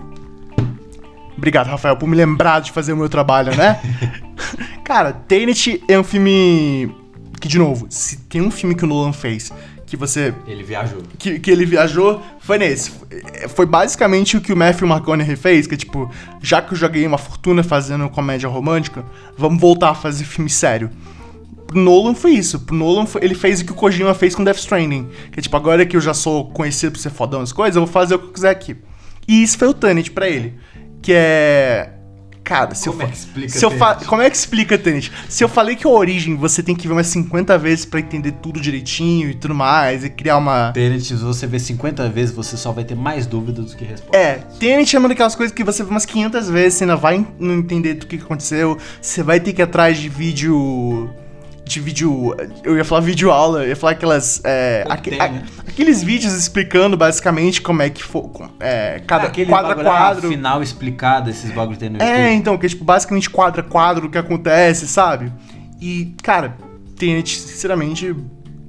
Obrigado, Rafael, por me lembrar de fazer o meu trabalho, né? Cara, Tenet é um filme que, de novo, se tem um filme que o Nolan fez que você. Ele viajou. Que, que ele viajou, foi nesse. Foi basicamente o que o Matthew McConaughey fez, que é tipo, já que eu joguei uma fortuna fazendo comédia romântica, vamos voltar a fazer filme sério. Pro Nolan foi isso. Pro Nolan foi, ele fez o que o Kojima fez com Death Stranding. Que é tipo, agora que eu já sou conhecido por ser fodão as coisas, eu vou fazer o que eu quiser aqui. E isso foi o Tenet pra ele. Que é Cara, se como eu, é que explica se eu. Como é que explica Tenet? Se eu falei que a origem você tem que ver umas 50 vezes para entender tudo direitinho e tudo mais, e criar uma. Tenet, se você ver 50 vezes, você só vai ter mais dúvidas do que respostas. É, Tenet é uma daquelas coisas que você vê umas 500 vezes, você ainda vai não entender do que aconteceu, você vai ter que ir atrás de vídeo de vídeo. Eu ia falar vídeo aula, eu ia falar aquelas. É, a, né? aqueles vídeos explicando basicamente como é que foi. É, cada Aquele quadro a quadro. final explicado, esses bagulho tem no é, YouTube. É, então, que é tipo basicamente quadro a quadro o que acontece, sabe? E, cara, Tenet, sinceramente,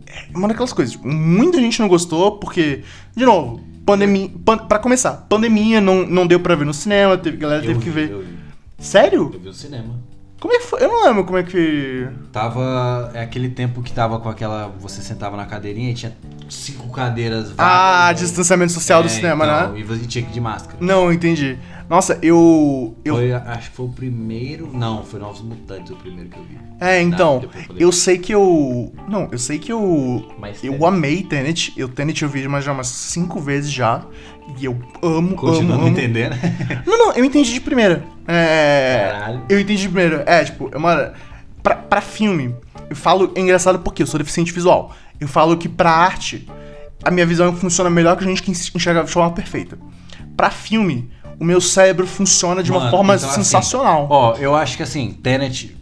é uma daquelas coisas. Muita gente não gostou, porque, de novo, pandemia. Pan, pra começar, pandemia não, não deu pra ver no cinema, teve, galera teve vi, que ver. Eu vi. Sério? Eu vi no cinema. Como é que foi? Eu não lembro como é que. Tava. É aquele tempo que tava com aquela. Você sentava na cadeirinha e tinha cinco cadeiras vagas. Ah, né? distanciamento social é, do cinema, então, né? E você tinha que ir de máscara. Não, entendi. Nossa, eu. eu... Foi, acho que foi o primeiro. Não, foi Novos Mutantes o primeiro que eu vi. É, então. Não, eu sei que eu. Não, eu sei que eu. Mas eu Tenet. amei Tenet. Eu Tenet eu vi mais já umas cinco vezes já. E eu amo, Continua amo, não amo. entendendo. Não, não, eu entendi de primeira. É. Caralho. Eu entendi de primeira. É, tipo, é uma. Pra, pra filme, eu falo. É engraçado porque eu sou deficiente visual. Eu falo que pra arte, a minha visão funciona melhor que a gente que enxerga de forma perfeita. Pra filme, o meu cérebro funciona de uma Mano, forma então, assim, sensacional. Ó, eu acho que assim, Tenet.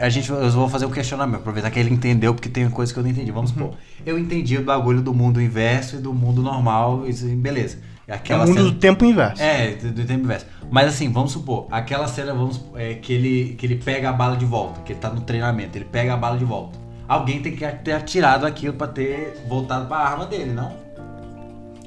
A gente, eu vou fazer o questionamento, aproveitar que ele entendeu, porque tem coisa que eu não entendi. Vamos Uhum. supor. Eu entendi o bagulho do mundo inverso e do mundo normal, isso, aí, beleza. é Aquela o mundo cena- do tempo inverso. É, do, tempo inverso. Mas assim, vamos supor, aquela cena, vamos supor, é, que, ele, que ele pega a bala de volta, que ele tá no treinamento, ele pega a bala de volta. Alguém tem que ter atirado aquilo pra ter voltado pra arma dele, não?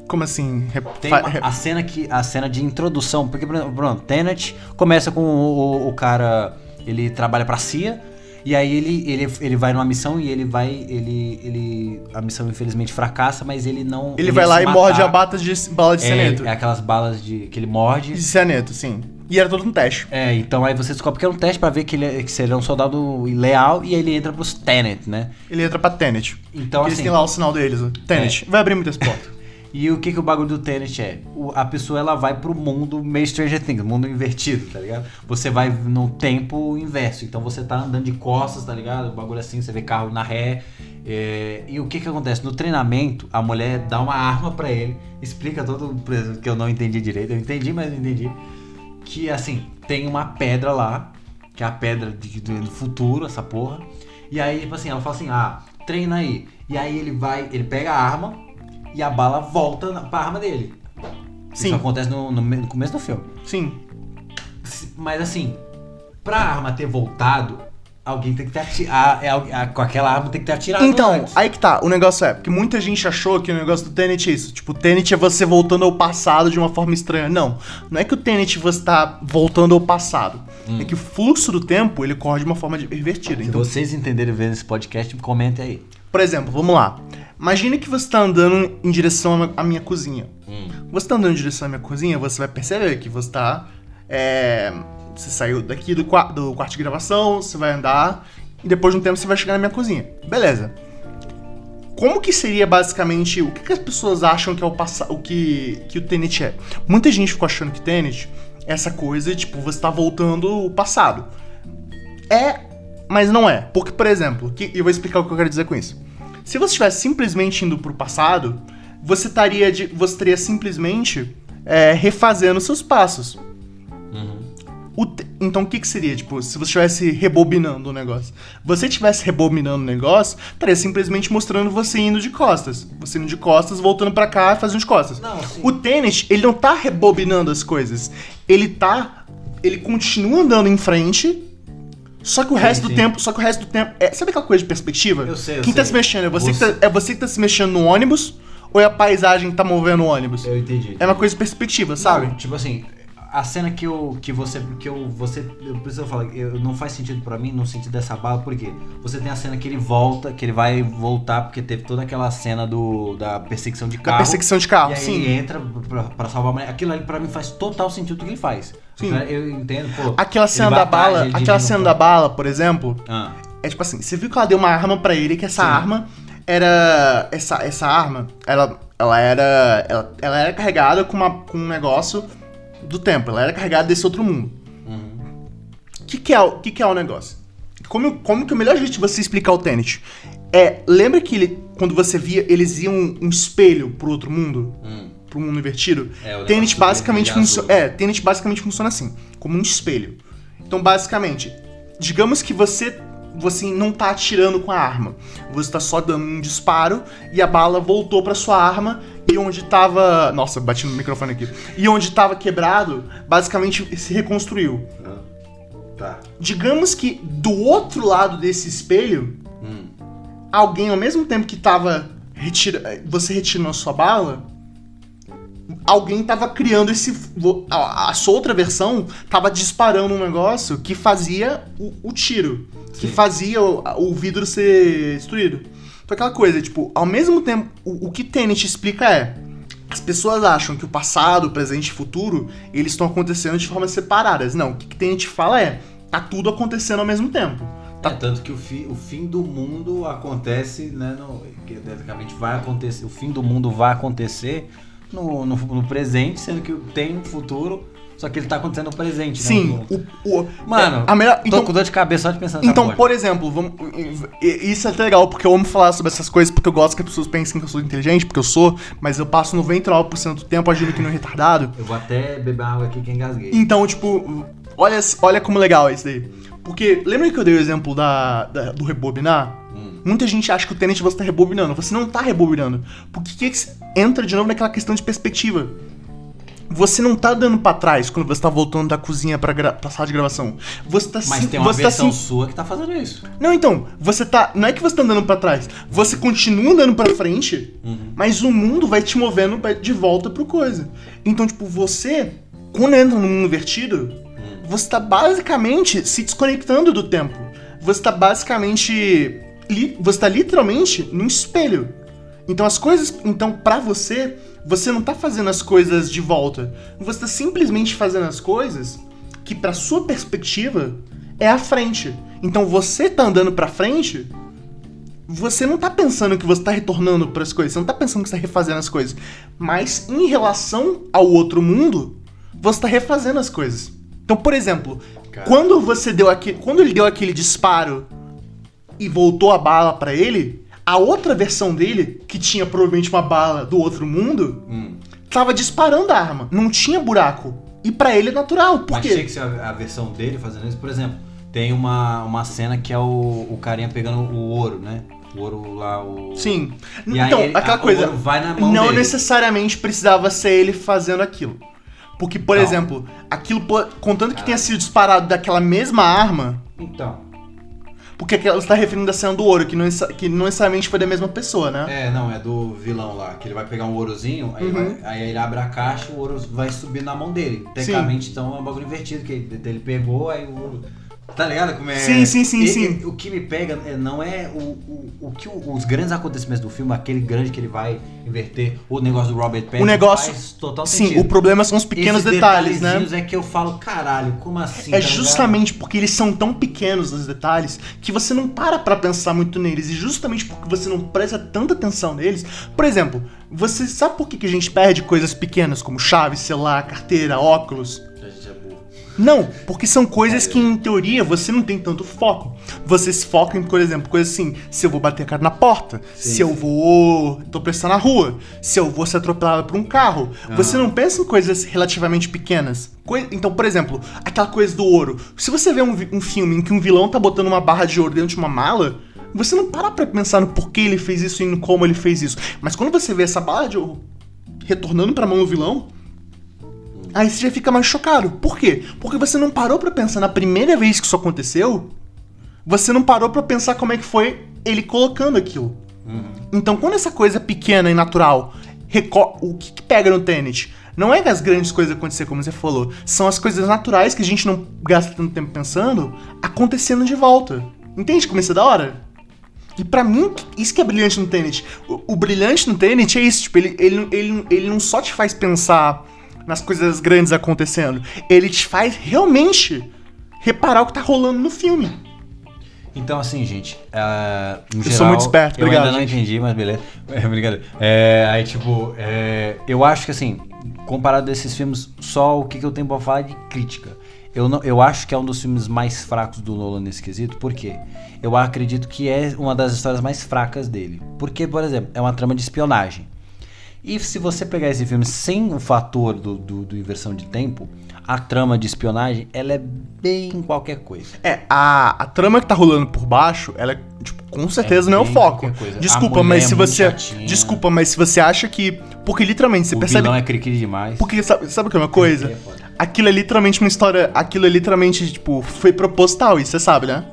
Como assim? Re- Tem uma- a cena que a cena de introdução, porque pronto, Tenet começa com o, o- o cara, ele trabalha pra CIA e aí ele, ele, ele vai numa missão e ele vai ele ele a missão infelizmente fracassa, mas ele não Ele ia vai lá e matar. morde a bata de bala de é, cianeto. é aquelas balas de que ele morde. De cianeto, sim. E era todo um teste. É, então aí você descobre que é um teste pra ver que ele, é- que se ele é um soldado leal e aí ele entra pros Tenet, né? Ele entra pra Tenet. Então Eles assim, têm lá o sinal deles. ó. Tenet. Vai abrir muitas portas. E o que, que o bagulho do Tenet é? O- a pessoa ela vai pro mundo meio Stranger Things, mundo invertido, tá ligado? Você vai no tempo inverso. Então você tá andando de costas, tá ligado? O bagulho assim, você vê carro na ré. é, e o que que acontece? No treinamento, a mulher dá uma arma pra ele, explica todo o que eu não entendi direito. Eu entendi, mas não entendi. Que assim, tem uma pedra lá, que é a pedra de- do futuro, essa porra. E aí, tipo assim, ela fala assim: ah, treina aí. E aí ele vai, ele pega a arma e a bala volta na, pra arma dele. Sim. Isso acontece no, no no começo do filme. Sim. Mas assim, pra arma ter voltado, alguém tem que ter atirado. com aquela arma tem que ter atirado. Então, antes. aí que tá. O negócio é, porque muita gente achou que o negócio do Tenet é isso. Tipo, o Tenet é você voltando ao passado de uma forma estranha. Não. Não é que o Tenet você tá voltando ao passado. É que o fluxo do tempo, ele corre de uma forma invertida. Se Então, vocês entenderem vendo esse podcast, comentem aí. Por exemplo, vamos lá. Imagine que você tá andando em direção à minha cozinha. Hum. Você tá andando em direção à minha cozinha, você vai perceber que você tá. é, você saiu daqui do, do quarto de gravação, você vai andar, e depois de um tempo você vai chegar na minha cozinha. Beleza. Como que seria basicamente. O que, que as pessoas acham que é o o que, que o Tenet é? Muita gente ficou achando que Tenet é essa coisa, tipo, você tá voltando o passado. É, mas não é. Porque, por exemplo, que, eu vou explicar o que eu quero dizer com isso. Se você estivesse simplesmente indo pro passado, você estaria, de, você estaria simplesmente é, refazendo seus passos. O te- então o que, que seria, tipo, se você estivesse rebobinando o negócio? Você estivesse rebobinando o negócio, estaria simplesmente mostrando você indo de costas. Você indo de costas, voltando pra cá fazendo de costas. Não. O Tenet, ele não tá rebobinando as coisas. Ele tá. Ele continua andando em frente. Só que o resto do tempo. Só que o resto do tempo. É, sabe aquela coisa de perspectiva? Eu sei, eu Quem tá sei. se mexendo? É você, Você- Que tá, é você que tá se mexendo no ônibus? Ou é a paisagem que tá movendo o ônibus? Eu entendi. É uma coisa de perspectiva, sabe? Não, tipo assim, a cena que eu que você que eu você eu preciso falar, eu, não faz sentido pra mim no sentido dessa bala, porque você tem a cena que ele volta, que ele vai voltar porque teve toda aquela cena do da perseguição de Da carro. perseguição de carro, e aí sim. ele entra pra, pra salvar a mulher. Aquilo ali pra mim faz total sentido do que ele faz. Sim. Eu entendo, pô. Aquela cena da bala, aquela no cena da bala, por exemplo, Ah, é tipo assim, você viu que ela deu uma arma pra ele, que essa Sim. arma era essa, essa arma, ela, ela era ela, ela era carregada com, uma, com um negócio do tempo, ela era carregada desse outro mundo. uhum. O que, que, é, o que, que é o negócio? Como, como que o melhor jeito de você explicar o Tenet é, lembra que ele, quando você via, eles iam um espelho pro outro mundo? Hum. Pro mundo invertido, É, negócio basicamente funciona. É, Tenet basicamente funciona assim, como um espelho. Então, basicamente, digamos que você você não tá atirando com a arma. Você tá só dando um disparo e a bala voltou pra sua arma e onde tava, nossa, bati no microfone aqui. E onde tava quebrado, basicamente se reconstruiu. Tá. Digamos que do outro lado desse espelho, Hum. alguém ao mesmo tempo que tava retira... você retirando a sua bala, alguém tava criando esse a, sua outra versão tava disparando um negócio que fazia o, o tiro, que Sim. fazia o, o vidro ser destruído. Então aquela coisa, tipo, ao mesmo tempo, o, o que Tenet explica é as pessoas acham que o passado, o presente e o futuro, eles estão acontecendo de formas separadas. Não, o que Tenet fala é, tá tudo acontecendo ao mesmo tempo. É, tanto que o, fi, o fim do mundo acontece, né? No, que teoricamente vai acontecer. O fim do mundo vai acontecer no, no, no presente, sendo que tem um futuro, só que ele tá acontecendo no presente, Sim, né? o, o- Mano, a melhor, Tô então, com dor de cabeça só de pensar Então, por exemplo, vamos, isso é até legal, porque eu amo falar sobre essas coisas, porque eu gosto que as pessoas pensem que eu sou inteligente, porque eu sou, mas eu passo 99% do tempo agindo que não retardado. Eu vou até beber água aqui que engasguei. Então, tipo, olha, olha como legal é isso daí. Porque, lembra que eu dei o exemplo da, da- do rebobinar? Muita gente acha que o Tenet você tá rebobinando. Você não tá rebobinando. Porque que entra de novo naquela questão de perspectiva. Você não tá dando pra trás quando você tá voltando da cozinha pra, gra- pra sala de gravação. Você tá Mas sim- tem uma você versão tá sim- sua que tá fazendo isso. Não, então, você tá. Não é que você tá andando pra trás. Você continua andando pra frente, Uhum. mas o mundo vai te movendo de volta pro coisa. Então, tipo, você, quando entra no mundo invertido, Hum. você tá basicamente se desconectando do tempo. Você tá basicamente. Li- você tá literalmente num espelho. Então as coisas. Então, pra você, você não tá fazendo as coisas de volta. Você tá simplesmente fazendo as coisas que, pra sua perspectiva, é a frente. Então você tá andando pra frente. Você não tá pensando que você tá retornando para as coisas, você não tá pensando que você tá refazendo as coisas. Mas em relação ao outro mundo, você tá refazendo as coisas. Então, por exemplo, Cara. quando você deu aquele, quando ele deu aquele disparo e voltou a bala pra ele, a outra versão dele, que tinha provavelmente uma bala do outro mundo, Hum. tava disparando a arma, não tinha buraco. E pra ele é natural, por Mas quê? tinha que ser a, a versão dele fazendo isso. Por exemplo, tem uma, uma cena que é o, o carinha pegando o ouro, né? O ouro lá, o. Sim. E então, ele- aquela a- coisa, vai na mão não dele. necessariamente precisava ser ele fazendo aquilo. Porque, por Não. exemplo, aquilo, contanto que Caralho. tenha sido disparado daquela mesma arma, Então. Porque aquela está referindo à cena do ouro, que não, que não necessariamente foi da mesma pessoa, né? É, não, é do vilão lá, que ele vai pegar um ourozinho, aí, Uhum. vai- aí ele abre a caixa o ouro vai subir na mão dele. Tecnicamente, então é um bagulho invertido, que ele, ele pegou, aí o ouro Tá ligado como é? Sim, sim, sim, E- sim. e- o que me pega é, não é o, o, o que o- os grandes acontecimentos do filme, aquele grande que ele vai inverter, o negócio do Robert Pattinson O negócio. faz total Sim, sentido. o problema são os pequenos Esses detalhes, né? é que eu falo, caralho, como assim? É tá ligado? justamente porque eles são tão pequenos os detalhes que você não para pra pensar muito neles. E justamente porque você não presta tanta atenção neles. Por exemplo, você sabe por que que a gente perde coisas pequenas como chave, celular, carteira, óculos? A gente é. Não, porque são coisas que em teoria você não tem tanto foco. Você se foca em, por exemplo, coisas assim, se eu vou bater a cara na porta, Sim, se eu vou tropeçar na rua, se eu vou ser atropelado por um carro. Você não pensa em coisas relativamente pequenas. Então, por exemplo, aquela coisa do ouro. Se você vê um, um filme em que um vilão tá botando uma barra de ouro dentro de uma mala, você não para pra pensar no porquê ele fez isso e no como ele fez isso. Mas quando você vê essa barra de ouro retornando pra mão do vilão, Aí você já fica mais chocado. Por quê? Porque você não parou pra pensar na primeira vez que isso aconteceu. Você não parou pra pensar como é que foi ele colocando aquilo. Então, quando essa coisa pequena e natural, o que, que pega no Tenet? Não é as grandes coisas acontecer, como você falou. São as coisas naturais que a gente não gasta tanto tempo pensando, acontecendo de volta. Entende como isso é da hora? E pra mim, isso que é brilhante no Tenet. O, o brilhante no Tenet é isso, tipo, ele, ele, ele, ele não só te faz pensar nas coisas grandes acontecendo, ele te faz realmente reparar o que tá rolando no filme. Então, assim, gente, no Eu sou geral, muito esperto, eu obrigado, ainda não gente. entendi, mas beleza. É, obrigado. É, aí, tipo, é, eu acho que, assim, comparado a esses filmes, só o que, que eu tenho pra falar é de crítica. Eu, não, eu acho que é um dos filmes mais fracos do Nolan nesse quesito, por quê? Eu acredito que é uma das histórias mais fracas dele. Porque, por exemplo, é uma trama de espionagem. E se você pegar esse filme sem o fator do, do, do inversão de tempo, a trama de espionagem, ela é bem qualquer coisa. É, a, a trama que tá rolando por baixo, ela, tipo, com certeza não é o foco. Desculpa, mas é se você. chatinha. Desculpa, mas se você acha que. Porque literalmente, você o percebe. vilão é cri-cri demais. Porque sabe, sabe o que é uma coisa? É. Aquilo é literalmente uma história. Aquilo é literalmente, tipo, foi proposital, isso você sabe, né?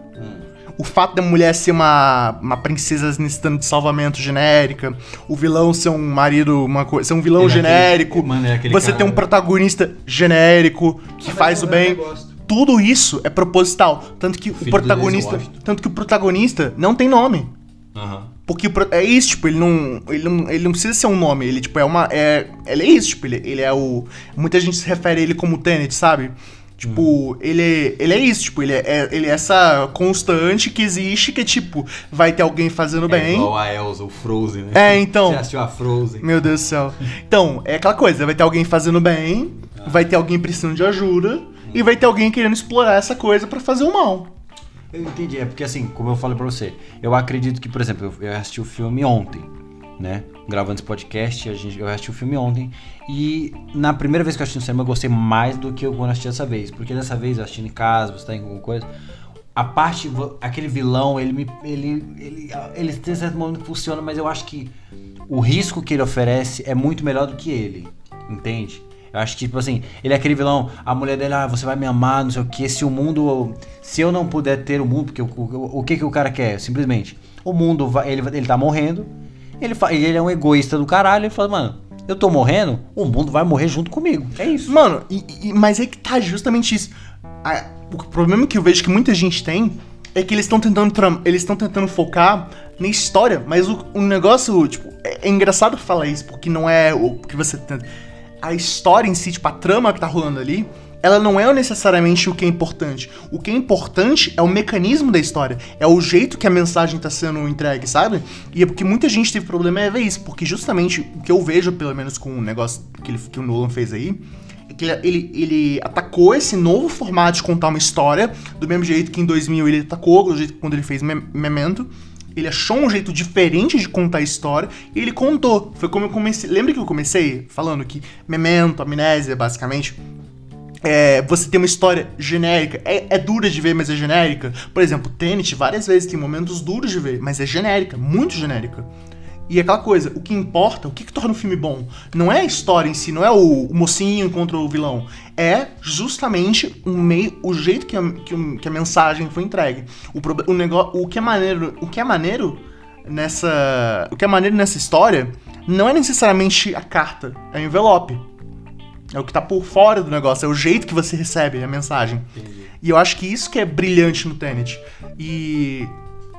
O fato da mulher ser uma, uma princesa necessitando de salvamento genérica, o vilão ser um marido, uma coisa, ser um vilão Ele é aquele- genérico, mano, é aquele você cara- ter um protagonista genérico que faz o bem. Tudo isso é proposital, tanto que o Filho do protagonista, tanto que o protagonista não tem nome. Aham. Porque o é isso, tipo, ele não, ele não. Ele não precisa ser um nome, ele, tipo, é uma. É, ele é isso, tipo, ele, ele é o. Muita gente se refere a ele como Tenet, sabe? Tipo, ele, é- ele é isso, tipo, ele é, é- ele é essa constante que existe, que tipo, vai ter alguém fazendo É bem. igual a Elsa, o Frozen, né? É, então. Você assistiu a Frozen? Meu Deus do céu. Então, é aquela coisa, vai ter alguém fazendo bem, vai ter alguém precisando de ajuda, e vai ter alguém querendo explorar essa coisa pra fazer o mal. Eu entendi, é porque assim, como eu falei pra você, eu acredito que, por exemplo, eu- eu assisti o filme ontem, né? Gravando esse podcast, a gente, eu assisti o filme ontem, e na primeira vez que eu assisti no cinema eu gostei mais do que eu quando assisti dessa vez, porque dessa vez eu assisti em casa, você tá em alguma coisa, a parte, aquele vilão, ele me, ele, ele, ele tem certo momento que funciona, mas eu acho que o risco que ele oferece é muito melhor do que ele, entende? Eu acho que, tipo assim, ele é aquele vilão, a mulher dele, ah, você vai me amar, não sei o que, se o mundo. Se eu não puder ter o mundo, porque o, o, o que, que o cara quer? Simplesmente, o mundo vai. Ele, ele tá morrendo, ele, fa- ele é um egoísta do caralho, ele fala, mano, eu tô morrendo, o mundo vai morrer junto comigo. É isso. Mano, e- e- mas é que tá justamente isso. A- o problema que eu vejo que muita gente tem é que eles estão tentando tram- eles estão tentando focar na história, mas o, o negócio, tipo, é, é engraçado falar isso, porque não é o que você tenta. A história em si, tipo, a trama que tá rolando ali, ela não é necessariamente o que é importante. O que é importante é o mecanismo da história, é o jeito que a mensagem tá sendo entregue, sabe? E é porque muita gente teve problema é ver isso, porque justamente o que eu vejo, pelo menos com o negócio que, ele, que o Nolan fez aí, é que ele, ele, ele atacou esse novo formato de contar uma história, do mesmo jeito que em 2000 ele atacou, do jeito que quando ele fez Mem- Memento. Ele achou um jeito diferente de contar a história e ele contou. Foi como eu comecei. Lembra que eu comecei falando que Memento, Amnésia, basicamente, é, você tem uma história genérica. É, é dura de ver, mas é genérica. Por exemplo, Tenet, várias vezes tem momentos duros de ver, mas é genérica, muito genérica. E é aquela coisa, o que importa, o que, que torna o filme bom, não é a história em si, não é o, o mocinho contra o vilão. É justamente o meio, o jeito que a, que, que a mensagem foi entregue. O, proble- o, negócio, o que é maneiro, o que é maneiro nessa, o que é maneiro nessa história não é necessariamente a carta, é o envelope. É o que tá por fora do negócio, é o jeito que você recebe a mensagem. Entendi. E eu acho que isso que é brilhante no Tenet. E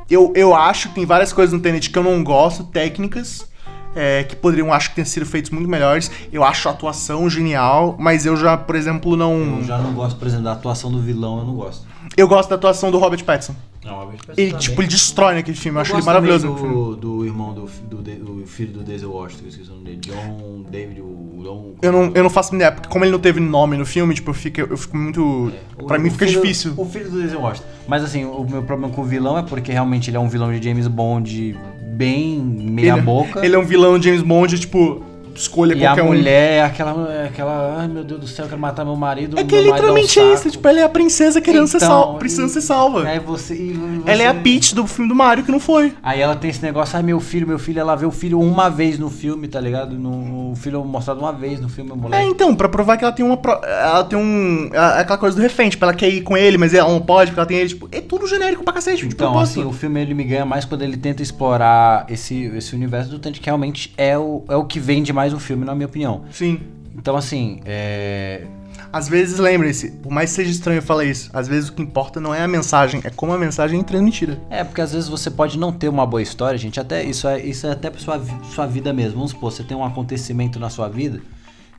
eu, eu acho que tem várias coisas no Tenet que eu não gosto, técnicas, é, que poderiam, acho que ter sido feitos muito melhores. Eu acho a atuação genial, mas eu já, por exemplo, não. Eu já não gosto, por exemplo, da atuação do vilão, eu não gosto. Eu gosto da atuação do Robert Pattinson. Não, Pattinson Ele, tipo, ele destrói naquele filme. Eu, Eu acho ele maravilhoso do, do irmão do, do, do filho do Denzel Washington, que eu esqueci o nome dele. John David, o Don... Eu não, eu não faço ideia, porque como ele não teve nome no filme, tipo, eu fico, eu fico muito. O- pra mim o fica filho- difícil. O filho do Denzel Washington. Mas assim, o meu problema com o vilão é porque realmente ele é um vilão de James Bond bem meia ele, boca. ele é um vilão de James Bond, tipo, escolha E a qualquer um. mulher é aquela, é aquela, ai meu Deus do céu, eu quero matar meu marido. É que um literalmente é saco." isso, tipo, ela é a princesa querendo ser Então, salva. Precisando ser salva. Aí você, e você- Ela é a Peach do filme do Mario que não foi. Aí ela tem esse negócio, ai meu filho, meu filho, ela vê o filho uma vez no filme, tá ligado? No, o filho mostrado uma vez no filme, o É, moleque. então, pra provar que ela tem uma. Ela tem um. é Aquela coisa do refém, tipo, ela quer ir com ele, mas ela não pode, porque ela tem ele, tipo, é tudo genérico pra cacete, Então, propósito. assim, o filme ele me ganha mais quando ele tenta explorar esse, esse universo do Tanto que realmente é o, é o que vende mais o filme, na minha opinião. Sim. Então, assim, é. Às vezes, lembrem-se, por mais que seja estranho eu falar isso, às vezes o que importa não é a mensagem, é como a mensagem é transmitida. É, porque às vezes você pode não ter uma boa história, gente. Até isso é, isso é até pra sua, sua vida mesmo. Vamos supor, você tem um acontecimento na sua vida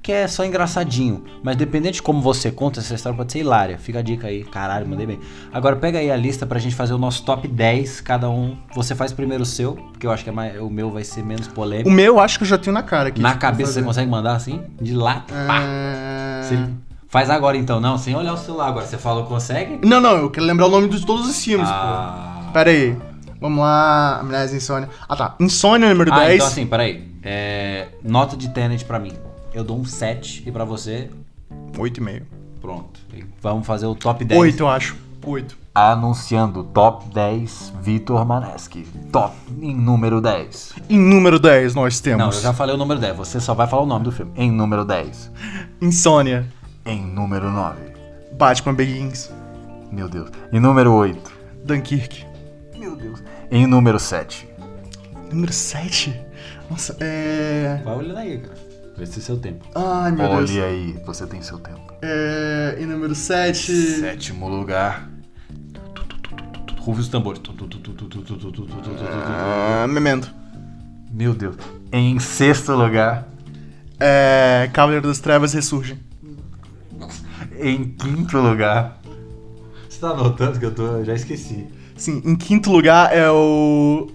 que é só engraçadinho. Mas dependente de como você conta, essa história pode ser hilária. Fica a dica aí, caralho, mandei bem. Agora pega aí a lista pra gente fazer o nosso top 10, cada um. Você faz primeiro o seu, porque eu acho que é mais- o meu vai ser menos O polêmico. meu, eu acho que eu já tenho na cara aqui. Na cabeça você consegue mandar assim? De lá, pá. É... Você faz agora então, não, sem olhar o celular agora. Você falou consegue? Não, não, eu quero lembrar o nome de todos os filmes, Ah. pô. Pera aí. Vamos lá. Amnésia, Insônia. Ah, tá. Insônia número Ah, 10. então assim, peraí. É, nota de Tenet pra mim. Eu dou um 7 e pra você, 8,5. pronto. Vamos fazer o top 10. 8, eu acho. 8. Anunciando top 10, Vitor Maneschi. Top em número 10. Em número 10, nós Não, temos eu já falei o número 10. Você só vai falar o nome do filme. Em número 10. Insônia, Em número 9. Batman Begins, Meu Deus. Em número 8. Dunkirk. Meu Deus. Em número 7. Número 7? Nossa, é. Vai olhando aí, cara. Vai ser seu tempo. Ai, meu Deus. Olhe aí, você tem seu tempo. É. Em número 7. Sétimo lugar. Ruve os tambores. Ah, Memento. Meu Deus. Em sexto lugar. É. Cavaleiro das Trevas ressurge. Em quinto lugar. Você tá anotando que eu tô. Eu já esqueci. Sim, em quinto lugar é o.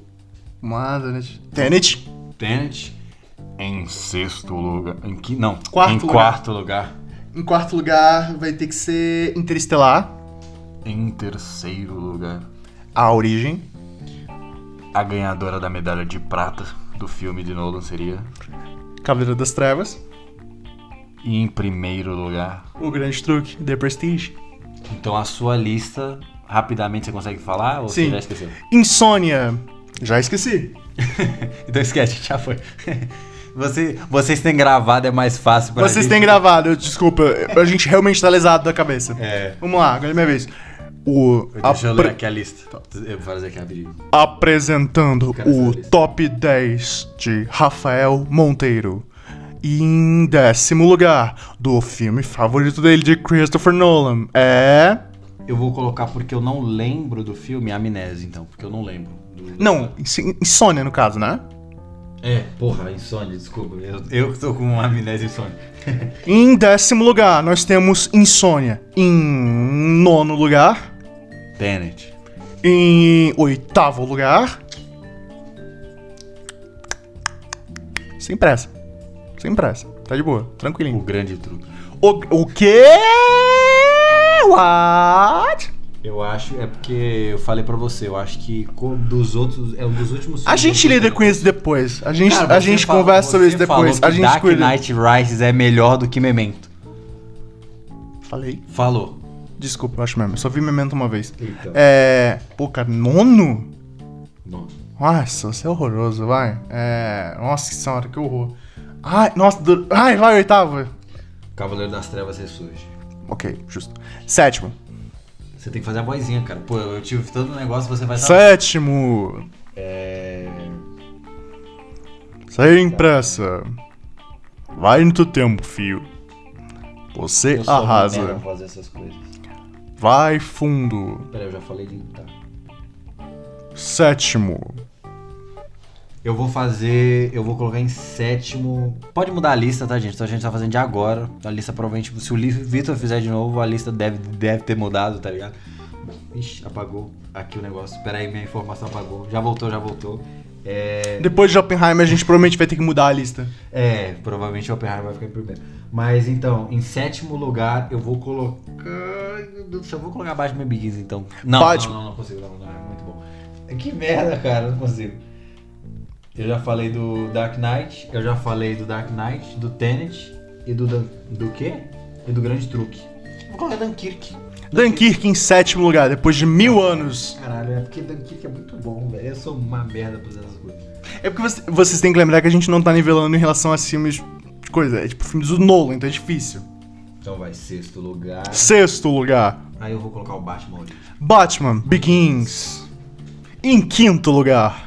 Mother. Tenet. Tenet. Em sexto lugar. Em qui... Não. Quarto em lugar. quarto lugar. Em quarto lugar vai ter que ser Interestelar. Em terceiro lugar. A Origem. A ganhadora da medalha de prata do filme de Nolan seria. Cavaleiro das Trevas. E em primeiro lugar. O Grande Truque. The Prestige. Então a sua lista, rapidamente você consegue falar ou Sim. você já esqueceu? Insônia. Já esqueci. então esquece, já foi. Você, vocês têm gravado, é mais fácil pra Vocês gente. têm gravado, eu- desculpa. A gente realmente tá lesado da cabeça. É. Vamos lá, agora é minha vez. O. Deixa eu ler aqui a lista. Eu vou fazer aqui rapidinho. Apresentando o top 10 de Rafael Monteiro. E em décimo lugar, do filme favorito dele, de Christopher Nolan, é. Eu vou colocar porque eu não lembro do filme Amnésia, então, porque eu não lembro. do- Não, Ins- Insônia no caso, né? É, porra, insônia, desculpa. Eu, eu que tô com uma amnésia insônia. Em décimo lugar, nós temos Insônia. Em nono lugar, Tenet. Em oitavo lugar. Sem pressa. Sem pressa. Tá de boa. O Tranquilinho. grande truque. O, o quê? What? Eu acho, é porque eu falei pra você, eu acho que dos outros, é um dos últimos A gente que lida com isso depois. A gente, Cara, a gente fala- conversa sobre isso depois. falou A que gente Dark cuida. Knight Rises é melhor do que Memento. Falei. Falou. Desculpa, eu acho mesmo. Eu só vi Memento uma vez. Então. É. Pô, cara, nono? Bom. Nossa, você é horroroso, vai. É. Nossa senhora, que horror. Ai, nossa. do- Ai, vai, oitavo. Cavaleiro das Trevas ressurge. Ok, justo. Sétimo. Você tem que fazer a vozinha, cara. Pô, eu tive todo o negócio, você vai. Sétimo. É. Sem pressa. Vai no teu tempo, fio. Você Eu arrasa. pra fazer essas coisas. Vai fundo. Peraí, eu já falei de. Tá. Sétimo. Eu vou fazer. Eu vou colocar em sétimo. Pode mudar a lista, tá, gente? Então a gente tá fazendo de agora. A lista provavelmente. Se o Vitor fizer de novo, a lista deve, deve ter mudado, tá ligado? Ixi, apagou aqui o negócio. Pera aí, minha informação apagou. Já voltou, já voltou. É. Depois de Oppenheimer, a gente provavelmente vai ter que mudar a lista. É, provavelmente o Oppenheimer vai ficar em primeiro. Mas então, em sétimo lugar, eu vou colocar. Ai, meu Deus do céu, eu vou colocar Batman Begins então. Não, Batman. não, não, não consigo, não, não, é muito bom. Que merda, cara, não consigo. Eu já falei do Dark Knight, eu já falei do Dark Knight, do Tenet e do. Dan- Do quê? E do Grande Truque. Vou colocar Dunkirk. Dunkirk em sétimo lugar, depois de mil anos. Caralho, é porque Dunkirk é muito bom, velho. Eu sou uma merda fazendo essas coisas. É porque você- vocês têm que lembrar que a gente não tá nivelando em relação a filmes de coisa. É tipo filmes do Nolan, então é difícil. Então vai, sexto lugar. Sexto lugar, Aí eu vou colocar o Batman Origem. Batman Begins. Em quinto lugar.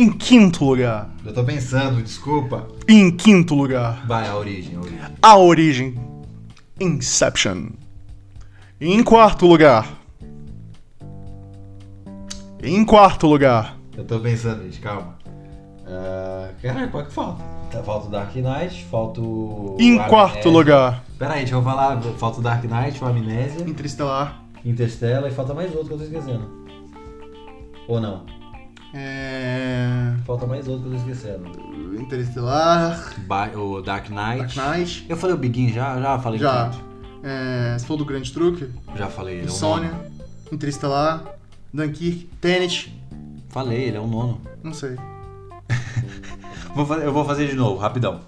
Em quinto lugar. Eu tô pensando, desculpa. Em quinto lugar. Vai, a origem, a origem. A Origem. Inception. Em quarto lugar. Em quarto lugar. Eu tô pensando, gente, calma. Ah, caralho, qual que falta? Tá, Falta o Dark Knight, falta o. Em quarto lugar. Pera aí, deixa eu falar. Falta o Dark Knight, o Amnésia, Interestelar. Interstellar e falta mais outro que eu tô esquecendo. Ou não? É... Falta mais outro que eu tô esquecendo. Interestelar. Ba- o Dark Knight. Dark Knight. Eu falei o Begin já? Já falei Já. tudo. É, você falou do Grande Truque? Já falei, ele é o Insônia. nono. Interestelar. Dunkirk. Tenet. Falei, ele é o nono. Não sei. Vou fazer- eu vou fazer de novo, rapidão.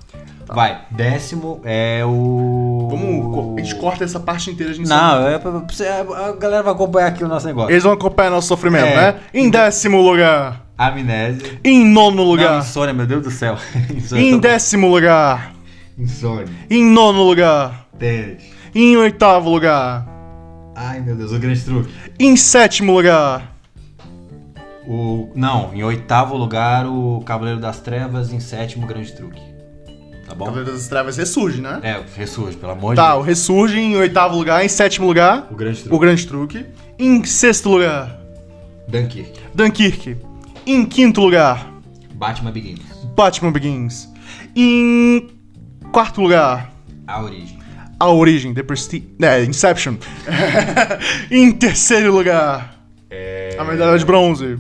Vai, décimo é o. Tá. Vamos... A gente corta essa parte inteira, a gente Não, é você- a galera vai acompanhar aqui o nosso negócio. Eles vão acompanhar nosso sofrimento, É. né? Em décimo lugar. Amnésia. Em nono Não, lugar. insônia, meu Deus do céu. insônia, Em tá bom. décimo lugar. Insônia. Em nono lugar. Tenet. Em oitavo lugar. Ai, meu Deus, o grande truque. Em sétimo lugar. O, não, em oitavo lugar, o Cavaleiro das Trevas. Em sétimo, o grande truque. Tá bom? Cavaleiro das Trevas ressurge, né? É, ressurge, pelo amor Tá, de o ressurge em oitavo lugar. Em sétimo lugar. O grande truque. O Grande Truque. Em sexto lugar. Dunkirk. Dunkirk. Em quinto lugar. Batman Begins. Batman Begins. Em quarto lugar. A origem. A Origem, The Prestige. É, Inception. em terceiro lugar. É... A medalha de bronze.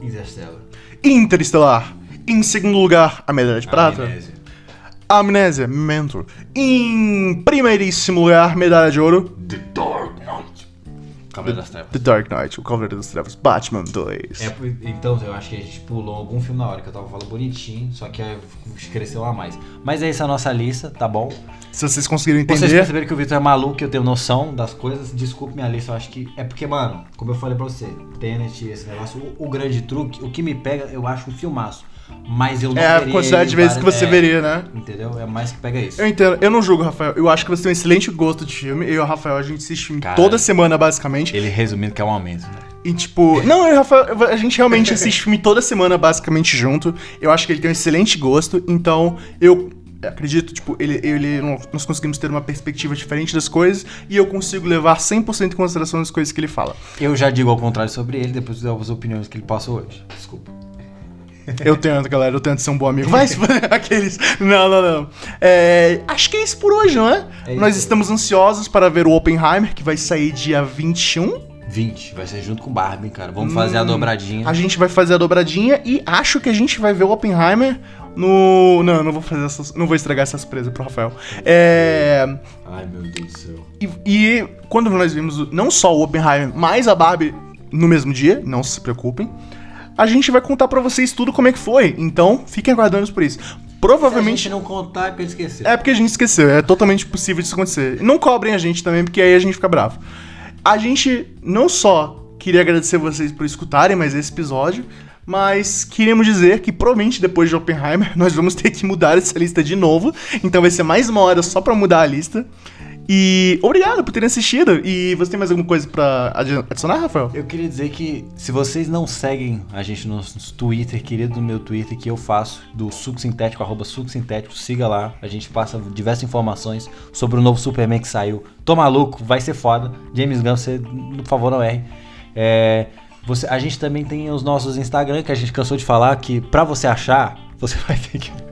Interstellar. Interestelar. Em segundo lugar, a medalha de prata. Amnésia. Amnésia, Mentor. Em primeiríssimo lugar, medalha de ouro. The Dark Knight. Cavaleiro das Trevas. The Dark Knight, o Cavaleiro das Trevas. Batman 2. É, então, eu acho que a gente pulou algum filme na hora, que eu tava falando bonitinho, só que cresceu lá mais. Mas é essa a nossa lista, tá bom? Se vocês conseguiram Vocês entender. perceberam que o Vitor é maluco, eu tenho noção das coisas. Desculpe minha lista, eu acho que. É porque, mano, como eu falei pra você, Tenet, esse negócio, o, o grande truque, o que me pega, eu acho um filmaço. Mas eu não É a quantidade de vezes que você veria, né? Entendeu? É mais que pega isso. Eu entendo, eu não julgo, Rafael. Eu acho que você tem um excelente gosto de filme. Eu e o Rafael, a gente assiste filme Cara. toda semana, basicamente. Ele resumindo que é um aumento, né? E tipo, não, eu e o Rafael, a gente realmente assiste filme toda semana, basicamente junto. Eu acho que ele tem um excelente gosto, então eu acredito, tipo, ele, ele nós conseguimos ter uma perspectiva diferente das coisas e eu consigo levar 100% em consideração as coisas que ele fala. Eu já digo ao contrário sobre ele, depois das opiniões que ele passou hoje. Desculpa. Eu tento, galera, eu tento ser um bom amigo. Vai, se- aqueles. Não, não, não. É, acho que é isso por hoje, não é? É Nós estamos ansiosos para ver o Oppenheimer, que vai sair dia 21. 20, vai ser junto com Barbie, cara. Vamos fazer a dobradinha. A gente vai fazer a dobradinha e acho que a gente vai ver o Oppenheimer no. Não, não vou fazer essas. Não vou estragar essa surpresa pro Rafael. É. Ai, meu Deus do céu. E, e quando nós vimos o- não só o Oppenheimer, mas a Barbie no mesmo dia, não se preocupem, a gente vai contar pra vocês tudo como é que foi. Então, fiquem aguardando por isso. Se a Provavelmente. gente não contar, é pra ele esquecer. É porque a gente esqueceu, é totalmente possível disso acontecer. Não cobrem a gente também, porque aí a gente fica bravo. A gente não só queria agradecer vocês por escutarem mais esse episódio, mas queríamos dizer que provavelmente depois de Oppenheimer nós vamos ter que mudar essa lista de novo. Então vai ser mais uma hora só pra mudar a lista. E obrigado por terem assistido. E você tem mais alguma coisa pra adicionar, Rafael? Eu queria dizer que se vocês não seguem a gente no Twitter, querido do meu Twitter, que eu faço, do Suco Sintético, arroba Suco Sintético, siga lá. A gente passa diversas informações sobre o novo Superman que saiu. Tô maluco, vai ser foda. James Gunn, você, por favor, não erre. É, você, a gente também tem os nossos Instagram, que a gente cansou de falar, que pra você achar, você vai ter que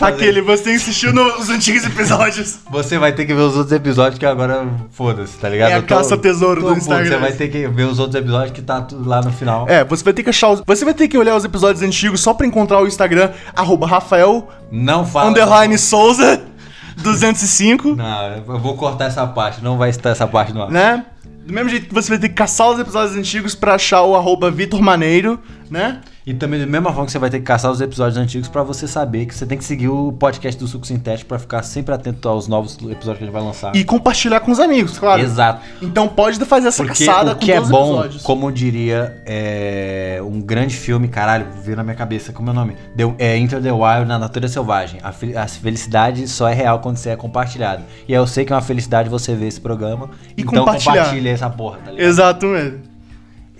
Aquele, você insistiu nos antigos episódios. Você vai ter que ver os outros episódios que agora foda-se, tá ligado? É a caça-tesouro do Instagram. Você vai ter que ver os outros episódios que tá tudo lá no final. É, você vai ter que achar os... Você vai ter que olhar os episódios antigos só pra encontrar o Instagram, arroba Rafael... Não fala... Underline Souza... 205. Não, eu vou cortar essa parte, não vai estar essa parte no ar. Né? Do mesmo jeito que você vai ter que caçar os episódios antigos pra achar o arroba Vitor Maneiro, né? E também, da mesma forma que você vai ter que caçar os episódios antigos para você saber que você tem que seguir o podcast do Suco Sintético para ficar sempre atento aos novos episódios que a gente vai lançar. E compartilhar com os amigos, claro. Exato. Então pode fazer essa Porque caçada o que é bom, como diria é, um grande filme, caralho, veio na minha cabeça, como é o nome? The, é Enter the Wild na Natureza Selvagem. A, a, felicidade só é real quando você é compartilhado. E eu sei que é uma felicidade você ver esse programa. E então compartilha essa porra, tá ligado? Exato mesmo.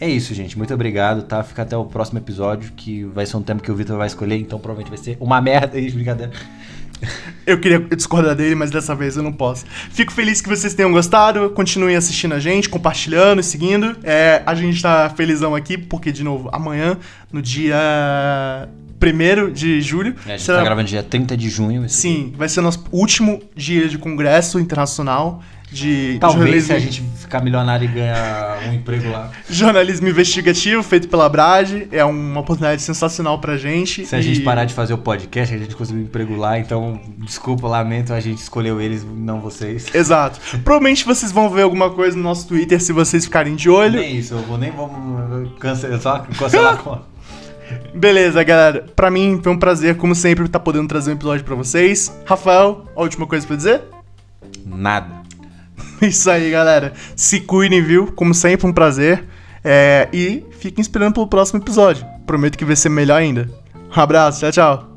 É isso, gente. Muito obrigado, tá? Fica até o próximo episódio, que vai ser um tema que o Vitor vai escolher, então provavelmente vai ser uma merda aí, brincadeira. Eu queria discordar dele, mas dessa vez eu não posso. Fico feliz que vocês tenham gostado. Continuem assistindo a gente, compartilhando, seguindo. É, a gente tá felizão aqui, porque, de novo, amanhã, no dia 1 de julho. É, a gente será... tá gravando dia 30 de junho. Sim, vai ser nosso último dia de congresso internacional de Talvez jornalismo... se a gente ficar milionário e ganhar um emprego lá. Jornalismo investigativo feito pela Brad é uma oportunidade sensacional pra gente. Se e... a gente parar de fazer o podcast, a gente conseguiu um emprego lá, então desculpa, lamento, a gente escolheu eles, não vocês. Exato. Provavelmente vocês vão ver alguma coisa no nosso Twitter se vocês ficarem de olho. Nem isso, eu vou nem vamos cancelar, só cancelar a conta. Beleza, galera. Pra mim foi um prazer, como sempre, estar tá podendo trazer um episódio pra vocês. Rafael, a última coisa pra dizer? Nada. Isso aí, galera. Se cuidem, viu? Como sempre, um prazer. É, e fiquem esperando pelo próximo episódio. Prometo que vai ser melhor ainda. Um abraço, tchau, tchau.